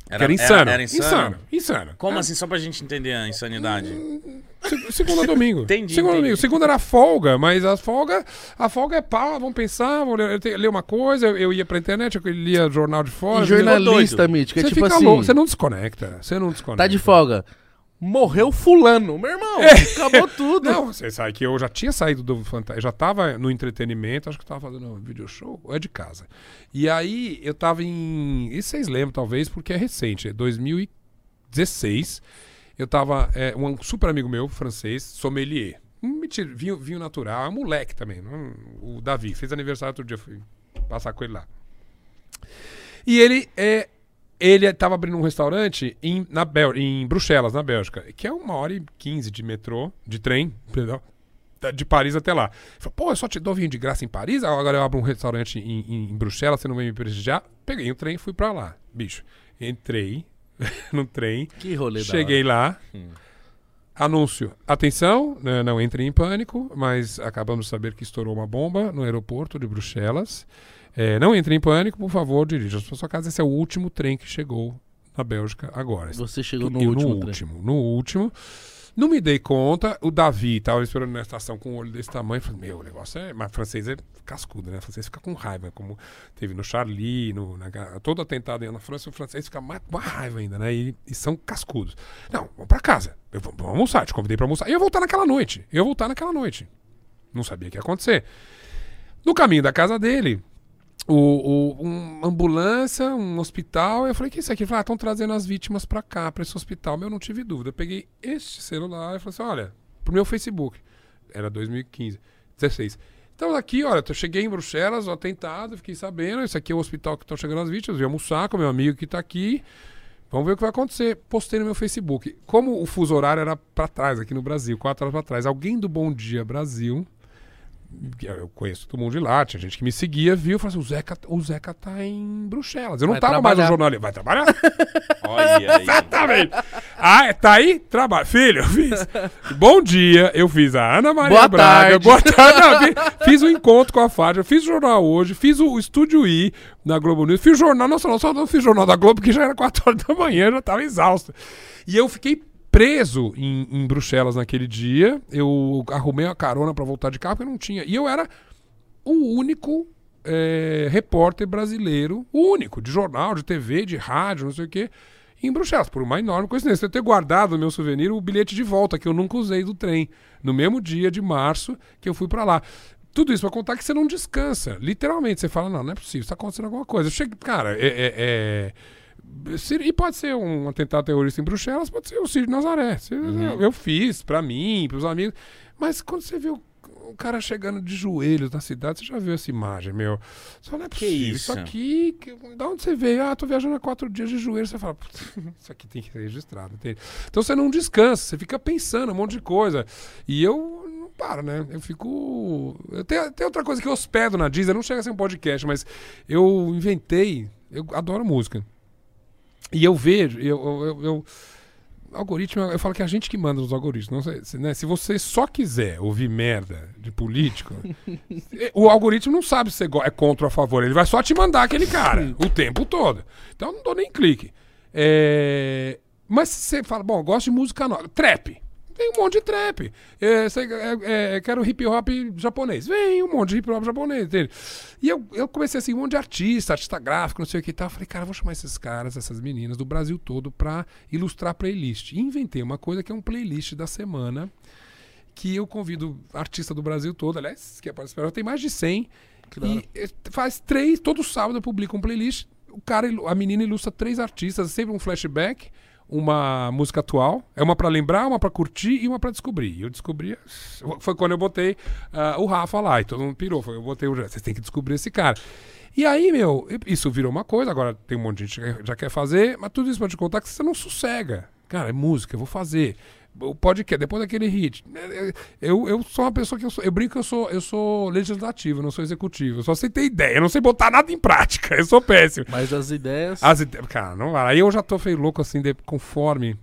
que era insano. Era, insano? insano. Insano. Como É, assim, só pra gente entender a insanidade? Se- Segunda a domingo. Entendi, Segunda a domingo. Segunda era folga, mas a folga, a folga é pau, vamos pensar, vou ler, ler uma coisa, eu, eu ia pra internet, eu lia jornal de fora. E jornalista. Mítico, é Você tipo fica assim. louco, você não desconecta. Você não desconecta. Tá de folga. Morreu fulano. Meu irmão, acabou tudo. Não, você sabe que eu já tinha saído do Fantástico, já tava no entretenimento, acho que eu tava fazendo um video show, ou é de casa. E aí eu tava em. Isso vocês lembram, talvez, porque é recente, é 2016. Eu tava. é, um super amigo meu, francês, sommelier. Um mentira, vinho, vinho natural, é um moleque também. não- o Davi, fez aniversário outro dia, fui passar com ele lá. E ele é. Ele estava abrindo um restaurante em, na Bel em Bruxelas, na Bélgica, que é uma hora e quinze de metrô, de trem, perdão, de Paris até lá. Falou, pô, eu só te dou vinho de graça em Paris, agora eu abro um restaurante em, em- em Bruxelas, você não vai me prestigiar? Peguei o trem e fui pra lá, bicho. Entrei no trem, Que rolê cheguei lá, anúncio, atenção, né, não entrem em pânico, mas acabamos de saber que estourou uma bomba no aeroporto de Bruxelas. É, não entre em pânico, por favor, dirija-se para sua casa. Esse é o último trem que chegou na Bélgica agora. Você chegou no último. no último, no último. Não me dei conta. O Davi tava esperando na estação com um olho desse tamanho. Falei, meu, o negócio é. Mas francês é cascudo, né? O francês fica com raiva, como teve no Charlie, no, na, todo atentado na França, o francês fica mais com raiva ainda, né? E, e são cascudos. Não, vamos pra casa. Eu vamos almoçar, te convidei pra almoçar. E eu voltar naquela noite. Eu voltar naquela noite. Não sabia o que ia acontecer. No caminho da casa dele, o, o- uma ambulância, um hospital. Eu falei, que é isso aqui? Falou, ah, estão trazendo as vítimas pra cá, pra esse hospital. Meu, eu não tive dúvida. Eu peguei este celular e falei assim, olha, pro meu Facebook. Era 2015, 16. Então aqui, olha, eu cheguei em Bruxelas, o atentado, fiquei sabendo, esse aqui é o hospital que estão chegando as vítimas, eu ia almoçar com meu amigo que tá aqui. Vamos ver o que vai acontecer. Postei no meu Facebook. Como o fuso horário era pra trás, aqui no Brasil, quatro horas pra trás, alguém do Bom Dia Brasil eu conheço todo mundo de lá, tinha gente que me seguia, viu, falou assim, o Zeca, o Zeca tá em Bruxelas. Eu não Vai tava mais no trabalhar. jornal ali. Vai trabalhar? Olha aí. Exatamente. Ah, é, tá aí? Trabalho. Filho, eu fiz. Bom dia, eu fiz a Ana Maria Boa Braga. tarde. Boa tarde. Fiz, o encontro com a Fátima, fiz o jornal hoje, fiz o Estúdio I na Globo News, fiz o jornal, não, só, não fiz o jornal da Globo, porque já era 4 horas da manhã, já tava exausto. E eu fiquei preso em, em Bruxelas naquele dia. Eu arrumei uma carona pra voltar de carro, porque não tinha. E eu era o único é, repórter brasileiro, o único, de jornal, de TV, de rádio, não sei o quê, em Bruxelas, por uma enorme coincidência. Eu ter guardado no meu souvenir o bilhete de volta, que eu nunca usei do trem, no mesmo dia de março que eu fui pra lá. Tudo isso pra contar que você não descansa. Literalmente, você fala, não, não é possível, está acontecendo alguma coisa. Cheguei, cara, é- é- é, E pode ser um atentado terrorista em Bruxelas, pode ser o Cid Nazaré. Se- Eu, fiz pra mim, pros amigos. Mas quando você vê o, cara chegando de joelhos na cidade, você já viu essa imagem, meu. Você fala, não é Que possível. isso? Isso aqui, que, da onde você veio? Ah, tô viajando há quatro dias de joelhos. Você fala, "Putz, isso aqui tem que ser registrado. entende? Então você não descansa, você fica pensando um monte de coisa. E eu não paro, né? Eu fico. Eu tenho, tem outra coisa que eu hospedo na Disney, não chega a ser um podcast, mas eu inventei. Eu adoro música. E eu vejo, eu, eu, eu- algoritmo, eu falo que é a gente que manda nos algoritmos. Não sei, se, né? se você só quiser ouvir merda de político, o algoritmo não sabe se go- é contra ou a favor. Ele vai só te mandar aquele cara o tempo todo. Então eu não dou nem clique. É, Mas se você fala, bom, eu gosto de música nova. Trap. Tem um monte de trap. É, você- é, é, quero hip hop japonês. Vem um monte de hip hop japonês. Entende? E eu, eu comecei assim, um monte de artista, artista gráfico, não sei o que e tal. Falei, cara, vou chamar esses caras, essas meninas do Brasil todo pra ilustrar a playlist. E inventei uma coisa que é um playlist da semana que eu convido artista do Brasil todo, aliás, que é participar, tem mais de 100. Que da hora. E eh, faz três, todo sábado eu publico um playlist. O cara, a menina ilustra três artistas, sempre um flashback, uma música atual. É uma pra lembrar, uma pra curtir e uma pra descobrir. E eu descobri. Foi quando eu botei ah, o Rafa lá e todo mundo pirou. Foi, eu botei o. Vocês têm que descobrir esse cara. E aí, meu, isso virou uma coisa. Agora tem um monte de gente que já quer fazer, mas tudo isso pra te contar que você não sossega. Cara, é música, eu vou fazer. O podcast, depois daquele hit. Eu, eu sou uma pessoa que eu sou. Eu brinco que eu sou, eu sou legislativo, não sou executivo. Eu só sei ter ideia, eu não sei botar nada em prática. Eu sou péssimo. Mas as ideias. As ide... Cara, não vai. Aí eu já tô feio louco assim, de... conforme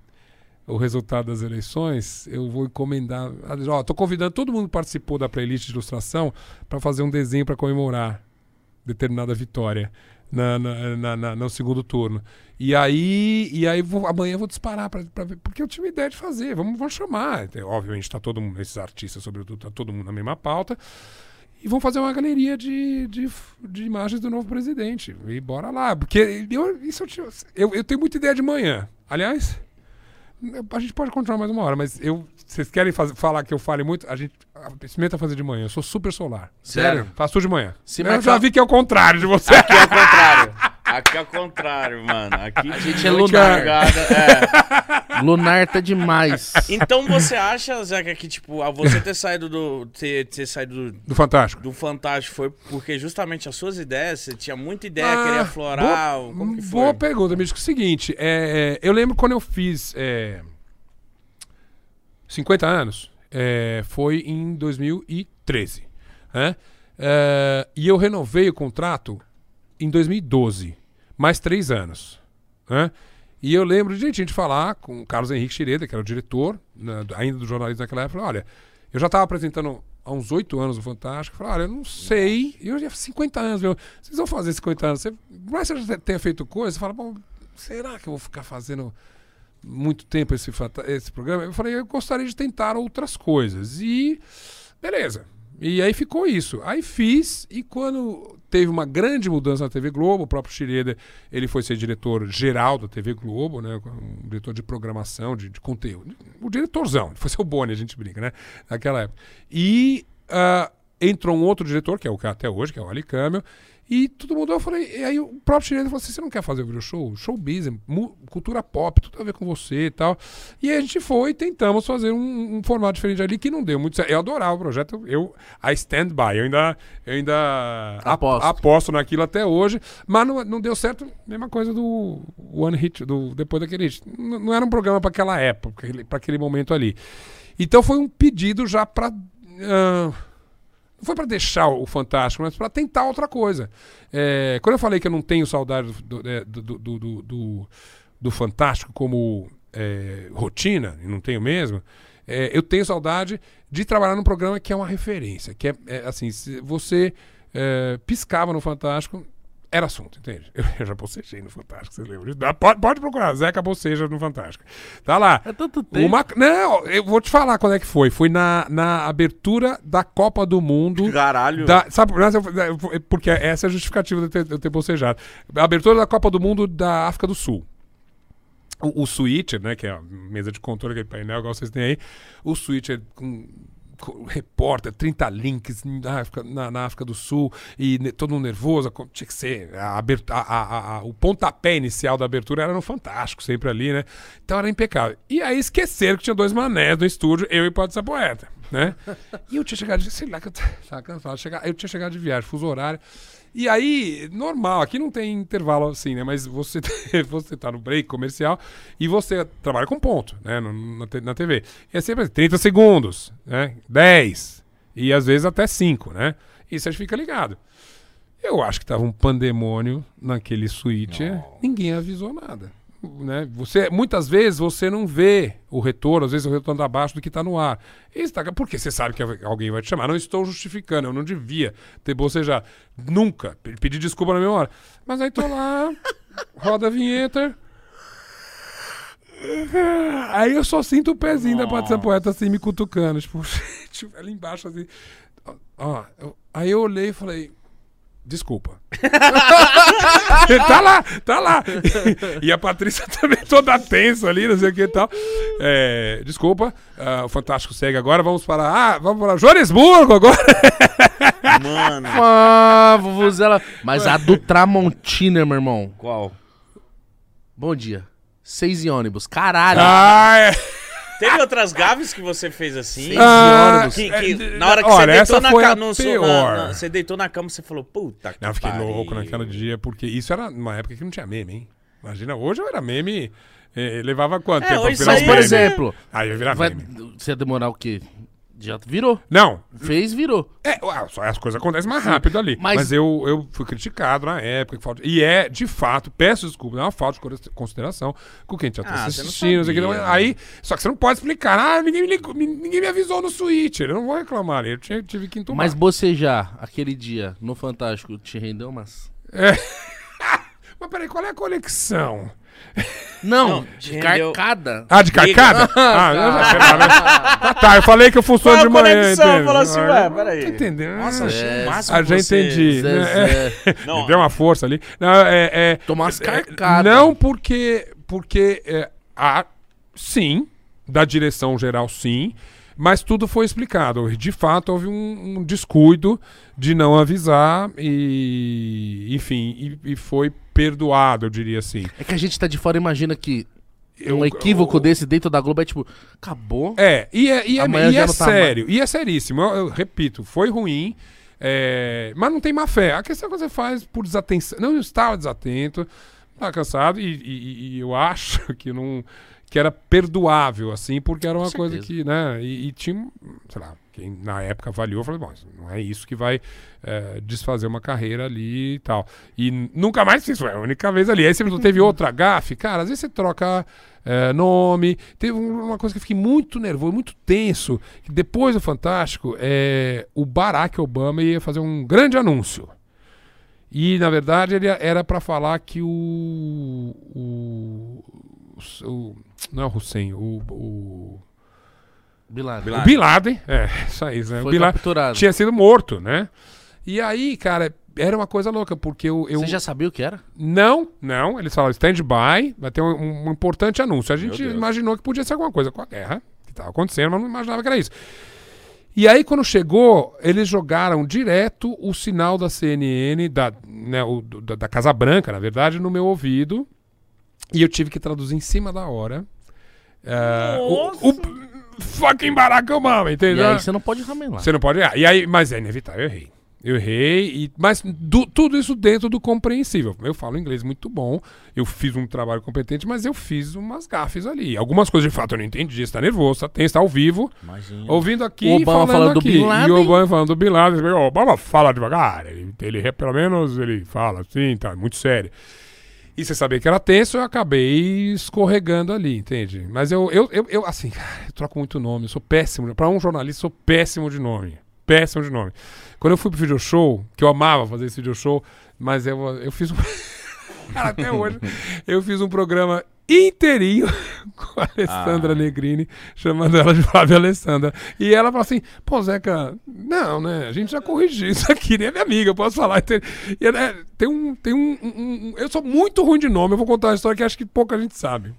o resultado das eleições, eu vou encomendar. Ó, tô convidando todo mundo que participou da playlist de ilustração para fazer um desenho para comemorar determinada vitória na, na, na, no segundo turno. E aí, e aí vou, amanhã eu vou disparar para ver, porque eu tive ideia de fazer. Vamos, vamos chamar. Obviamente, está todo mundo, esses artistas, sobretudo, tá todo mundo na mesma pauta. E vão fazer uma galeria de, de, de imagens do novo presidente. E bora lá. Porque eu, isso eu, eu, eu tenho muita ideia de manhã. Aliás, a gente pode continuar mais uma hora, mas eu. Vocês querem fazer, falar que eu fale muito? A gente experimenta fazer de manhã. Eu sou super solar. Sério? Faço tudo de manhã. Se eu marcar- já vi que é o contrário de você. Aqui é o contrário. Aqui é o contrário, mano. Aqui A gente é lunar. é. Lunar tá demais. Então você acha, Zeca, que tipo, a você ter saído do. ter, ter saído do, Do Fantástico. do Fantástico foi porque justamente as suas ideias, você tinha muita ideia, Ah, queria aflorar. boa- como que foi? Boa pergunta, Mítico. É o seguinte, é, é, eu lembro quando eu fiz é, 50 anos, é, foi em 2013. né? É, e eu renovei o contrato em 2012, mais três anos. né? E eu lembro de a gente falar com o Carlos Henrique Chireda, que era o diretor, né, ainda do jornalismo naquela época, falou, olha, eu já estava apresentando há uns oito anos o Fantástico, falei, olha, eu não sei, eu já 50 anos, meu, vocês vão fazer 50 anos, você, por mais que você já tenha feito coisa, você fala, bom, será que eu vou ficar fazendo muito tempo esse, esse programa? Eu falei, eu gostaria de tentar outras coisas. E beleza. E aí ficou isso. Aí fiz, e quando teve uma grande mudança na TV Globo, o próprio Schroeder, ele foi ser diretor geral da TV Globo, né? Um diretor de programação, de, de conteúdo. O diretorzão, foi ser o Boni, a gente brinca, né? Naquela época. E ah, entrou um outro diretor, que é o que é até hoje, que é o Ali Camel, e tudo mudou. Eu falei, e aí o próprio Schroeder falou assim: você não quer fazer o show? Show business, mu- cultura pop, tudo a ver com você e tal. E aí a gente foi e tentamos fazer um, um formato diferente ali que não deu muito certo. Eu adorava o projeto, eu I stand by, eu ainda, eu ainda ap- Aposto. aposto naquilo até hoje, mas não, não deu certo, mesma coisa do One Hit, do, depois daquele hit. Não, não era um programa para aquela época, para aquele momento ali. Então foi um pedido já para não foi para deixar o Fantástico, mas para tentar outra coisa. É, quando eu falei que eu não tenho saudade do, é, do, do, do, do- Fantástico como é, rotina, e não tenho mesmo, é, eu tenho saudade de trabalhar num programa que é uma referência, que é, é, assim, você é, piscava no Fantástico, era assunto, entende? Eu, eu já bocejei no Fantástico, você lembra disso? Ah, Pode, pode procurar, Zeca Boceja no Fantástico. Tá lá. É tanto tempo. Uma, não, eu vou te falar quando é que foi. Foi na, na abertura da Copa do Mundo. Caralho. Da, sabe, porque essa é a justificativa de eu ter, de eu ter bocejado. A abertura da Copa do Mundo da África do Sul. O, o Switcher, né, que é a mesa de controle, aquele painel igual vocês têm aí. O Switcher com, com repórter, 30 links na África, na, na África do Sul e ne- todo mundo nervoso. Tinha que ser. A, abertu- a- a- o pontapé inicial da abertura era no Fantástico, sempre ali, né? Então era impecável. E aí esqueceram que tinha dois manés no estúdio, eu e Pode Ser Poeta, né? E eu tinha chegado de. Sei lá que eu tava cansado. Chegar, eu tinha chegado de viagem, fuso horário. E aí, normal, aqui não tem intervalo assim, né? Mas você, você tá no break comercial e você trabalha com ponto, né? Na, na TV. E é sempre assim, 30 segundos, né? 10. E às vezes até 5, né? E você fica ligado. Eu acho que tava um pandemônio naquele suíte. Ninguém avisou nada. Né? Você, muitas vezes você não vê o retorno, às vezes o retorno tá abaixo do que está no ar. Isso tá- porque você sabe que alguém vai te chamar. Não estou justificando, eu não devia ter bocejado. Nunca. Pe- Pedi desculpa na minha hora. Mas aí tô lá, roda a vinheta. Aí eu só sinto o pezinho da Patrícia Nossa. Poeta assim me cutucando. Tipo, tipo, ali embaixo assim. Ó, aí eu olhei e falei. Desculpa. tá lá, tá lá. E a Patrícia também toda tensa ali, não sei o que e tal. É, desculpa, ah, o Fantástico segue agora. Vamos para. Ah, vamos para Joanesburgo agora. Mano. Ah, vuvuzela. Mas a do Tramontina, meu irmão. Qual? Bom dia. seis em ônibus. Caralho. Ah, é. Teve outras gaves que você fez assim? Ah. Que, é, que na hora que olha, você deitou na cama, você deitou na cama, você falou, puta que Não, eu fiquei pariu. louco naquele dia, porque isso era numa época que não tinha meme, hein? Imagina, hoje eu era meme. eh, levava quanto É, tempo pra virar Mas, um aí por meme? exemplo, Aí eu vai, meme. você ia demorar o quê? Já virou. Não, Fez, virou. É, só as coisas acontecem mais rápido ali. mas- Mas, eu, eu fui criticado na época. que falta- E é, de fato, peço desculpa, é uma falta de cons- consideração com quem já tá Ah, você não assistindo. não sabia, né? aí, só que você não pode explicar. Ah, ninguém me, ligou- ninguém me avisou no Switch. Eu não vou reclamar. Eu tinha- tive que entumar. Mas bocejar aquele dia no Fantástico te rendeu umas. Mas peraí, qual é a conexão? Não, Não, de rendeu- carcada. Ah, de carcada? ah, eu já sei lá, né? Tá, tá, eu falei que eu funciono Qual de a manhã. conexão? entende? Falou assim, ué, eu- peraí. Tá entendendo? Nossa, achei É, o máximo Ah, já você- entendi. Zé, né? Zé. Não, Deu uma força ali. Não, é, é, Tomar é, carcadas. Não porque, porque é, há, sim, da direção geral, sim, mas tudo foi explicado. De fato, houve um, um descuido de não avisar e, enfim, e, e foi perdoado, eu diria assim. É que a gente tá de fora e imagina que Eu- um equívoco eu- desse dentro da Globo é tipo, acabou. É, e é, e é, e é tá sério, e é seríssimo. Eu, repito, foi ruim, é, mas não tem má fé. A questão é que você faz por desatenção. Não, eu estava desatento, estava cansado, e, e- e eu acho que não que era perdoável, assim, porque era uma coisa que, né, e, e tinha, sei lá, quem na época avaliou, falei, bom, isso não é isso que vai é, desfazer uma carreira ali e tal. E nunca mais fiz, foi a única vez ali. Aí você não teve outra gafe, cara, às vezes você troca é, nome. Teve um- uma coisa que eu fiquei muito nervoso, muito tenso, que depois do Fantástico, é, o Barack Obama ia fazer um grande anúncio. E, na verdade, ele era para falar que o, o, o- Não é o Hussein, o. o Bin Laden. O Bin Laden, é, isso aí, né? O Foi Bin Laden capturado. tinha sido morto, né? E aí, cara, era uma coisa louca, porque eu. eu Você já sabia o que era? Não, não, eles falaram stand-by, vai ter um, um importante anúncio. A gente imaginou que podia ser alguma coisa com a guerra que estava acontecendo, mas não imaginava que era isso. E aí, quando chegou, eles jogaram direto o sinal da CNN, da, né, o- da, da Casa Branca, na verdade, no meu ouvido. E eu tive que traduzir em cima da hora. É, o, o fucking Barack Obama, E entendeu? aí você não pode ramelar. Você não pode errar. E aí, mas é inevitável, eu errei. Eu errei, e, mas do- tudo isso dentro do compreensível. Eu falo inglês muito bom, eu fiz um trabalho competente, mas eu fiz umas gafes ali. Algumas coisas de fato eu não entendi, você tá nervoso, tá tenso, tá ao vivo, Imagina. ouvindo aqui, O Obama falando falando do aqui. Bin E Laden. o Obama falando do Bin Laden. O Obama fala devagar, ele, ele pelo menos ele fala assim, tá, muito sério. E você sabia que era tenso, eu acabei escorregando ali, entende? Mas eu, eu, eu, eu, assim, eu troco muito nome, eu sou péssimo. Pra um jornalista, sou péssimo de nome. Péssimo de nome. Quando eu fui pro video show, que eu amava fazer esse video show, mas eu, eu fiz um. Cara, até hoje, eu fiz um programa inteirinho com a Alessandra Ah. Negrini, chamando ela de Flávia Alessandra. E ela falou assim: pô, Zeca, não, né? A gente já corrigiu isso aqui, nem é minha amiga, eu posso falar. entende? E, né, tem um. Tem um, um- um- Eu sou muito ruim de nome, eu vou contar uma história que acho que pouca gente sabe.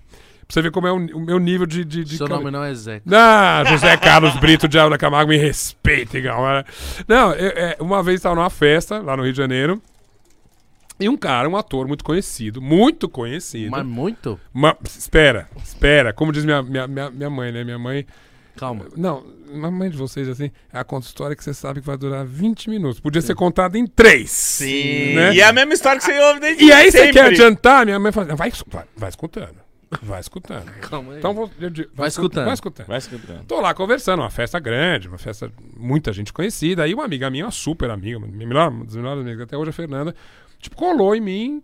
Pra você ver como é o, o meu nível de. de, de Seu nome não é Zeca. não, José Carlos Brito Diabo da Camargo, me respeite, galera. Não, eu- é, uma vez estava numa festa lá no Rio de Janeiro. E um cara, um ator muito conhecido, muito conhecido. Mas muito? Ma- espera, espera. Como diz minha, minha, minha, minha mãe, né? Minha mãe. Calma. Não, a mãe de vocês, assim, é a conta história que você sabe que vai durar 20 minutos. Podia ser contada em 3. Sim. Né? E é a mesma história que você ouve desde E aí você sempre. quer adiantar? Minha mãe fala, "Não, vai, vai, vai escutando. Vai escutando. Calma aí. Então vou, eu digo, Vai escutando. Vai escutando. Vai escutando. Tô lá conversando, uma festa grande, uma festa muita gente conhecida. Aí uma amiga minha, uma super amiga, minha melhor, uma das melhores amigas até hoje, a Fernanda, tipo, colou em mim,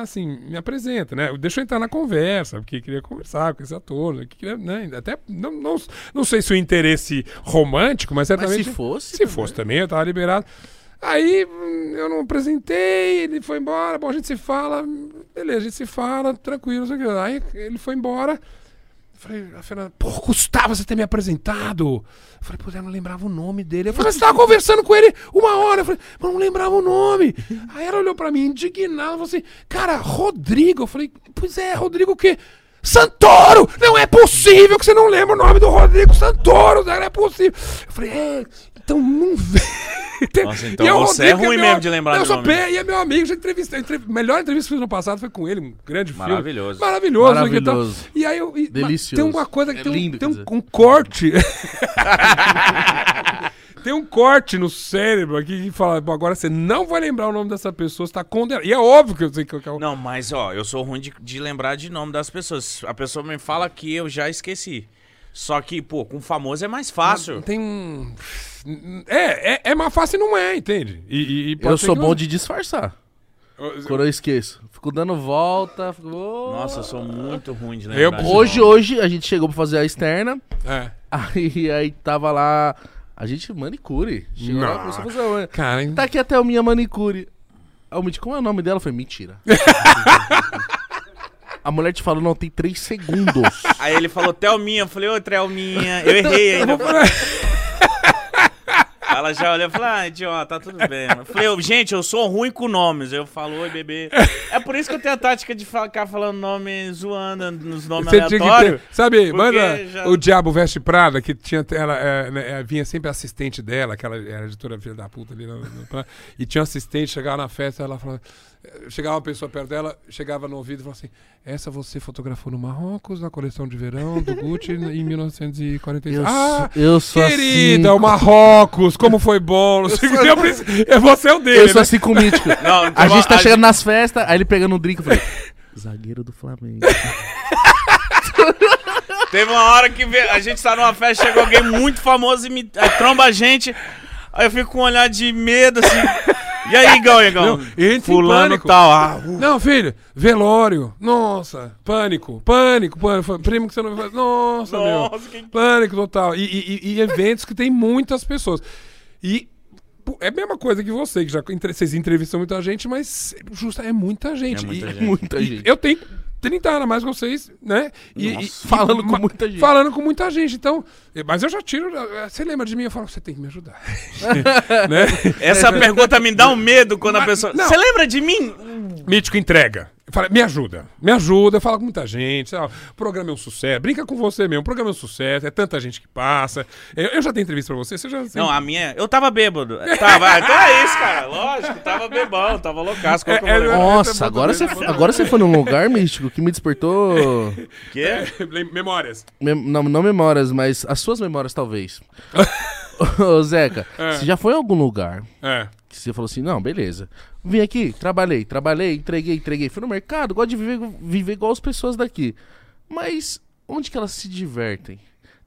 assim, me apresenta, né? Deixa eu entrar na conversa, porque queria conversar com esse ator, né? queria, né? Até, não, não, não sei se o interesse romântico, mas Mas certamente... se fosse. Se fosse também, eu tava liberado. Aí hum, eu não apresentei, ele foi embora, bom, a gente se fala, beleza, a gente se fala, tranquilo, não sei o que. Aí ele foi embora. Falei, a Fernanda, pô, Gustavo, você ter me apresentado. Eu falei, pô, eu não lembrava o nome dele. Eu falei, você tava conversando com ele uma hora. Eu falei, mas não lembrava o nome. Aí ela olhou pra mim, indignada, falou assim, cara, Rodrigo. Eu falei, pois é, Rodrigo o quê? Santoro! Não é possível que você não lembre o nome do Rodrigo Santoro, não é possível. Eu falei, é, Então não vê. Nossa, então E eu você é ruim meu- mesmo de lembrar Eu de sou pé e é meu amigo, já entrevistei. Entrev... Melhor entrevista que eu fiz no passado foi com ele, um grande filme. Maravilhoso. Maravilhoso. né. Maravilhoso. E aí eu. e- Delicioso. Tem uma coisa que É tem, um- lindo, tem quer um, um corte. tem um corte no cérebro aqui que fala: "Bom, agora você não vai lembrar o nome dessa pessoa, você tá condenado. E é óbvio que eu sei que eu quero. Não, mas ó, eu sou ruim de, de lembrar de nome das pessoas. A pessoa me fala que eu já esqueci. Só que, pô, com famoso é mais fácil. Tem um. É, é, é mais fácil e não é, entende? E, e- e pode Eu sou bom não- de disfarçar. Eu- Quando eu esqueço. Fico dando volta. Fico... Nossa, eu sou muito ruim de Eu- lembrar. de Hoje, hoje, a gente chegou pra fazer a externa. É. Aí, aí tava lá. A gente, manicure. Chegou lá, Não. começou a fazer. a unha. Cara, hein? Tá aqui até a minha manicure. Eu me disse, como é o nome dela? Eu falei, mentira. a mulher te falou, não, tem três segundos. Aí ele falou, Thelminha. Eu falei, ô, Thelminha. Eu errei ainda. Ela já olhou e falou, ah, idiota, tá tudo bem. Eu falei, "Ô, gente, eu sou ruim com nomes. Eu falo, oi, bebê. É por isso que eu tenho a tática de ficar falando nome zoando nos nomes Você tinha que aleatórios. ter, sabe, manda já- o Diabo Veste Prada, que tinha, ela, é, né, é, vinha sempre assistente dela, aquela era editora filha da puta ali, no- no- e tinha um assistente, chegava na festa, ela falava, chegava uma pessoa perto dela, chegava no ouvido e falava assim, essa você fotografou no Marrocos, na coleção de verão do Gucci, em 1946. Eu, ah, sou, eu sou querida, assim. o Marrocos, como foi bom, o que, eu preciso- é você é o dele, Eu sou né? assim com o mítico. Não, A gente tá a chegando nas festas, aí ele pegando um drink, eu falei, zagueiro do Flamengo. Teve uma hora que a gente tá numa festa, chegou alguém muito famoso e me tromba a gente. Aí eu fico com um olhar de medo, assim. E aí, Igão, Igão? Não, entra em Fulano tal. Ah, uh. Não, filho, velório. Nossa, pânico, pânico, pânico. Primo que você não vai. Nossa, meu. Nossa, que... Pânico total. E, e- e- eventos que tem muitas pessoas. E é a mesma coisa que você, que já entre- vocês entrevistam muita gente, mas justa, é muita gente. É muita E- gente. Muita e gente. Eu tenho 30 anos a mais que vocês, né? E, Nossa, e- falando e- com muita gente. Falando com muita gente. Então, mas eu já tiro. eh, Você lembra de mim? Eu falo, você tem que me ajudar. né? Essa pergunta me dá um medo quando a Mas- pessoa. não. Você lembra de mim? Mítico entrega. Fala, me ajuda, me ajuda, fala com muita gente. lá, O programa é um sucesso. Brinca com você mesmo. O programa é um sucesso, é tanta gente que passa. Eu, eu já dei entrevista pra você, você já. Não, a minha. Eu tava bêbado. Tava, então é isso, cara. Lógico, tava bebão, tava loucaço. Eu É, vou é, lembrar? Nossa, agora você, agora você foi num lugar místico que me despertou. Quê? Lem- Memórias. mem- não, não memórias, mas as suas memórias talvez. Ô, Zeca, É. você já foi em algum lugar É. que você falou assim: não, beleza. Vim aqui, trabalhei, trabalhei, entreguei, entreguei. Fui no mercado, gosto de viver, viver igual as pessoas daqui. Mas onde que elas se divertem?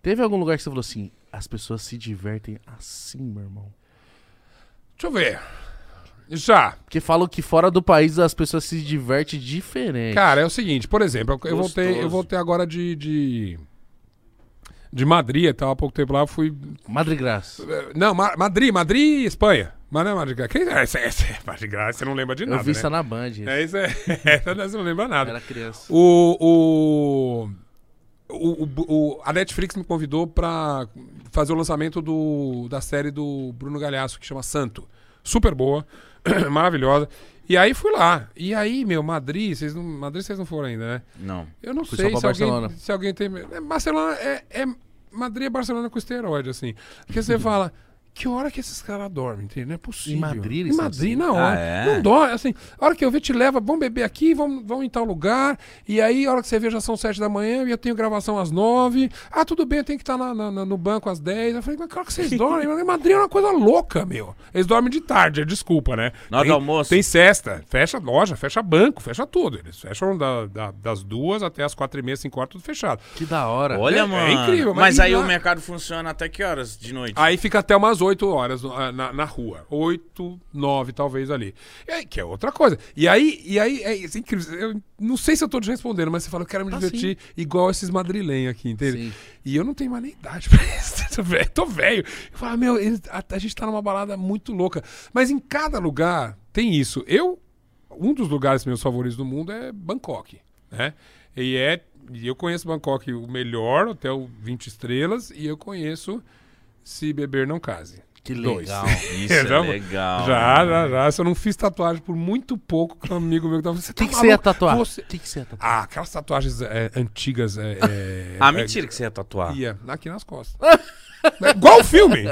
Teve algum lugar que você falou assim: as pessoas se divertem assim, meu irmão? Deixa eu ver. Já. Porque falam que fora do país as pessoas se divertem diferente. Cara, é o seguinte, por exemplo, eu, eu voltei, eu voltei agora de. de... De Madrid, eu tava há pouco tempo lá, eu fui. Madre Graça. eh, Não, Ma- Madrid, Madrid, Espanha. Mas não é Madrid. Quem é? Esse, esse, Madrid, Graça, você não lembra de Eu nada. vi né? isso na Band. isso. É isso, é. Essa você não lembra nada. Era criança. O, o, o, o- o- a Netflix me convidou pra fazer o lançamento do, da série do Bruno Galhaço, que chama Santo. Super boa, maravilhosa. E aí fui lá. E aí, meu, Madrid, vocês não, Madrid vocês não foram ainda, né? Não. Eu não Fui sei se alguém, Barcelona. se alguém tem. é, Barcelona é, é. Madrid é Barcelona com esteroide, assim. Porque você fala. Que hora que esses caras dormem, entendeu? Não é possível. Em Madrid Em eles são Madrid, assim? na hora. Ah, é? Não dorme, assim. A hora que eu ver, te leva, vamos beber aqui, vamos, vamos em tal lugar. E aí, a hora que você vê, já são sete da manhã e eu tenho gravação às nove. Ah, tudo bem, eu tenho que estar na- na- na- no banco às dez. Eu falei, mas que hora que vocês dormem? Mas Madrid é uma coisa louca, meu. Eles dormem de tarde, é desculpa, né? Na hora tem, do almoço? Tem cesta, fecha loja, fecha banco, fecha tudo. Eles fecham da- da- das duas até as quatro e meia, cinco horas, tudo fechado. Que da hora. Olha, é mano. incrível, mas Mas, aí lá- o mercado funciona até que horas de noite? Aí fica até umas 8 horas ah, na, na rua. 8, 9 talvez ali. Aí, que é outra coisa. E aí, e aí é, é incrível. Eu não sei se eu tô te respondendo, mas você fala, eu quero me Ah, divertir igual esses madrilenhos aqui, entende? Sim. E eu não tenho mais nem idade pra isso. Tô velho. Eu falo, meu, eles- a, a gente tá numa balada muito louca. Mas em cada lugar tem isso. Eu, um dos lugares meus favoritos do mundo é Bangkok, né? E é. Eu conheço Bangkok o melhor, hotel 20 estrelas, e eu conheço Se Beber Não Case. Que Dois. legal. Isso é legal. Já, já, já. Se eu não fiz tatuagem por muito pouco, que um amigo meu que tava. Você O que, tá que você ia maluco? tatuar? O Você- que, que você ia tatuar? Ah, aquelas tatuagens é, antigas. É, é, Ah, é, mentira que você ia tatuar. Ia, aqui nas costas. É Igual o filme.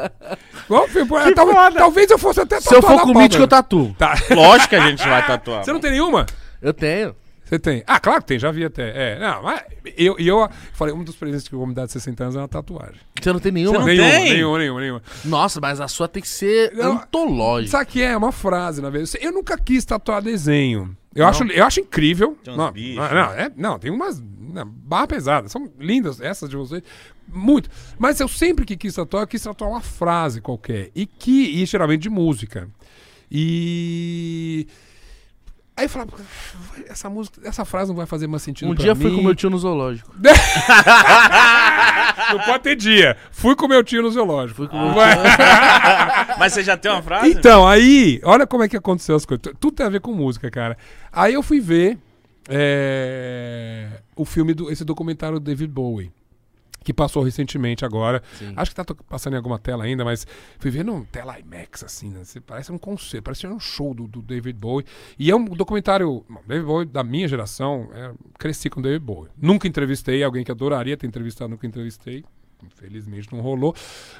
Igual o filme. É, tal- talvez eu fosse até Se eu tatuar for com o Mítico, eu tatuo. Tá. Lógico que a gente vai tatuar. Você não tem nenhuma? Eu tenho. Você tem? Ah, claro que tem, já vi até. É, não, mas eu, e eu falei, um dos presentes que eu vou me dar de 60 anos é uma tatuagem. Você não tem nenhuma? Não nenhuma, tem? nenhuma, nenhuma, nenhuma. Nossa, mas a sua tem que ser Não, antológica. Sabe o que é? É uma frase, na verdade. Eu nunca quis tatuar desenho. Eu, acho, eu acho incrível. Tem uns não, bichos, não, não, é- não, tem umas não, barra pesada. São lindas essas de vocês. Muito. Mas eu sempre que quis tatuar, eu quis tatuar uma frase qualquer. E que, e geralmente de música. E. Aí eu falava, essa música, essa frase não vai fazer mais sentido Um pra dia mim. fui com meu tio no zoológico. Não pode ter dia. Fui com meu tio no zoológico. Fui com meu Vai. Mas você já tem uma frase? Então, aí, olha como é que aconteceu as coisas. Tudo tem a ver com música, cara. Aí eu fui ver é, o filme, do, esse documentário do David Bowie. Que passou recentemente agora. Sim. Acho que tá passando em alguma tela ainda, mas fui ver num tela IMAX, assim, né? Parece um concerto, parece um show do, do David Bowie. E é um documentário. David Bowie, da minha geração, é, cresci com David Bowie. Nunca entrevistei alguém que adoraria ter entrevistado, nunca entrevistei. Infelizmente não rolou.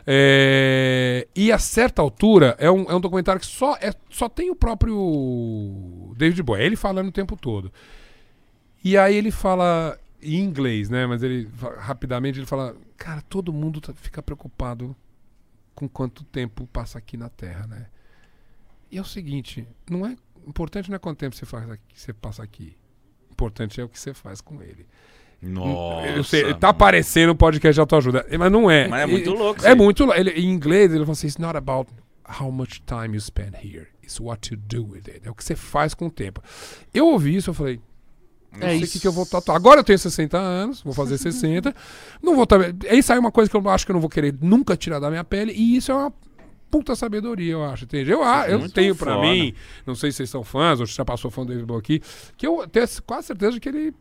É, e a certa altura é um, é um documentário que só, é, só tem o próprio David Bowie. É ele falando o tempo todo. E aí ele fala em inglês, né? Mas ele rapidamente ele fala: Cara, todo mundo tá- fica preocupado com quanto tempo passa aqui na Terra, né? E é o seguinte: não é importante não é quanto tempo você faz aqui, você passa aqui. Importante é o que você faz com ele. Nossa. Eu sei, tá aparecendo o podcast de autoajuda, mas não é. Mas é muito louco É muito louco. Ele, em inglês ele fala assim: It's not about how much time you spend here. It's what you do with it. É o que você faz com o tempo. Eu ouvi isso, eu falei. Não É sei o isso. que, que eu vou tatuar. Agora eu tenho 60 anos, vou fazer 60. não vou também. Aí sai uma coisa que eu acho que eu não vou querer nunca tirar da minha pele, e isso é uma puta sabedoria, eu acho. Entende? Eu, ah, eu tenho pra foda. mim, não sei se vocês são fãs, ou se já passou fã do David aqui, que eu tenho quase certeza que ele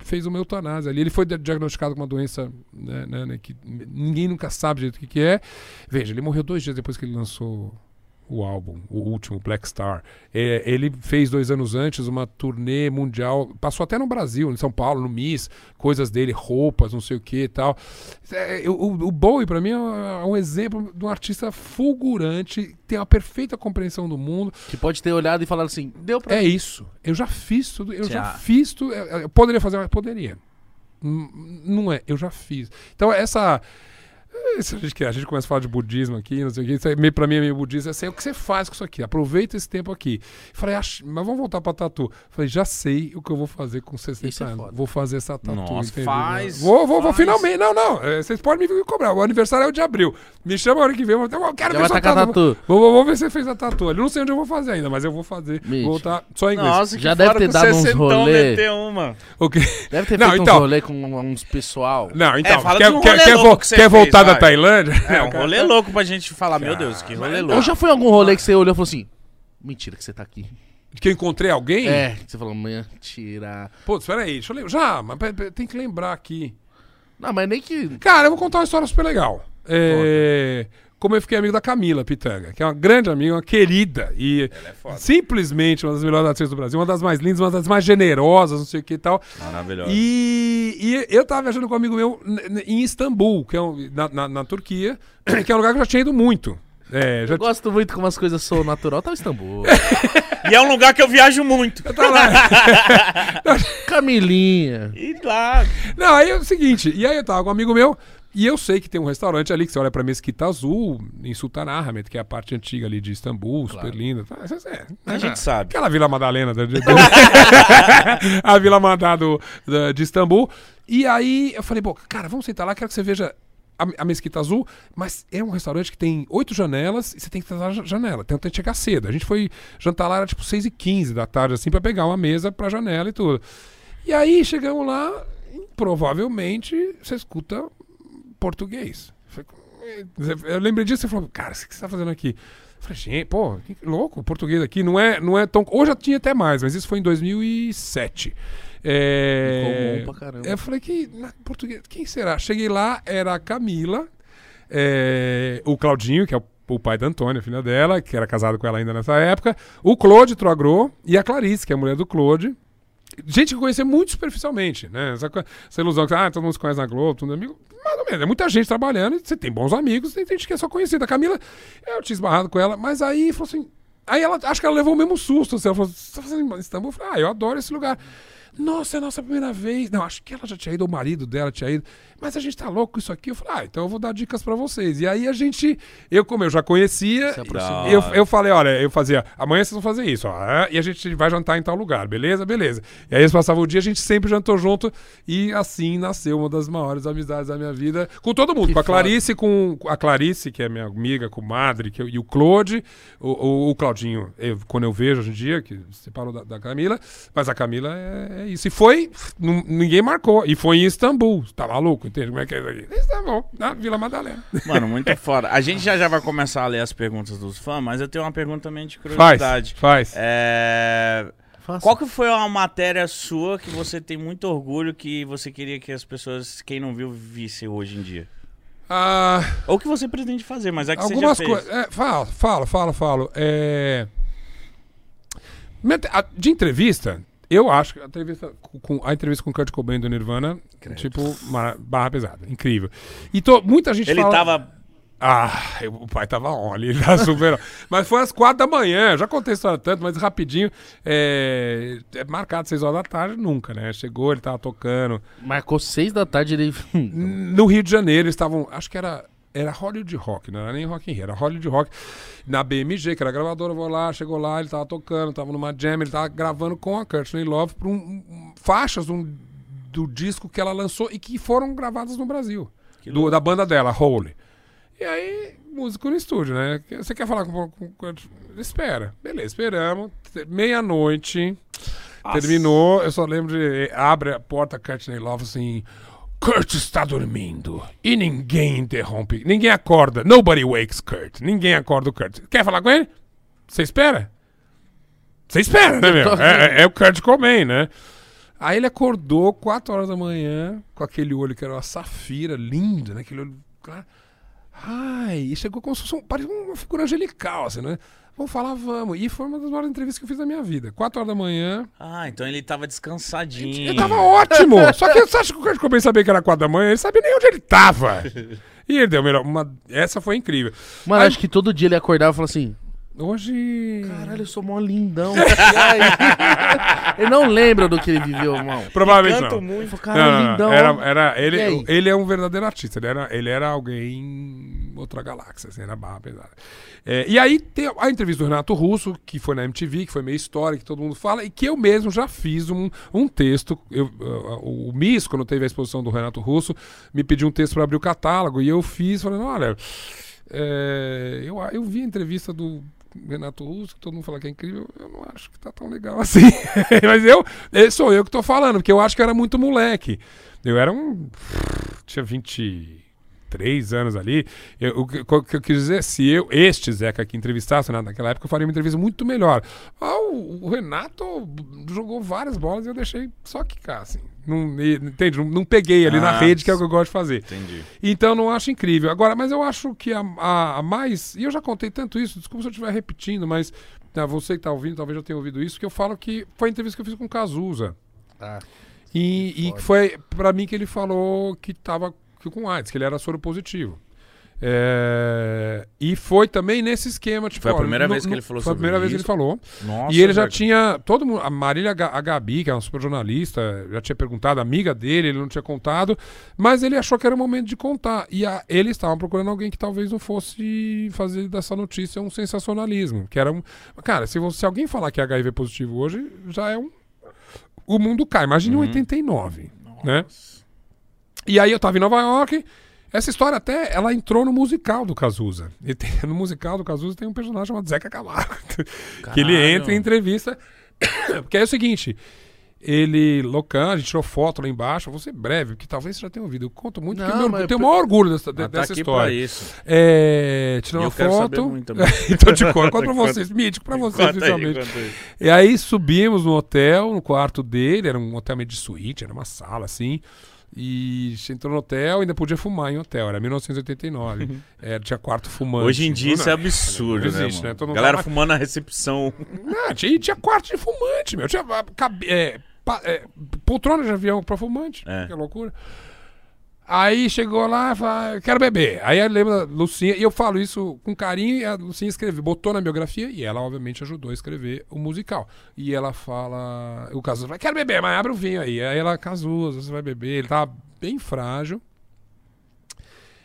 fez uma eutanásia ali. Ele foi di- diagnosticado com uma doença né, né, né, que ninguém nunca sabe direito o que, que é. Veja, ele morreu dois dias depois que ele lançou o álbum, o último, Black Star. É, ele fez dois anos antes uma turnê mundial, passou até no Brasil, em São Paulo, no Miss, coisas dele, roupas, não sei o que e tal. É, o, o Bowie, pra mim, é um exemplo de um artista fulgurante, tem uma perfeita compreensão do mundo. Que pode ter olhado e falado assim, deu pra... É isso. Eu já fiz tudo. Eu já, Já. fiz tudo. Eu eu poderia fazer, mas poderia. Não é, eu já fiz. Então, essa. Se a, gente, quer- a gente começa a falar de budismo aqui, não sei o que, isso é meio, pra mim é meio budismo, é assim, o que você faz com isso aqui? Aproveita esse tempo aqui. Falei, "Ach, mas vamos voltar pra tatu. Falei, já sei o que eu vou fazer com 60 Isso é anos. foda. Vou fazer essa tatu. Nossa, entendeu? faz, Vou, vou, vou faz. finalmente. Não, não. é, Vocês podem me cobrar. O aniversário é o de abril. Me chama a hora que vem. Eu eu quero Já ver vai sua tatu. tatu. Vou, vou, vou ver se você fez a tatu. Eu não sei onde eu vou fazer ainda, mas eu vou fazer. Vou voltar só em inglês. Nossa, que Já deve ter dado uns 60 rolê. meter uma. Ok. Deve ter Não, feito então- um rolê com uns pessoal. Não, então, fala quer, quer, quer, quer fez, da. Tailândia? É, um rolê louco pra gente falar, meu Deus, que rolê Ou louco. já foi algum rolê que você olhou e falou assim, mentira que você tá aqui. Que eu encontrei alguém? É, que você falou, mentira. Pô, espera aí, deixa eu lembrar. Já, mas tem que lembrar aqui. Não, mas nem que... Cara, eu vou contar uma história super legal. É, Como eu fiquei amigo da Camila Pitanga, que é uma grande amiga, uma querida. E foda. simplesmente uma das melhores atrizes do Brasil, uma das mais lindas, uma das mais generosas, não sei o que e tal. Maravilhoso. E, e eu tava viajando com um amigo meu em Istambul, que é um- na, na, na Turquia, que é um lugar que eu já tinha ido muito. É, já Eu gosto muito como as coisas são natural. Tá em Istambul. E é um lugar que eu viajo muito. tá lá. Camilinha. E lá. Não, aí é o seguinte, e aí eu tava com um amigo meu, e eu sei que tem um restaurante ali que você olha pra Mesquita Azul, em Sultanahmet, que é a parte antiga ali de Istambul, super linda. É, A gente sabe. Aquela Vila Madalena da, de- a Vila Madá do, de Istambul. E aí eu falei, pô, cara, vamos sentar lá, quero que você veja a, a Mesquita Azul, mas é um restaurante que tem oito janelas e você tem que na ja- janela. Tem que chegar cedo. A gente foi jantar lá, era tipo 6 e 15 da tarde, assim, pra pegar uma mesa pra janela e tudo. E aí chegamos lá, provavelmente você escuta português. Eu lembrei disso e falou, cara, o que você tá fazendo aqui? Eu falei, gente, pô, que louco, português aqui não é, não é tão. Hoje já tinha até mais, mas isso foi em 2007. É... Comum pra caramba. Eu falei que. Na, português, quem será? Cheguei lá, era a Camila, é, o Claudinho, que é o, o pai da Antônia, filha dela, que era casado com ela ainda nessa época, o Claude Troagro e a Clarice, que é a mulher do Claude. Gente que eu conhecia muito superficialmente, né? Essa, essa ilusão que, ah, todo mundo se conhece na Globo, todo mundo é amigo. Mais ou menos, é muita gente trabalhando, você tem bons amigos, tem gente que é só conhecida. A Camila, eu tinha esbarrado com ela, mas aí falou assim. Aí ela, acho que ela levou o mesmo susto. Assim, ela falou, você tá fazendo em Istambul? Eu falei, ah, eu adoro esse lugar. Nossa, é a nossa primeira vez. Não, acho que ela já tinha ido, o marido dela tinha ido. Mas a gente tá louco com isso aqui. Eu falei, ah, então eu vou dar dicas pra vocês. E aí a gente, eu como eu já conhecia, eu, eu falei, olha, eu fazia, amanhã vocês vão fazer isso, ó, e a gente vai jantar em tal lugar, beleza? Beleza. E aí eles passavam o dia, a gente sempre jantou junto, e assim nasceu uma das maiores amizades da minha vida, com todo mundo, Que com a. Clarice, com com a Clarice, que é minha amiga, com o Madre, que eu- e o Claude, o, o, o Claudinho, eu- quando eu vejo hoje em dia, que separou da, da Camila, mas a Camila é, é isso. E foi, ninguém marcou, e foi em Istambul, tá maluco, entende como é que é isso aqui? Istambul, na Vila Madalena. Mano, muito foda. A gente já já vai começar a ler as perguntas dos fãs, mas eu tenho uma pergunta também de Faz, curiosidade. faz. É... Faça. Qual que foi uma matéria sua que você tem muito orgulho que você queria que as pessoas, quem não viu, visse hoje em dia? Ah... Ou que você pretende fazer, mas é que Algumas você já fez. coisas. É, fala, fala, fala, falo. É... De entrevista, eu acho que a entrevista com, a entrevista com o Kurt Cobain do Nirvana, tipo, mara- barra pesada, incrível. E to- muita gente Ele fala... tava... Ah, eu- o pai tava on, ele tá super on. Mas foi às quatro da manhã, já contei a história tanto, mas rapidinho. É, é marcado seis horas da tarde, nunca, né? Chegou, ele tava tocando. Marcou seis da tarde ele. No Rio de Janeiro, eles estavam. Acho que era. Era Hollywood Rock, não era nem Rock in Rio, era Hollywood Rock. Na BMG, que era a gravadora, eu vou lá, chegou lá, ele tava tocando, tava numa jam, ele tava gravando com a Courtney Love por um, um- faixas um- do disco que ela lançou e que foram gravadas no Brasil. do- da banda dela, Holy. E aí, músico no estúdio, né? Você quer falar com, com, com Espera. Beleza, esperamos. Meia-noite. Terminou, eu só lembro de. Abre a porta, Courtney Love assim. Kurt está dormindo. E ninguém interrompe. Ninguém acorda. Nobody wakes Kurt. Ninguém acorda o Kurt. Quer falar com ele? Você espera? Você espera, né, meu? É, é- é o Kurt Cobain, né? Aí ele acordou 4 horas da manhã com aquele olho que era uma safira, lindo, né? Aquele olho claro. Ai, e chegou como se fosse um, parecia uma figura angelical, assim, né? Vamos falar, vamos. E foi uma das maiores entrevistas que eu fiz da minha vida. 4 horas da manhã. Ah, então ele tava descansadinho. Ele tava ótimo! Só que você acha que o Kurt Cobain sabia que era 4 da manhã? Ele sabia nem onde ele tava. E ele deu melhor. Uma... Essa foi incrível. Mano, Aí- acho que todo dia ele acordava e falava assim: Hoje. Caralho, eu sou mó lindão. Ele não lembra do que ele viveu, irmão. Provavelmente Canto não. muito. Ele falou, Não, caralho, não, não. lindão. Era, era, ele, ele é um verdadeiro artista. Ele era, ele era alguém outra galáxia, assim, era barra pesada. É, e aí tem a entrevista do Renato Russo, que foi na MTV, que foi meio história, que todo mundo fala, e que eu mesmo já fiz um, um texto. Eu, uh, o MIS, quando teve a exposição do Renato Russo, me pediu um texto para abrir o catálogo, e eu fiz, falando, olha, é, eu, eu vi a entrevista do Renato Russo, que todo mundo fala que é incrível, eu não acho que tá tão legal assim. Mas eu, eh, sou eu que tô falando, porque eu acho que eu era muito moleque. Eu era um. Tinha 23 anos ali. Eu- o que o que eu quis dizer, se eu, este Zeca que entrevistasse né, naquela época, eu faria uma entrevista muito melhor. Ah, o, o Renato jogou várias bolas e eu deixei só quicar, assim. Não, entende? Não, não peguei ali na Ah, rede, que é o que eu gosto de fazer. Entendi. Então não acho incrível. Agora, mas eu acho que a, a- a mais. E eu já contei tanto isso, desculpa se eu estiver repetindo, mas ah, você que está ouvindo, talvez já tenha ouvido isso, que eu falo que foi a entrevista que eu fiz com o Cazuza. Ah, E, que foi pra mim que ele falou que tava que com AIDS, que ele era soro positivo. É, e foi também nesse esquema. Tipo, Foi a ó, primeira no- vez que no- ele falou Foi a primeira vez que ele isso? falou. Nossa, e ele já tinha. Todo mundo. A Marília a Gabi, que é uma super jornalista, já tinha perguntado, amiga dele, ele não tinha contado. Mas ele achou que era o momento de contar. E a, eles estavam procurando alguém que talvez não fosse fazer dessa notícia um sensacionalismo. Que era um. Cara, se, você, se alguém falar que é HIV positivo hoje, já é um. O mundo cai. Imagine em Uhum. 89. Né? E aí eu tava em Nova York. Essa história até, ela entrou no musical do Cazuza. E tem- no musical do Cazuza tem um personagem chamado Zeca Camargo. que ele Caralho. entra em entrevista. Porque é o seguinte, ele, Locan, a gente tirou foto lá embaixo. Eu vou ser breve, porque talvez você já tenha ouvido. Eu conto muito, Não, porque eu, tenho o maior orgulho dessa, de- Mas tá dessa história. isso. É, tirou uma foto. então te conto, conto pra vocês, mítico pra vocês, principalmente. E aí subimos no hotel, no quarto dele, era um hotel meio de suíte, era uma sala assim. E entrou no hotel e ainda podia fumar em hotel, era 1989. É, tinha quarto fumante. Hoje em dia isso é Não, absurdo, não né, existe, mano? né? Todo mundo Galera fumando na recepção. Não, tinha, tinha quarto de fumante, meu. Tinha, ah, é, pa- é, poltrona de avião pra fumante. É. Que loucura. Aí chegou lá e falou, quero beber. Aí eu lembro da Lucinha, e eu falo isso com carinho, e a Lucinha escreveu, botou na biografia, e ela, obviamente, ajudou a escrever o musical. E ela fala, o Cazuza fala, quero beber, mas abre o vinho aí. Aí ela, Cazuza, você vai beber, ele tava bem frágil.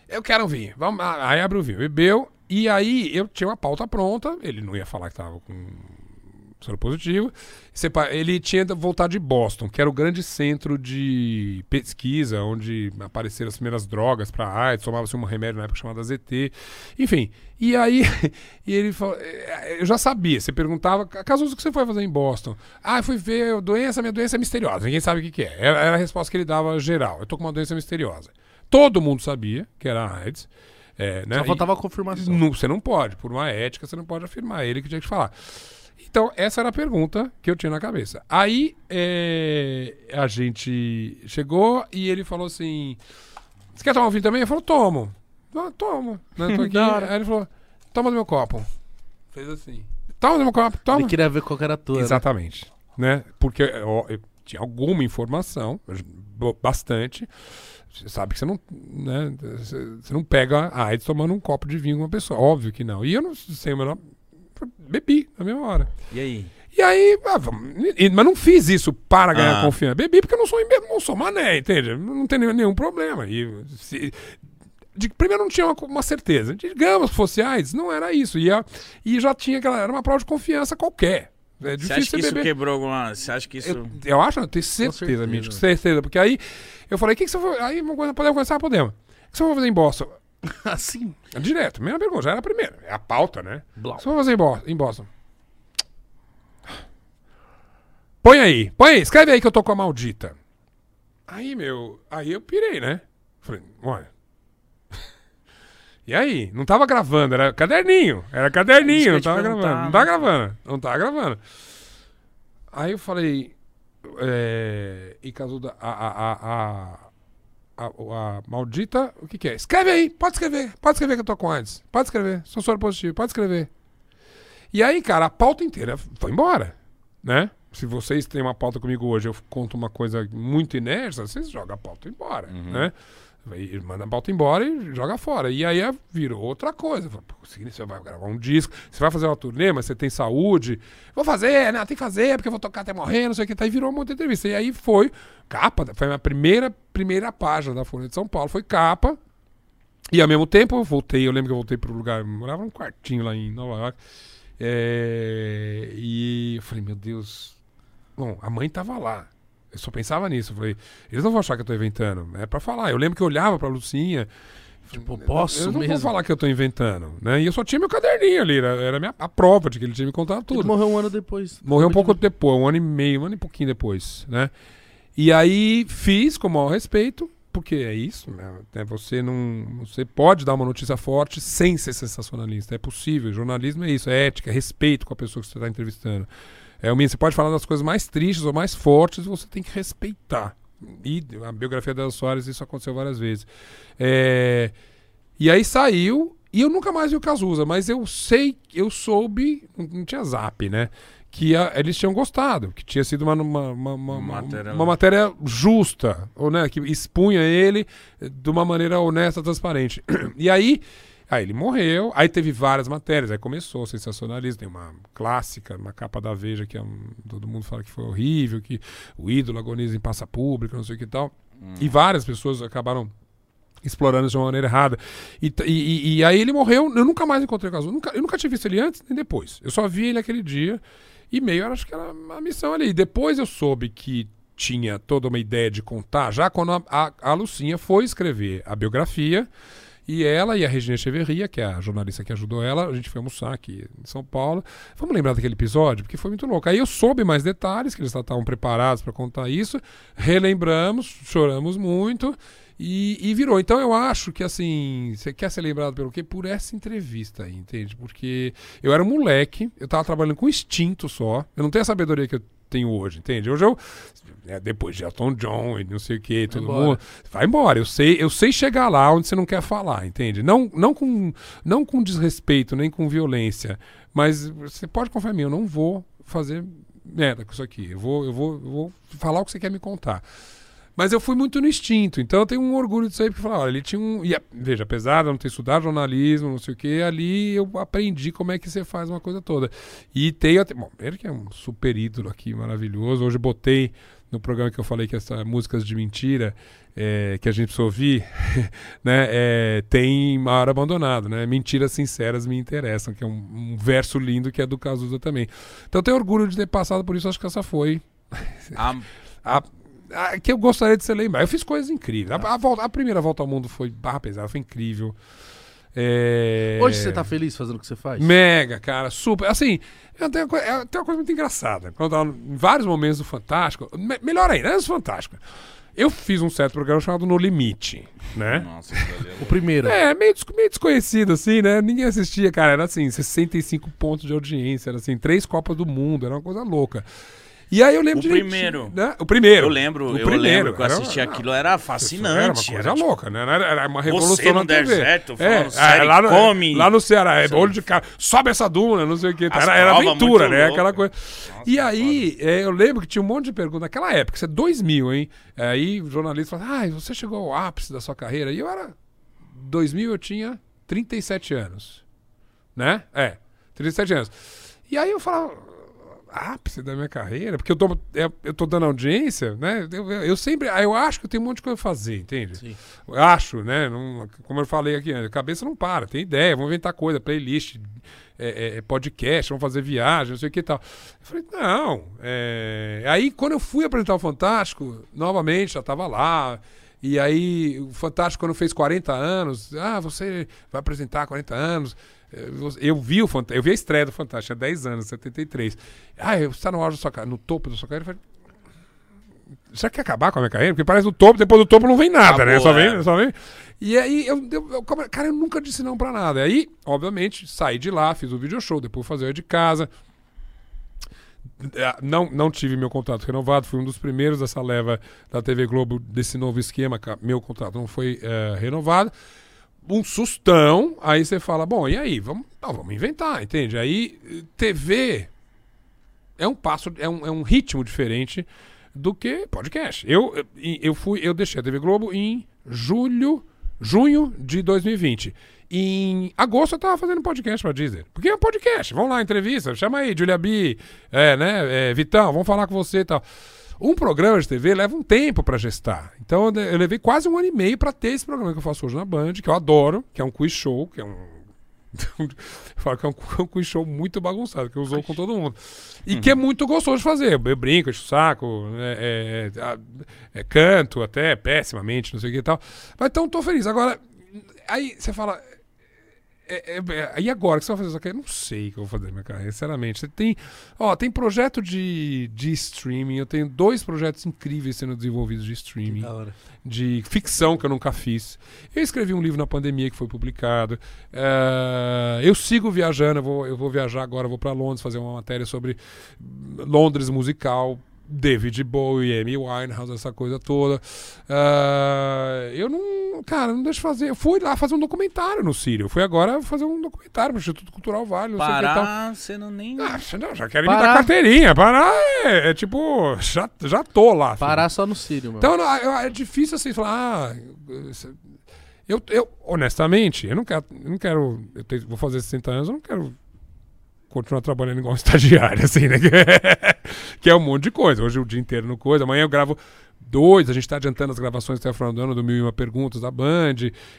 Eu quero um vinho. Vamos, ah, aí abre o vinho. Bebeu. E aí eu tinha uma pauta pronta. Ele não ia falar que tava com soro positivo. Ele tinha voltado de Boston, que era o grande centro de pesquisa, onde apareceram as primeiras drogas para AIDS, tomava-se um remédio na época chamado ZT. Enfim, e aí e ele falou, eh, eu já sabia, você perguntava, Casuso, o que você foi fazer em Boston? Ah, eu fui ver a doença, minha doença é misteriosa, ninguém sabe o que, que é. Era, era a resposta que ele dava geral, eu tô com uma doença misteriosa. Todo mundo sabia que era AIDS. É, né? Só faltava a confirmação. não, você não pode, por uma ética, você não pode afirmar. Ele que tinha que falar. Então, essa era a pergunta que eu tinha na cabeça. Aí, é, a gente chegou e ele falou assim: Você quer tomar um vinho também? Eu falei: Tomo. Ah, tomo. Né, tô aqui. Aí ele falou: Toma do meu copo. Fez assim: Toma do meu copo, toma. Ele queria ver qual era a tua. né? Exatamente. Né? Porque ó, eu tinha alguma informação, bastante. Você sabe que você não, né, você não pega a AIDS tomando um copo de vinho com uma pessoa. Óbvio que não. E eu não sei, mas eu bebi na mesma hora. E aí? E aí, ah, mas não fiz isso para ganhar Ah. confiança. Bebi porque eu não sou, não sou mané, entende? Não tem nenhum, problema. E se- de- primeiro não tinha uma, uma certeza. Digamos que fosse AIDS, não era isso. E, a- e já tinha aquela. Era uma prova de confiança qualquer. É Você difícil acha que você isso beber. quebrou alguma. Você acha que isso. Eu, eu acho, não, eu tenho certeza, certeza. Mítico, certeza. Porque aí eu falei, o que, que você foi. Aí uma coisa, podemos conversar? Podemos. O que você vai fazer em Boston? Assim. Direto, mesma pergunta, já era a primeira. É a pauta, né? Blau. Você vai fazer em Boston? Em Boston? Põe aí, põe aí, escreve aí que eu tô com a maldita. Aí, meu, aí eu pirei, né? Falei, olha. E aí? Não tava gravando, era caderninho. Era caderninho, não tava gravando. Não né? tava gravando. Não tava gravando. Aí eu falei. É, e caso da. A, a, a, a, a, a maldita. O que, que é? Escreve aí, pode escrever. Pode escrever que eu tô com AIDS. Pode escrever. Sou soro positivo, pode escrever. E aí, cara, a pauta inteira foi embora. Né? Se vocês têm uma pauta comigo hoje, eu conto uma coisa muito inércia, vocês jogam a pauta embora. Né? Aí manda a pauta embora e joga fora. E aí é- virou outra coisa. Fala, "Pô, seguinte, Você vai gravar um disco, você vai fazer uma turnê, mas você tem saúde. Vou fazer, né? Tem que fazer, porque eu vou tocar até morrer, não sei o que. Tá, e virou uma outra entrevista. E aí foi capa, foi a minha primeira, primeira página da Folha de São Paulo. Foi capa. E ao mesmo tempo eu voltei, eu lembro que eu voltei pro lugar, eu morava num quartinho lá em Nova York. É, e eu falei, meu Deus. Bom, a mãe tava lá. Eu só pensava nisso. Eu falei, eles não vão achar que eu tô inventando. É pra falar. Eu lembro que eu olhava pra Lucinha. Tipo, posso Eu não mesmo. vou falar que eu tô inventando, né? E eu só tinha meu caderninho ali. Era, era a, minha, a prova de que ele tinha me contado Ele tudo. morreu um ano depois. Morreu um pouco depois, um ano e meio, um ano e pouquinho depois, né? E aí fiz com o maior respeito, porque é isso, né? É, Você não. Você pode dar uma notícia forte sem ser sensacionalista. É possível. Jornalismo é isso, é ética, é respeito com a pessoa que você está entrevistando. É. Você pode falar das coisas mais tristes ou mais fortes, você tem que respeitar. E a biografia da Soares, isso aconteceu várias vezes. É, e aí saiu, e eu nunca mais vi o Cazuza, mas eu sei, eu soube, não, tinha zap, né? Que a- eles tinham gostado, que tinha sido uma, uma, uma, uma, Matéria- uma matéria justa, ou, né, que expunha ele de uma maneira honesta, transparente. E aí, aí ele morreu, aí teve várias matérias, aí começou o sensacionalismo, tem uma clássica, uma capa da Veja que é um- todo mundo fala que foi horrível, que o ídolo agoniza em praça pública, não sei o que e tal. E várias pessoas acabaram explorando isso de uma maneira errada. E, e- e- e aí ele morreu, eu nunca mais encontrei o Cazuza. Nunca, eu nunca tinha visto ele antes nem depois. Eu só vi ele aquele dia e meio, acho que era a missão ali. Depois eu soube que tinha toda uma ideia de contar, já quando a, a, a Lucinha foi escrever a biografia, e ela e a Regina Echeverria, que é a jornalista que ajudou ela, a gente foi almoçar aqui em São Paulo. Vamos lembrar daquele episódio, porque foi muito louco. Aí eu soube mais detalhes, que eles estavam preparados para contar isso. Relembramos, choramos muito. E, e virou. Então eu acho que assim, você quer ser lembrado pelo quê? Por essa entrevista aí, entende? Porque eu era um moleque, eu tava trabalhando com instinto só. Eu não tenho a sabedoria que eu tenho hoje, entende? Hoje eu. é, depois de Elton John e não sei o que, todo embora. mundo. Vai embora. Eu sei, eu sei chegar lá onde você não quer falar, entende? Não, não, com, não com desrespeito, nem com violência. Mas você pode confiar em mim, eu não vou fazer merda com isso aqui. Eu vou, eu vou, eu vou falar o que você quer me contar. Mas eu fui muito no instinto, então eu tenho um orgulho disso aí, porque falar, olha, ele tinha um. E, veja, apesar de eu não ter estudado jornalismo, não sei o que, ali eu aprendi como é que você faz uma coisa toda. E tem até. Bom, ele que é um super ídolo aqui, maravilhoso. Hoje botei no programa que eu falei que essas músicas de mentira é, que a gente precisa ouvir, né, é, tem Mar Abandonado, né? Mentiras sinceras me interessam, que é um, um verso lindo que é do Cazuza também. Então eu tenho orgulho de ter passado por isso, acho que essa foi. A, a, a- que eu gostaria de ser lembrado. Eu fiz coisas incríveis. A, a volta- a primeira volta ao mundo foi barra pesada, foi incrível. É... Hoje você tá feliz fazendo o que você faz? Mega, cara, super. Assim, eu tenho, uma coi- é, tem uma coisa muito engraçada. Quando eu tava em vários momentos do Fantástico, me- melhor ainda, antes do Fantástico, eu fiz um certo programa chamado No Limite, né? Nossa, é O primeiro. É, meio, meio desconhecido, assim, né? Ninguém assistia, cara. Era assim, 65 pontos de audiência, era assim, três Copas do Mundo, era uma coisa louca. E aí eu lembro O direitinho, primeiro. né? O primeiro. Eu lembro, o eu primeiro. lembro que eu Era- assisti era- aquilo, era Era fascinante. uma coisa era, tipo, louca, né? Era, era uma revolução Você no na TV. deserto, é, falando sério, lá, no, come. lá no Ceará, é, olho de cara, sobe essa duna, não sei o que. Era, era aventura, né? loucas. Aquela coisa. Nossa, e aí, é, eu lembro que tinha um monte de perguntas naquela época, isso é 2000, hein? Aí o jornalista falava, ah, você chegou ao ápice da sua carreira. E eu era. 2000 eu tinha 37 anos. Né? É, 37 anos. E aí eu falava, ápice da minha carreira, porque eu tô, é, eu tô dando audiência, né? Eu, eu, sempre. ah, Eu acho que eu tenho um monte de coisa a fazer, entende? Sim. Eu acho, né? Não- como eu falei aqui, a cabeça não para, tem ideia, vamos inventar coisa, playlist, é, é, podcast, vamos fazer viagem, não sei o que e tal. Eu falei, não. é, Aí quando eu fui apresentar o Fantástico, novamente, já tava lá. E aí, o Fantástico, quando fez 40 anos, ah, você vai apresentar 40 anos. Eh, você- Eu vi o eu vi a estreia do Fantástico, tinha 10 anos, 73. Ah, você está no auge da sua carreira, no topo da sua carreira. Eu falei, já quer acabar com a minha carreira? Porque parece no topo, depois do topo não vem nada, né? Acabou, Só vem, é. só vem. E aí, eu, eu- eu- cara, eu nunca disse não pra nada. Aí, obviamente, saí de lá, fiz o video show, depois fazer o de casa. É, Não, não tive meu contrato renovado, fui um dos primeiros dessa leva da TV Globo desse novo esquema. Meu contrato não foi é, renovado. Um sustão, aí você fala: bom, e aí? Vamos, não, vamos inventar, entende? Aí, TV é um passo, é um, é um ritmo diferente do que podcast. Eu, eu, fui, eu deixei a TV Globo em julho, junho de 2020. Em agosto eu tava fazendo podcast pra Disney. Porque é um podcast. Vamos lá, entrevista. Chama aí, Julia B, é, né? é, Vitão, vamos falar com você e tal. Um programa de TV leva um tempo pra gestar. Então eu levei quase um ano e meio pra ter esse programa que eu faço hoje na Band, que eu adoro, que é um quiz show, que é um eu falo que é um, um quiz show muito bagunçado, que eu usou com todo mundo. E que é muito gostoso de fazer. Eu brinco, encho o saco, é, é, é, é, canto até pessimamente, não sei o que e tal. Mas então tô feliz. Agora, aí você fala. É, é, é, e agora o que você vai fazer? Só que eu não sei o que eu vou fazer na minha carreira, sinceramente. Você tem, ó, tem projeto de, de streaming. Eu tenho dois projetos incríveis sendo desenvolvidos de streaming de ficção que eu nunca fiz. Eu escrevi um livro na pandemia que foi publicado. Eh, eu sigo viajando, eu vou, eu vou viajar agora, vou para Londres fazer uma matéria sobre Londres musical. David Bowie, Amy Winehouse, essa coisa toda. Eh, eu não, cara, não deixo de fazer. Eu fui lá fazer um documentário no Sírio. Eu fui agora fazer um documentário pro Instituto Cultural Vale, não e. Parar, você não nem. Ah, não, já quero me dar carteirinha. Parar é, é tipo, já, já tô lá. filho. Parar só no Sírio, mano. Então não, é difícil assim falar. Ah, eu, eu honestamente, eu não quero. Eu não quero. Eu tenho- vou fazer 60 anos, eu não quero continuar trabalhando igual um estagiário, assim, né? que é um monte de coisa. Hoje o dia inteiro no coisa. Amanhã eu gravo dois. A gente tá adiantando as gravações até o final do ano do Mil e Uma Perguntas da Band.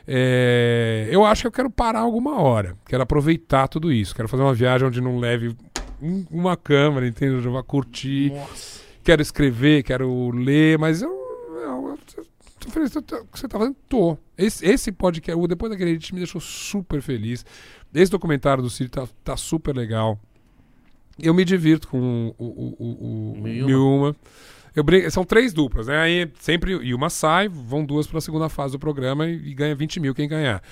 É, eu acho que eu quero parar alguma hora. Quero aproveitar tudo isso. Quero fazer uma viagem onde não leve um- uma câmera, entende? Eu vou curtir Nossa. quero escrever, quero ler, mas eu. eu, eu tô feliz você tá fazendo? Tô. Esse, esse podcast, o depois daquele edit, me deixou super feliz. Esse documentário do Ciro tá, tá super legal. Eu me divirto com o, o, o, o Mil Uma. Mil Uma. Eu brinco, são três duplas, né? Aí sempre e uma sai, vão duas para a segunda fase do programa e, e ganha 20 mil quem ganhar.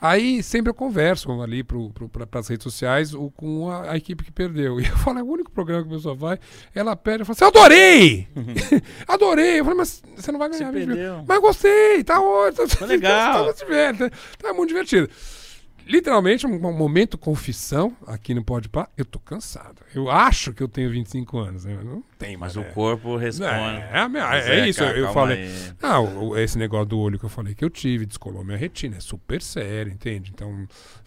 Aí sempre eu converso ali para as redes sociais o, com a, a equipe que perdeu. E eu falo, é o único programa que a pessoa vai, ela perde, eu falo assim, eu adorei! adorei! Eu falei, mas você não vai Você ganhar 20 mil. perdeu. Mas gostei, tá ótimo. Tá legal. tá, tá, tá muito divertido. Literalmente, um, momento confissão aqui no Pode Pá, eu tô cansado. Eu acho que eu tenho 25 anos, né? Não tem, Mas mas o corpo responde. É, é, Mas é isso, eu calma falei. aí. Não, o- esse negócio do olho que eu falei que eu tive, descolou minha retina, é super sério, entende? Então,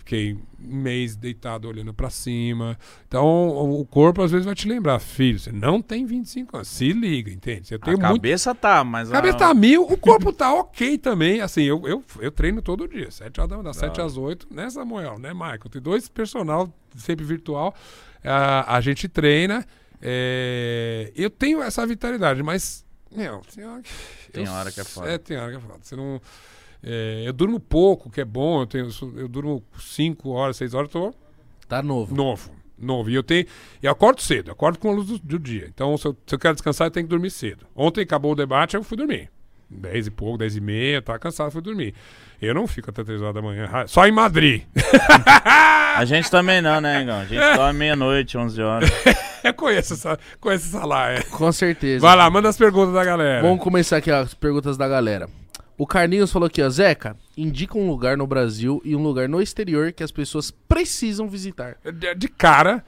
fiquei um mês deitado olhando pra cima. Então, o corpo às vezes vai te lembrar, filho, você não tem 25 anos, se liga, entende? Você A tem muito cabeça tá, mas a cabeça a... tá mil, o corpo tá ok também. Assim, eu, eu, eu treino todo dia, 7 horas da manhã, das 7 Da às 8, né, Samuel? Né, Michael? Tem dois personal, sempre virtual. Ah, a gente treina. é, eu tenho essa vitalidade, mas. Meu, tem hora que, Tem eu- hora que é foda. É, tem hora que é foda. Você não. É, eu durmo pouco, que é bom. Eu, tenho, eu durmo 5 horas, 6 horas, eu tô Tá novo. Novo, novo. E eu tenho. Eu acordo cedo, eu acordo com a luz do, do dia. Então, se eu, se eu quero descansar, eu tenho que dormir cedo. Ontem acabou o debate, eu fui dormir. 10 e pouco, 10 e meia, tava cansado, fui dormir. Eu não fico até 3 horas da manhã. Só em Madrid. A gente também não, né, Igão? A gente dorme meia-noite, 11 horas. eu conheço essa, conheço essa lá. É. Com certeza. Vai lá, manda as perguntas da galera. Vamos começar aqui as perguntas da galera. O Carlinhos falou aqui, ó. Zeca, indica um lugar no Brasil e um lugar no exterior que as pessoas precisam visitar. De, de cara.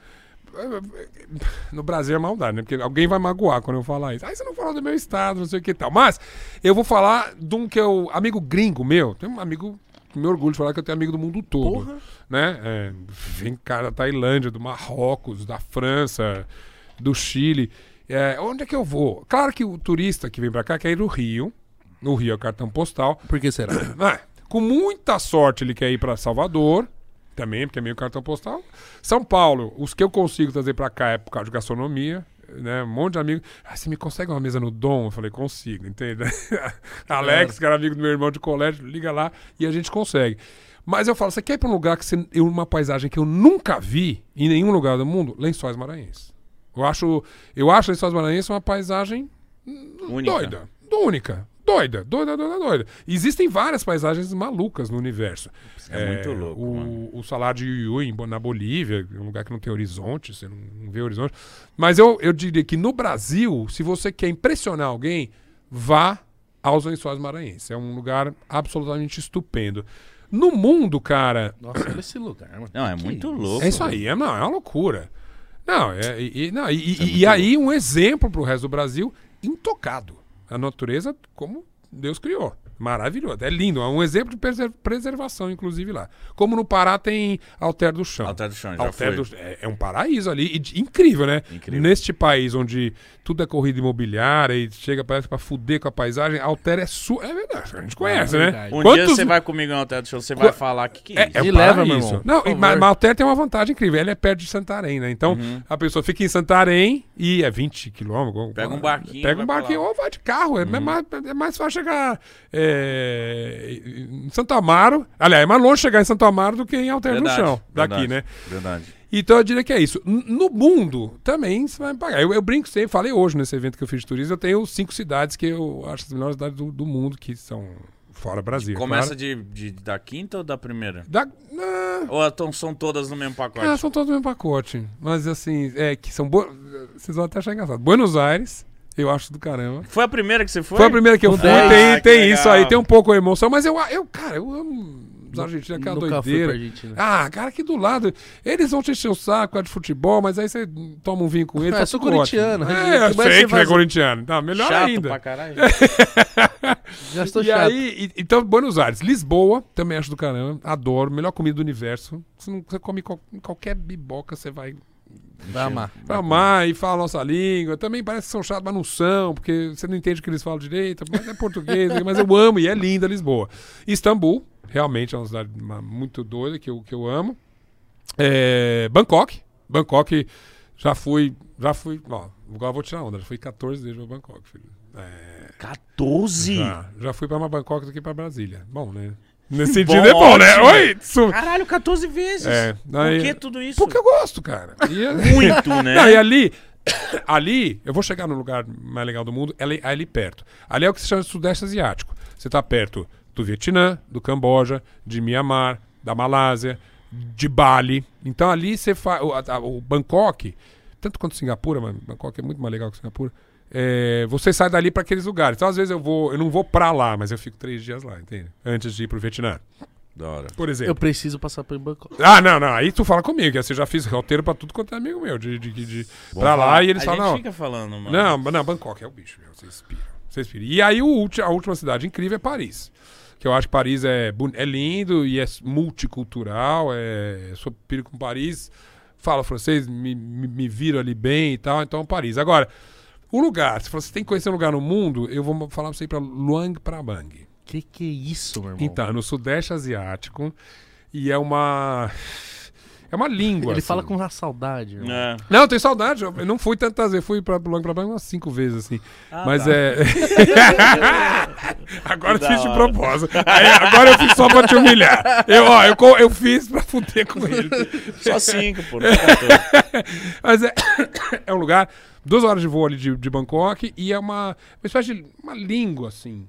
No Brasil é maldade, né? Porque alguém vai magoar quando eu falar isso. Aí você não falou do meu estado, não sei o que e tal. Mas eu vou falar de um que é o amigo gringo meu. Tem um amigo. Me orgulho de falar que eu tenho amigo do mundo todo. Porra. Né? É, vem cara da Tailândia, do Marrocos, da França, do Chile. É, onde é que eu vou? Claro que o turista que vem pra cá quer ir no Rio. No Rio é o cartão postal. Por que será? Ah, com muita sorte ele quer ir pra Salvador, também, porque é meio cartão postal. São Paulo, os que eu consigo trazer pra cá é por causa de gastronomia. Né, um monte de amigos. Ah, você me consegue uma mesa no Dom? Eu falei, consigo, entende? Alex, que era amigo do meu irmão de colégio, liga lá e a gente consegue. Mas eu falo, você quer ir pra um lugar que você, uma paisagem que eu nunca vi em nenhum lugar do mundo? Lençóis Maranhenses. Eu acho, eu acho Lençóis Maranhenses uma paisagem Única. doida, única, doida, doida, doida, doida. Existem várias paisagens malucas no universo. É muito louco, o, mano. o salário de Bo- na Bolívia, um lugar que não tem horizonte, você não, não vê horizonte. Mas eu, eu diria que no Brasil, se você quer impressionar alguém, vá aos Lençóis Maranhenses. É um lugar absolutamente estupendo. No mundo, cara, Nossa, olha esse lugar, mano. Não, é Que muito isso? louco. é isso aí, é, não, é uma loucura. Não, é, e, não, e, é e aí um exemplo pro resto do Brasil intocado. A natureza como Deus criou. Maravilhoso. É lindo. É um exemplo de preser- preservação, inclusive, lá. Como no Pará tem Alter do Chão. Alter do Chão, já Alter do- é, é um paraíso ali. E de- incrível, né? Incrível. Neste país onde tudo é corrida imobiliária e chega, parece, pra fuder com a paisagem, Alter é su... É verdade, a gente conhece, né? verdade. Um Quantos- dia você vai comigo em Alter do Show, você vai falar que que é é, isso? é um leva, meu irmão, Não, e- mas, mas Alter tem uma vantagem incrível. Ele é perto de Santarém, né? Então, Uhum. a pessoa fica em Santarém e é 20 quilômetros. Pega um barquinho, Pega um barquinho ou vai de carro. É, mais, é mais fácil chegar é, em Santo Amaro. Aliás, é mais longe chegar em Santo Amaro do que em Alter do Chão. Daqui, verdade, né? Verdade. Então eu diria que é isso. N- No mundo, também você vai me pagar. Eu, eu brinco sempre, falei hoje nesse evento que eu fiz de turismo, eu tenho cinco cidades que eu acho as melhores cidades do, do mundo, que são fora Brasil. Começa claro. de, de- da quinta ou da primeira? Da, ah, Ou então são todas no mesmo pacote? ah, são todos no mesmo pacote. Mas assim, é que são. Bo... Vocês vão até achar engraçado. Buenos Aires, eu acho do caramba. Foi a primeira que você foi? Foi, a primeira que eu fui, dez. tem, Ah, tem isso aí, tem um pouco de emoção, mas eu, eu cara, eu amo os argentinos, aquela Nunca fui pra doideira. Argentina. Ah, cara, aqui do lado. Eles vão te encher o saco causa de futebol, mas aí você toma um vinho com eles. Ah, tá eu sou corintiano, né? É, eu sei que é corintiano. Tá, melhor Chato ainda. pra caralho. Já estou E chato. aí, e- então, Buenos Aires. Lisboa, também acho do caramba. Adoro. Melhor comida do universo. Você, não, você come qual- qualquer biboca, você vai Vai amar. Vai amar e fala a nossa língua. Também parece que são chatos, mas não são, porque você não entende o que eles falam direito, mas é português, mas eu amo e é linda Lisboa. Istambul, realmente é uma cidade muito doida que eu, que eu amo. É, Bangkok. Bangkok, já fui. Já fui. Ó, agora eu vou tirar onda. Já fui 14 vezes pra Bangkok, filho. É, 14? já, já fui pra mais Bangkok do que pra Brasília. Bom, né? Nesse sentido é bom, né? ótimo. Oi! Su- Caralho, 14 vezes. É, Por aí- que tudo isso? Porque eu gosto, cara. E é- Muito, né? Não, e ali, ali, eu vou chegar no lugar mais legal do mundo, é ali, é ali perto. Ali é o que se chama de Sudeste Asiático. Você tá perto do Vietnã, do Camboja, de Mianmar, da Malásia, de Bali. Então ali você faz. O, a- o Bangkok, tanto quanto Singapura, mas Bangkok é muito mais legal que Singapura. É, você sai dali para aqueles lugares. Então, às vezes, eu vou, eu não vou pra lá, mas eu fico três dias lá, entende? Antes de ir pro Vietnã. Da hora. por exemplo. Eu preciso passar por Bangkok. Ah, não, não. Aí tu fala comigo, que assim, eu já fiz roteiro pra tudo quanto é amigo meu. De, de, de, de- pra lá e eles a falam, gente não. fica falando, mano. Não, não, Bangkok é o bicho, meu. Você inspira. Você inspira. E aí o ulti- a última cidade incrível é Paris. Que eu acho que Paris é, é lindo e é multicultural. É, eu sou piro com Paris. Falo francês, me, me, me viro ali bem e tal. Então, Paris. Agora, o lugar, se você tem que conhecer um lugar no mundo, eu vou falar pra você ir pra Luang Prabang. Que que é isso, meu irmão? Então, é no Sudeste Asiático. E é uma. É uma língua. Ele assim. fala com uma saudade, irmão. É. Não, eu tenho saudade. Eu não fui tantas vezes. Fui pra Luang Prabang umas cinco vezes, assim. Ah, Mas tá. é. agora eu fiz de propósito. Aí, agora eu fiz só pra te humilhar. Eu, ó, eu, eu fiz pra fuder com ele. Só cinco, pô. Não. Mas é, é um lugar, duas horas de voo ali de, de Bangkok e é uma, uma espécie de uma língua, assim.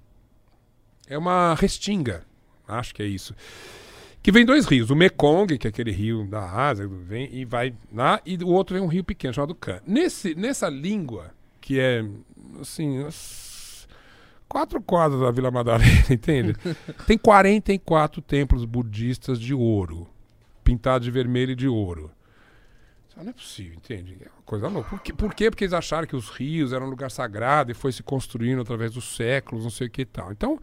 É uma restinga, acho que é isso. Que vem dois rios, o Mekong, que é aquele rio da Ásia, vem e vai lá, e o outro vem um rio pequeno chamado Kan. Nesse, nessa língua, que é, assim, as quatro quadras da Vila Madalena, entende? Tem 44 templos budistas de ouro, pintados de vermelho e de ouro. Não é possível, entende? É uma coisa louca. Por, quê? Por quê? Porque eles acharam que os rios eram um lugar sagrado e foi se construindo através dos séculos, não sei o que e tal. Então,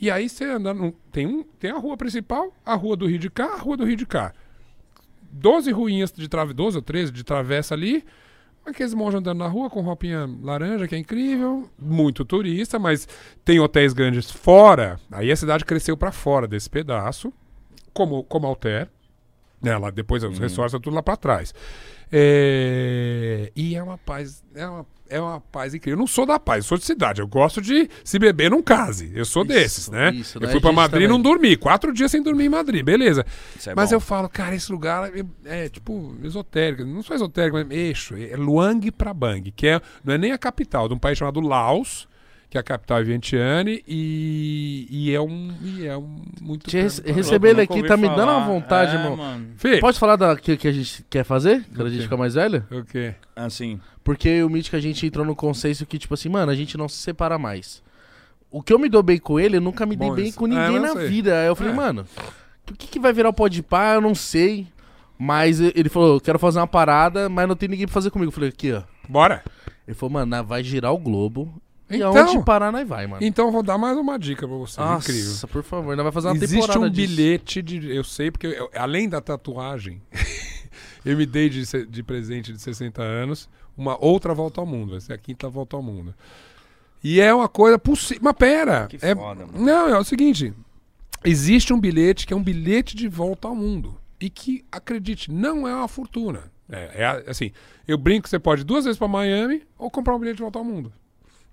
e aí você anda. num- tem, um, tem a rua principal, a rua do Rio de cá, a rua do Rio de cá. 12 ruinhas de trave, 12 ou 13 de travessa ali. Aqueles monges andando na rua com roupinha laranja, que é incrível. Muito turista, mas tem hotéis grandes fora. Aí a cidade cresceu para fora desse pedaço, como, como Alter. Né, lá depois os resorts tudo lá para trás. É, E é uma paz. É uma, é uma paz incrível. Eu não sou da paz, eu sou de cidade. Eu gosto de se beber não case. Eu sou Isso, desses, né? isso, eu né? fui A pra gente Madrid e não dormi. Quatro dias sem dormir em Madrid, beleza. É mas bom. eu falo, cara, esse lugar é, é, tipo esotérico. Não só esotérico, mas eixo. É Luang Prabang, que é, não é nem a capital, de um país chamado Laos, que é a capital é Vientiane, e, e é um. E é um muito. Te rece- receber ele aqui tá me dando uma falar. vontade, é, irmão. mano. Fê, Pode falar da que, que a gente quer fazer? Quando a gente ficar mais velho? O quê? Assim. Porque o Mítico a gente entrou no consenso que, tipo assim, mano, a gente não se separa mais. O que eu me dou bem com ele, eu nunca me dei Bom, bem isso- com é, ninguém eu na sei. vida. Aí eu falei, É. mano, o que, que vai virar o pode pá, eu não sei. Mas ele falou, eu quero fazer uma parada, mas não tem ninguém pra fazer comigo. Eu falei, aqui, ó. Bora. Ele falou, mano, vai girar o globo. E Então- aonde parar, nós vai, mano. Então eu vou dar mais uma dica pra você. Nossa, Incrível. por favor, nós vai fazer uma Existe temporada um disso. bilhete de. Eu sei, porque eu- além da tatuagem, eu me dei de, de presente de 60 anos uma outra volta ao mundo. Vai ser a quinta volta ao mundo. E é uma coisa possível. Mas pera! Que é... foda, mano. Não, é o seguinte: existe um bilhete que é um bilhete de volta ao mundo. E que, acredite, não é uma fortuna. É, é assim, eu brinco que você pode ir duas vezes pra Miami ou comprar um bilhete de volta ao mundo.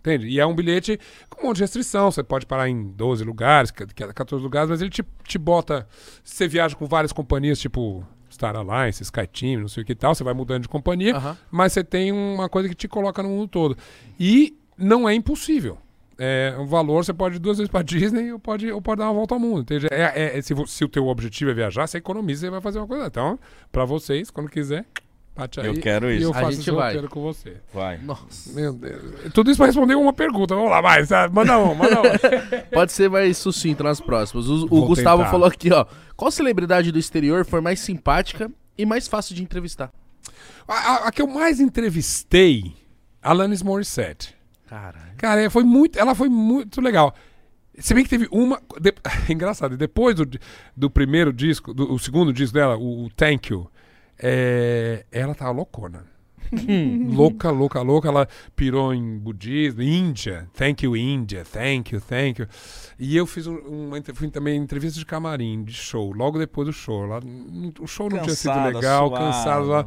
Entende? E é um bilhete com um monte de restrição. Você pode parar em 12 lugares, ca- ca- 14 lugares, mas ele te, te bota. Você viaja com várias companhias, tipo Star Alliance, SkyTeam, não sei o que tal. Você vai mudando de companhia, mas você tem uma coisa que te coloca no mundo todo. E não é impossível. É, o valor você pode ir duas vezes para Disney ou pode, ou pode dar uma volta ao mundo. entende? É, é- se, se o teu objetivo é viajar, você economiza e vai fazer uma coisa. Então, para vocês, quando quiser, bate aí. Eu quero E isso. eu A faço gente esse vai. roteiro com você. Vai. Nossa. Meu Deus. Tudo isso pra responder uma pergunta. Vamos lá, vai. sabe? Manda um, manda um. Pode ser mais sucinto nas próximas. O, o Gustavo tentar. falou aqui, ó. Qual celebridade do exterior foi mais simpática e mais fácil de entrevistar? a, a- a que eu mais entrevistei, Alanis Morissette. Caralho. Cara, foi muito, ela foi muito legal. Se bem que teve uma. de- engraçado, depois do, do primeiro disco, do o segundo disco dela, o, o Thank You, é, ela tava loucona. louca, louca, louca. Ela pirou em budismo, Índia. Thank you, Índia. Thank you, thank you. E eu fiz um- uma, fui também entrevista de camarim, de show, logo depois do show. Lá, o show não tinha sido Cansada, legal, cansado lá.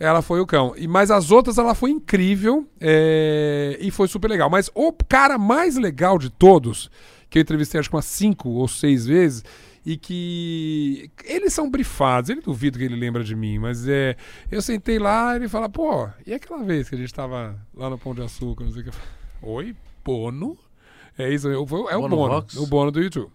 Ela foi o cão. E, mas as outras, ela foi incrível é, e foi super legal. Mas o cara mais legal de todos, que eu entrevistei acho que umas cinco ou seis vezes, e que eles são brifados, ele duvido que ele lembra de mim, mas é, eu sentei lá e ele fala, pô, e aquela vez que a gente tava lá no Pão de Açúcar, não sei o que. Oi, Bono? É isso, é o é o Bono Bono, Vox? o Bono do YouTube.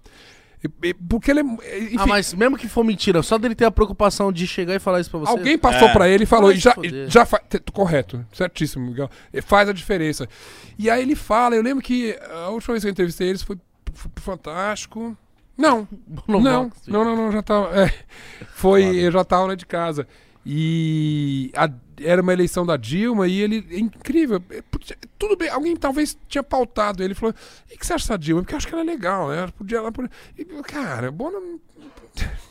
E- e- Porque ele é. Enfim, Ah, mas mesmo que for mentira, só dele ter a preocupação de chegar e falar isso pra você. Alguém passou É. pra ele e falou, e já, já faz. Correto, certíssimo, Miguel. E Faz a diferença. E aí ele fala, eu lembro que a última vez que eu entrevistei eles foi, foi fantástico. Não, não, não, não, não, já tava. é, foi, eu já tava lá de casa. E a- era uma eleição da Dilma e ele. É incrível. é, podia- Tudo bem, alguém talvez tinha pautado ele. Falou: e o que você acha dessa Dilma? Porque eu acho que ela é legal, né? Ela podia. Ela podia... e, cara, Bono.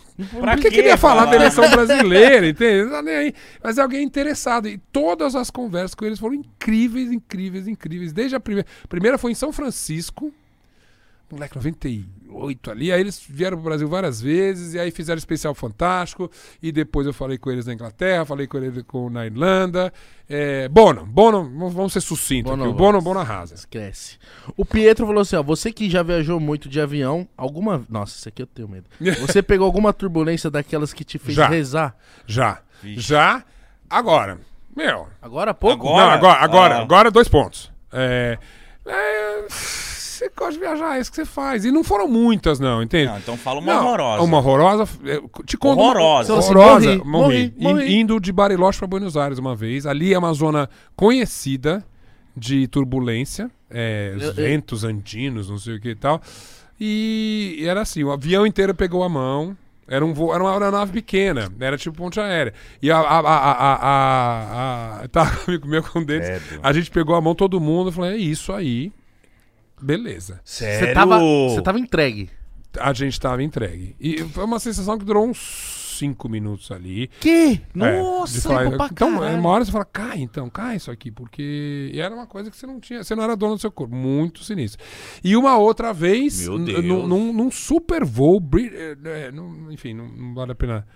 Pra Por que quê queria falar da eleição brasileira, entende? Não tá nem aí. Mas é alguém interessado. E todas as conversas com eles foram incríveis, incríveis, incríveis. Desde a primeira. A primeira foi em São Francisco. Moleque, 98 ali. Aí eles vieram pro Brasil várias vezes. E aí fizeram especial fantástico. E depois eu falei com eles na Inglaterra, falei com eles com, na Irlanda. É, Bono, Bono, vamos vamos ser sucintos Bono, aqui. O Bono, Bono arrasa. Esquece. O Pietro falou assim, ó, você que já viajou muito de avião, alguma... Nossa, isso aqui eu tenho medo. Você pegou alguma turbulência daquelas que te fez Já. rezar? Já. Vixe. Já. Agora. Meu, Agora há pouco? Agora? Não, agora, agora, Ah. agora dois pontos. É, é, você gosta de viajar, é isso que você faz. E não foram muitas, não, entende? Não, então fala uma Não, horrorosa. Uma horrorosa. eu Te conto uma- Horrorosa. horrorosa. Assim, morri, morri, morri, morri. Indo de Bariloche para Buenos Aires uma vez. Ali é uma zona conhecida de turbulência. é, os Eu- eu- ventos andinos, não sei o que e tal. E era assim, o avião inteiro pegou a mão. Era, um voo, era uma aeronave pequena, era tipo ponte aérea. E a. a, a, a, a, a um amigo meu com um deles. A gente pegou a mão todo mundo e falou: é isso aí. Beleza. Sério? Você tava, você tava entregue. A gente tava entregue. E foi uma sensação que durou uns cinco minutos ali. Que? É, Nossa, falar, então, caralho. uma hora você fala, cai então, cai isso aqui, porque e era uma coisa que você não tinha, você não era dono do seu corpo, muito sinistro. E uma outra vez, Meu n- Deus. num, num, num super voo, é, é, enfim, não, não vale a pena.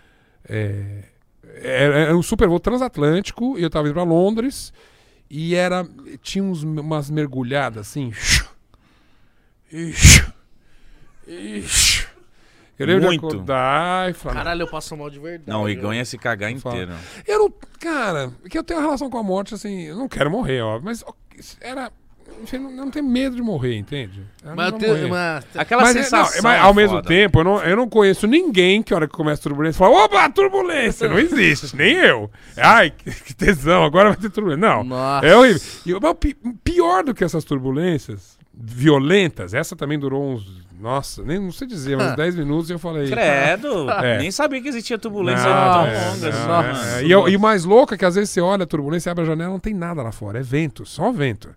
É, era, era um super voo transatlântico, e eu tava indo pra Londres, e era. Tinha uns, umas mergulhadas assim. Ixi, ixi. Eu lembro Muito. de acordar e falar. Caralho, eu passo mal de verdade. Não, o Igão ia se cagar Fala. inteiro. Eu não. Cara, é que eu tenho uma relação com a morte, assim. Eu não quero morrer, óbvio. Mas era. Enfim, não, não tenho medo de morrer, entende? Eu Mas não eu tenho... Mas... Aquela Mas, é- sensação. não, mas é ao mesmo foda. tempo, eu não, eu não conheço ninguém que, a hora que começa a turbulência, fala: opa, turbulência! Não existe, nem eu. Ai, que, tesão, agora vai ter turbulência. Não. Nossa. É horrível. E, o- mas pior do que essas turbulências violentas, essa também durou uns. Nossa, nem não sei dizer, uns 10 minutos e eu falei. Credo. É. Nem sabia que existia turbulência Não, é, não, é. E, e o mais louco é que às vezes você olha a turbulência, abre a janela, não tem nada lá fora. É vento, só vento.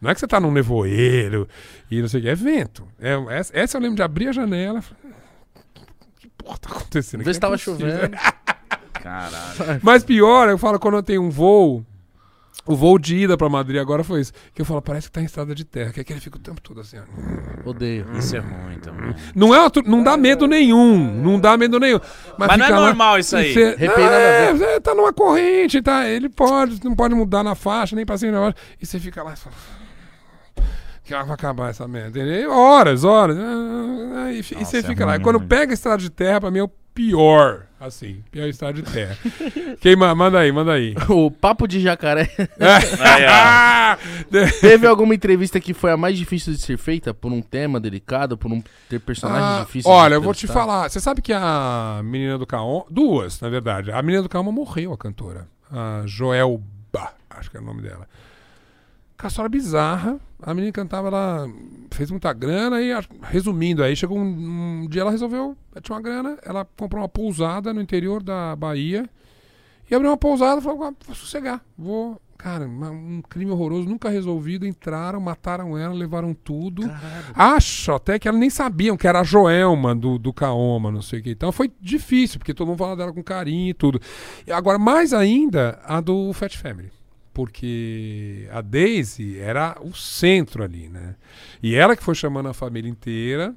Não é que você tá num nevoeiro e não sei o que, é vento. É, essa, essa eu lembro de abrir a janela. falar, Que porra tá acontecendo aqui? Vê se é tava possível. chovendo. Caralho. Mas pior, eu falo quando eu tenho um voo. O voo de ida pra Madrid agora foi isso. Que eu falo, parece que tá em estrada de terra. Que é que ele fica o tempo todo assim, ó. Odeio. Isso é ruim também. Não, é uma não dá medo nenhum. Não dá medo nenhum. Mas não é lá- normal isso aí. Você, é, você tá numa corrente, tá? Ele pode, não pode mudar na faixa, nem pra cima nem pra baixo. E você fica lá e fala. Que vai acabar essa merda? E horas, horas. ah, E, e Nossa, você é fica lá. E quando ruim. pega a estrada de terra, pra mim é o pior. Assim, pior estrada de terra. Quem ma- manda aí, manda aí. O papo de jacaré. Ó. Teve alguma entrevista que foi a mais difícil de ser feita? Por um tema delicado? Por um ter personagens Ah, difíceis? olha, eu vou te falar. Você sabe que a menina do Kaoma. Duas, na verdade. A menina do Kaoma morreu, a cantora. A Joelba, acho que é o nome dela. Com a história bizarra. A menina cantava, ela fez muita grana e, resumindo, aí chegou um, um dia ela resolveu, ela tinha uma grana, ela comprou uma pousada no interior da Bahia e abriu uma pousada e falou: ah, vou sossegar, vou. Cara, uma- um crime horroroso, nunca resolvido. Entraram, mataram ela, levaram tudo. Acho até que elas nem sabiam que era a Joelma do, do Kaoma, não sei o que. Então foi difícil, porque todo mundo falava dela com carinho e tudo. E agora, mais ainda, a do Fat Family. Porque a Daisy era o centro ali, né? E ela que foi chamando a família inteira,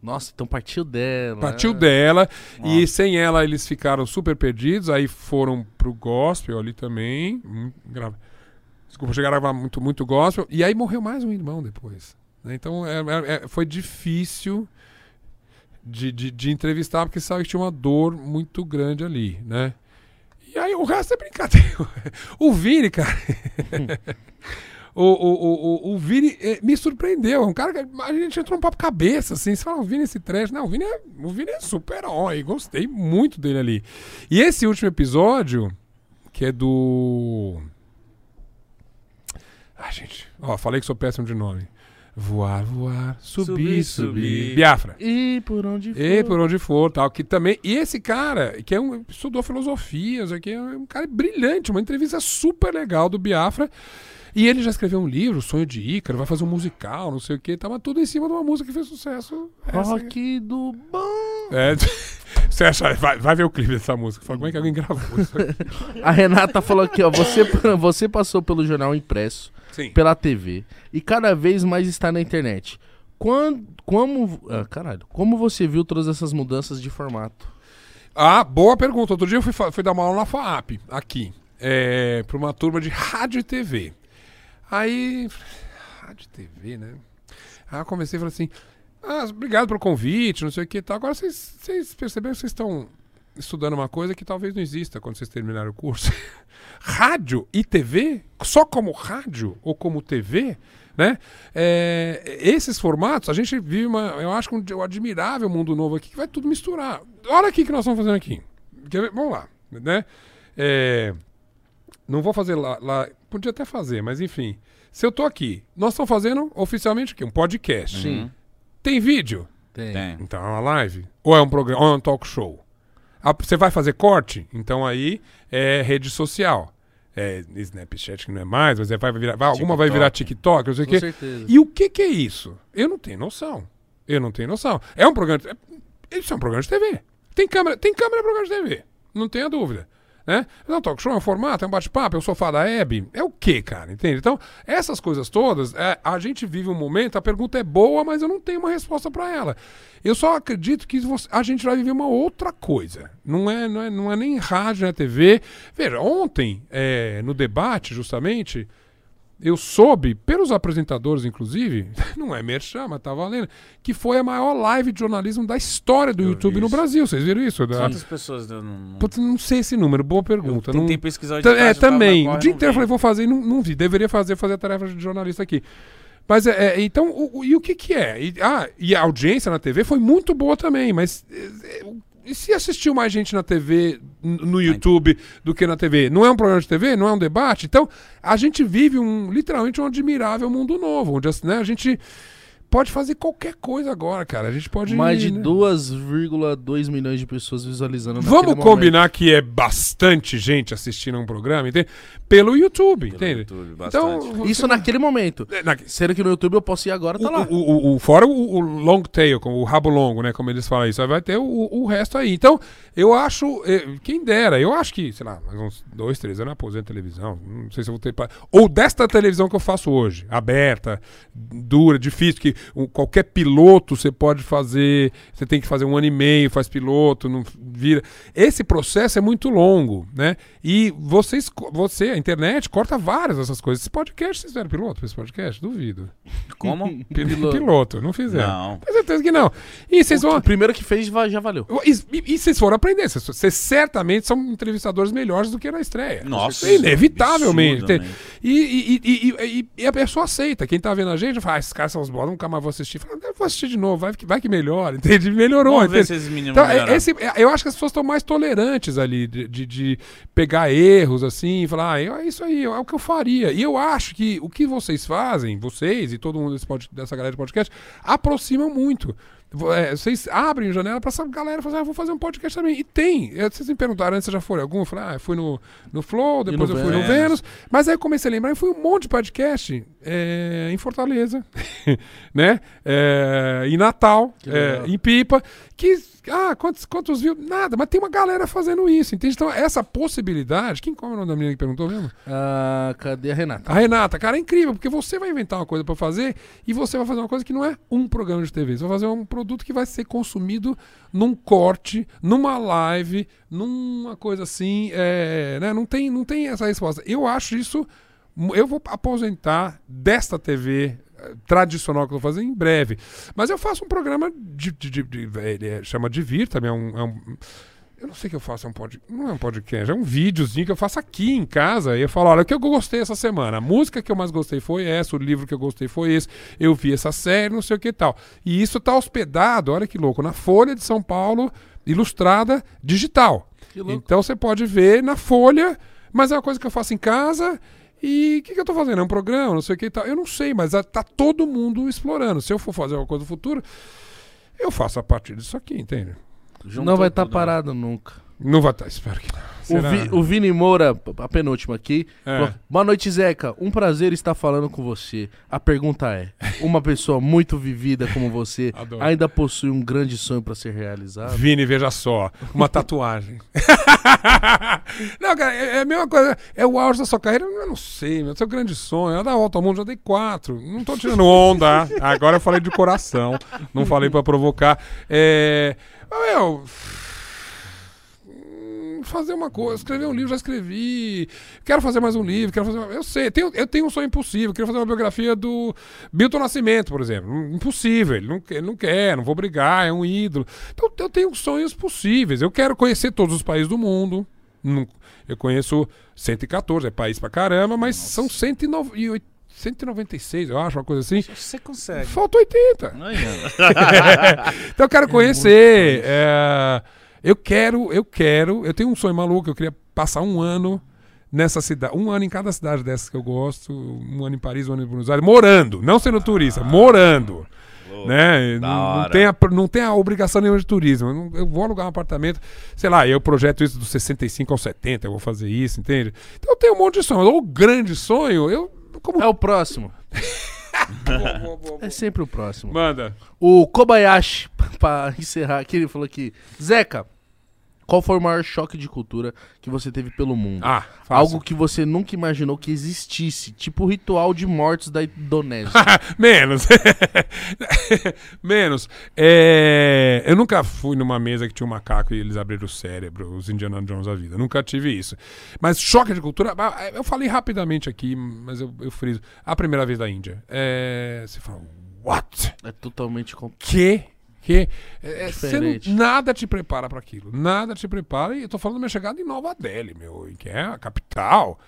Nossa, então partiu dela. partiu né? dela, e sem ela eles ficaram super perdidos, aí foram pro gospel ali também. hum, Desculpa, chegaram a gravar muito, muito gospel, e aí morreu mais um irmão depois. né? Então é- é- é- foi difícil de, de, de entrevistar, porque sabe que tinha uma dor muito grande ali, né? E aí o resto é brincadeira. O Vini, cara. O, o, o, o, Vini eh, me surpreendeu. É um cara que a gente entrou um papo cabeça, assim. Você fala, o Vini esse trash. Não, o Vini é, o Vini é super herói. Gostei muito dele ali. E esse último episódio, que é do. Ai, gente. Ó, falei que sou péssimo de nome. Voar, voar, subir, Subir, subir. Biafra. E por onde for. E por onde for, tal, que também. E esse cara, que é um estudou filosofia, aqui é um cara brilhante, uma entrevista super legal do Biafra. E ele já escreveu um livro, Sonho de Ícaro, vai fazer um musical, não sei o quê, tava tudo em cima de uma música que fez sucesso. Essa- Rock do bom. É, você acha, vai, vai ver o clipe dessa música. Fala, como é que alguém gravou isso aqui? A Renata falou aqui, ó. Você, você passou pelo jornal impresso, Sim. pela TV e cada vez mais está na internet. Quando, como, ah, caralho, como você viu todas essas mudanças de formato? Ah, boa pergunta. Outro dia eu fui, fui dar uma aula na FAAP, aqui, é, para uma turma de rádio e TV. Aí, rádio e TV, né? Aí eu comecei e falei assim: ah, obrigado pelo convite, não sei o que e tal. Agora vocês, vocês perceberam que vocês estão estudando uma coisa que talvez não exista quando vocês terminarem o curso. rádio e TV? Só como rádio ou como TV? Né? É, esses formatos, a gente vive uma, eu acho que um, um admirável mundo novo aqui que vai tudo misturar. Olha aqui o que nós estamos fazendo aqui. Quer ver? Vamos lá, né? É, não vou fazer lá, lá, podia até fazer, mas enfim. Se eu tô aqui, nós estamos fazendo oficialmente o quê? Um podcast. Sim. Tem vídeo? Tem. Tem. Então é uma live? Ou é um programa, ou é um talk show? Ah, Você vai fazer corte? Então aí é rede social. É Snapchat que não é mais, mas é- vai virar, vai- alguma vai virar TikTok, não sei o Com quê. certeza. E o que que é isso? Eu não tenho noção. Eu não tenho noção. É um programa de, é- isso é um programa de TV. Tem câmera, tem câmera é programa de TV. Não tenha dúvida. Né? Não, talk show é um formato, é um bate-papo, é o sofá da Hebe. É o quê, cara? Entende? Então, essas coisas todas, é, a gente vive um momento, a pergunta é boa, mas eu não tenho uma resposta para ela. Eu só acredito que você- a gente vai viver uma outra coisa. Não é, não é, não é nem rádio, não é TV. Veja, ontem, é, no debate, justamente, eu soube, pelos apresentadores, inclusive, não é merchan, mas tá valendo, que foi a maior live de jornalismo da história do Eu YouTube no. Brasil. Vocês viram isso? Da- Quantas pessoas eu não, não, Putz, não sei esse número, boa eu pergunta. não- tentei pesquisar de É, eu também. O dia não inteiro eu falei, vou fazer e não, não vi. Deveria fazer, fazer a tarefa de jornalista aqui. Mas, é, é, então, o, o- e o que que é? E, ah, e a audiência na TV foi muito boa também, mas... é, é, e se assistiu mais gente na TV, no YouTube, do que na TV? Não é um programa de TV? Não é um debate? Então, a gente vive um, literalmente um admirável mundo novo, onde né, a gente pode fazer qualquer coisa agora, cara. A gente pode... Mais de né? 2,2 milhões de pessoas visualizando Vamos momento. combinar que é bastante gente assistindo um programa, entende? Pelo YouTube, Pelo entende? YouTube, Então, bastante. você- Isso naquele momento. É, na- Sendo que no YouTube eu posso ir agora, tá o, lá. o, o- fora o, long tail, o rabo longo, né? Como eles falam isso, aí vai ter o, resto aí. Então, eu acho, eh, quem dera, eu acho que, sei lá, mais uns dois, três anos eu aposento televisão. Não sei se eu vou ter. Ou desta televisão que eu faço hoje, aberta, dura, difícil, que o- qualquer piloto você pode fazer. Você tem que fazer um ano e meio, faz piloto, não vira. Esse processo é muito longo, né? E vocês, você, a internet, corta várias dessas coisas. Esse podcast, vocês fizeram piloto pra esse podcast? Duvido. Como? Pil- Piloto. Piloto, não fizeram. Não. Tenho certeza que não. E vocês O vão. primeiro que fez já valeu. E, e- vocês foram aprender. Vocês, vocês certamente são entrevistadores melhores do que na estreia. Nossa. Inevitavelmente. E, e- e- e- e- e a pessoa aceita. Quem tá vendo a gente fala, ah, esses caras são os bolas, nunca mais vou assistir. Fala, "Eu vou assistir de novo, vai que, vai que melhora, entende? Melhorou, Vamos ver entende? se esses meninos Então, é- esse, é- eu acho que as pessoas estão mais tolerantes ali de, de- de pegar erros assim e falar, ah, é isso aí, é o que eu faria. E eu acho que o que vocês fazem, vocês e todo mundo desse pod- dessa galera de podcast, aproximam muito. É, vocês abrem janela pra essa galera fazer, ah, vou fazer um podcast também. E tem. É, Vocês me perguntaram antes se já foi algum. Eu falei, ah, eu fui no, no Flow, depois eu fui no Vênus. Vênus. Mas aí eu comecei a lembrar e fui um monte de podcast é, em Fortaleza, né? É, em Natal, é, em Pipa, que, ah, quantos, quantos viu? Nada, mas tem uma galera fazendo isso, entende? Então, essa possibilidade, quem como é o nome da menina que perguntou mesmo? Ah, cadê a Renata? A Renata, cara, é incrível, porque você vai inventar uma coisa pra fazer e você vai fazer uma coisa que não é um programa de TV, você vai fazer um produto que vai ser consumido num corte, numa live, numa coisa assim, é, né? Não tem, não tem essa resposta. Eu acho isso, eu vou aposentar desta TV tradicional que eu tô fazendo em breve. Mas eu faço um programa de, de, de- de- ele é- chama é um, é um- eu não sei o que eu faço, é um pod, não é um podcast, é um videozinho que eu faço aqui em casa. E eu falo, olha, o que eu gostei essa semana. A música que eu mais gostei foi essa, o livro que eu gostei foi esse, eu vi essa série, não sei o que e tal. E isso tá hospedado, olha que louco, na Folha de São Paulo, ilustrada, digital. Então você pode ver na Folha, mas é uma coisa que eu faço em casa E o que, que eu tô fazendo? É um programa, não sei o que e tal. Eu não sei, mas tá todo mundo explorando. Se eu for fazer uma coisa no futuro, eu faço a partir disso aqui, entende? Juntou não vai estar tudo, né? parado nunca. Não vai estar, espero que não. O? Vi- o Vini Moura, a penúltima aqui. É. falou, Boa noite, Zeca. Um prazer estar falando com você. A pergunta é: uma pessoa muito vivida como você Adoro. ainda possui um grande sonho pra ser realizado? Vini, veja só, uma tatuagem. não, cara, é é a mesma coisa. É o auge da sua carreira? Eu não sei, meu. Seu grande sonho. É dar volta ao mundo, já dei quatro. Não tô tirando onda. Agora eu falei de coração. Não falei pra provocar. É. Mas, meu. Fazer uma coisa, escrever um livro, já escrevi. Quero fazer mais um livro, quero fazer. uma- Eu sei, tenho, eu tenho um sonho impossível. Queria fazer uma biografia do Milton Nascimento, por exemplo. Impossível, ele não, quer- ele não quer, não vou brigar, é um ídolo. Então eu tenho sonhos possíveis. Eu quero conhecer todos os países do mundo. Não- Eu conheço 114, é país pra caramba, mas são 109 196, eu acho, uma coisa assim. Você consegue. Falta 80. Aí, ó. Então eu quero conhecer. é, eu quero, eu quero. Eu tenho um sonho maluco. Eu queria passar um ano nessa cidade. Um ano em cada cidade dessas que eu gosto. Um ano em Paris, um ano em Buenos Aires. Morando. Não sendo turista, morando. Né? da Não, tem a, não tem a obrigação nenhuma de turismo. Eu, vou alugar um apartamento, sei lá, eu projeto isso dos 65 aos 70, eu vou fazer isso, entende? Então eu tenho um monte de sonho. O grande sonho, eu. Como. É o próximo. Vou- vou- vou- É sempre o próximo. Manda. O Kobayashi, pra encerrar aqui, ele falou aqui: Zeca, qual foi o maior choque de cultura que você teve pelo mundo? Ah, fácil. Algo que você nunca imaginou que existisse, tipo o ritual de mortos da Indonésia. Menos. Menos. É, Eu nunca fui numa mesa que tinha um macaco e eles abriram o cérebro, os Indiana Jones da vida. Nunca tive isso. Mas choque de cultura. ah, Eu falei rapidamente aqui, mas eu, eu friso. A primeira vez da Índia. É, Você fala, what? é totalmente. Que? Que? É, é, não- nada te prepara para aquilo. Nada te prepara. E eu tô falando da minha chegada em Nova Delhi, meu, que é a capital.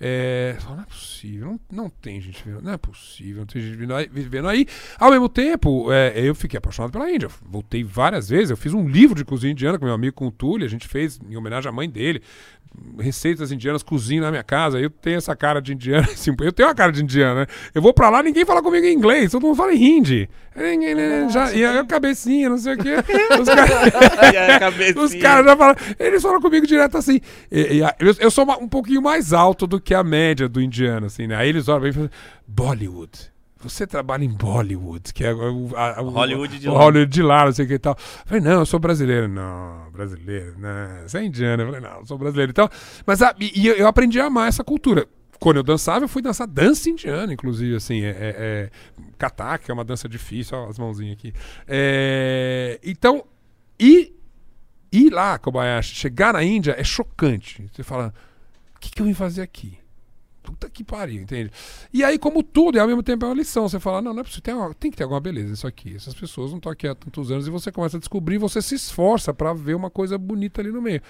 É, não é possível, não, não tem gente vivendo, não é possível, não tem gente vivendo aí. Vivendo aí. Ao mesmo tempo, é, eu fiquei apaixonado pela Índia. Voltei várias vezes. Eu fiz um livro de cozinha indiana com meu amigo com o Túlio. A gente fez em homenagem à mãe dele. Receitas indianas, cozinho na minha casa. Eu tenho essa cara de indiano. assim, eu tenho uma cara de indiano, né? Eu vou pra lá, ninguém fala comigo em inglês, todo mundo fala em hindi. Né, já, e aí, a cabecinha, não sei o quê. Os caras. A cabecinha. Os caras já falam, eles falam comigo direto assim. E- e eu, eu sou uma- um pouquinho mais alto do que a média do indiano, assim, né? Aí eles olham e falam, Bollywood. Você trabalha em Bollywood, que é o, a- o- Hollywood de o lá. Hollywood de lá, não sei o que e tal. Eu falei, não, eu sou brasileiro. Não, brasileiro, não, você é indiano. Eu falei, não, eu sou brasileiro. Então, mas a- e, e eu aprendi a amar essa cultura. Quando eu dançava, eu fui dançar dança indiana, inclusive, assim, é, é, é katak, que é uma dança difícil, ó, as mãozinhas aqui. É, então, e ir lá, Kobayashi, chegar na Índia é chocante. Você fala, o que, que eu vim fazer aqui? Puta que pariu, entende? E aí, como tudo, e ao mesmo tempo é uma lição. Você fala, não, não é possível, tem, uma- tem que ter alguma beleza isso aqui. Essas pessoas não estão aqui há tantos anos e você começa a descobrir, você se esforça pra ver uma coisa bonita ali no meio.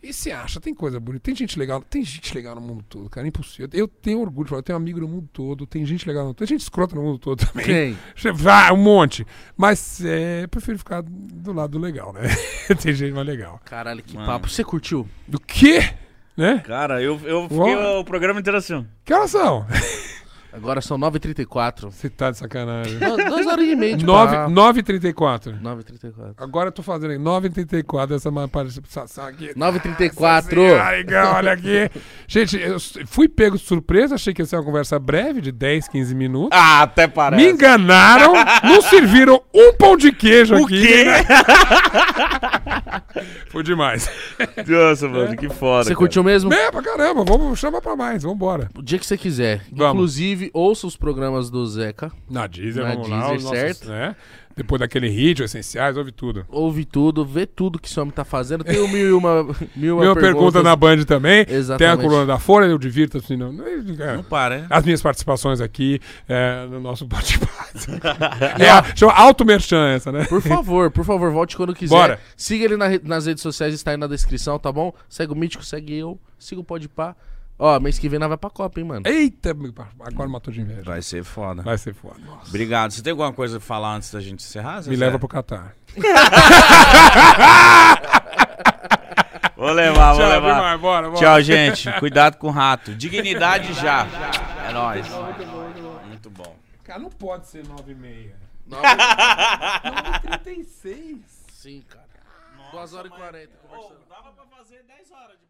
E se acha, tem coisa bonita, tem gente legal, tem gente legal no mundo todo, cara, é impossível. Eu tenho orgulho de falar, eu tenho amigo no mundo todo, tem gente legal no mundo todo, tem gente escrota no mundo todo também. Quem? Vai, um monte. Mas é, eu prefiro ficar do lado legal, né? tem gente mais legal. Caralho, que Mano. papo. Você curtiu? Do quê? Né? Cara, eu, eu fiquei Uó. o programa inteiro assim. Que horas são? Agora são 9h34. Você tá de sacanagem. Du- Duas horas e meia de Nove- papo. 9h34. 9h34. Agora eu tô fazendo aí 9h34, essa mais parte. sa- sa- aqui. 9h34. Ai, legal, olha aqui. Gente, eu s- fui pego de surpresa, achei que ia ser uma conversa breve, de 10, 15 minutos. Ah, até parece. Me enganaram, não serviram um pão de queijo O aqui. quê? Foi demais. Nossa, mano, que foda. Você cara. curtiu mesmo? É, pra caramba, vamos, chama pra mais, vambora. O dia que você quiser. Vamos. Inclusive, ouça os programas do Zeca. Na Deezer, Na vamos lá. Deezer, nossos, certo. Né? Depois daquele hit, essenciais, ouve tudo. Ouve tudo, vê tudo que esse homem tá fazendo. Tem o mil e uma, mil uma Minha pergunta perguntas. na Band também. Tem a Exatamente. coluna da Folha, eu divirta-se. Não, é. Não para, né? As minhas participações aqui é, no nosso bate-papo. é, chama Auto Merchan essa, né? Por favor, por favor, volte quando quiser. Bora. Siga ele na nas redes sociais, está aí na descrição, tá bom? Segue o Mítico, segue eu, siga o Podpah. Ó, mês que vem nós vai pra Copa, hein, mano? Eita, agora matou de inveja. Vai ser foda. Vai ser foda. Obrigado. Você tem alguma coisa pra falar antes da gente encerrar? Me Zezé? leva pro Catar. Vou levar, vou Tchau, levar. Bimar, bora, bora. Tchau, gente. Cuidado com o rato. Dignidade já. É nóis. Muito bom. Cara, não pode ser 9 e meia. Nove- 36. Sim, cara. 2 horas e 40 conversando. dava pra fazer 10 horas de.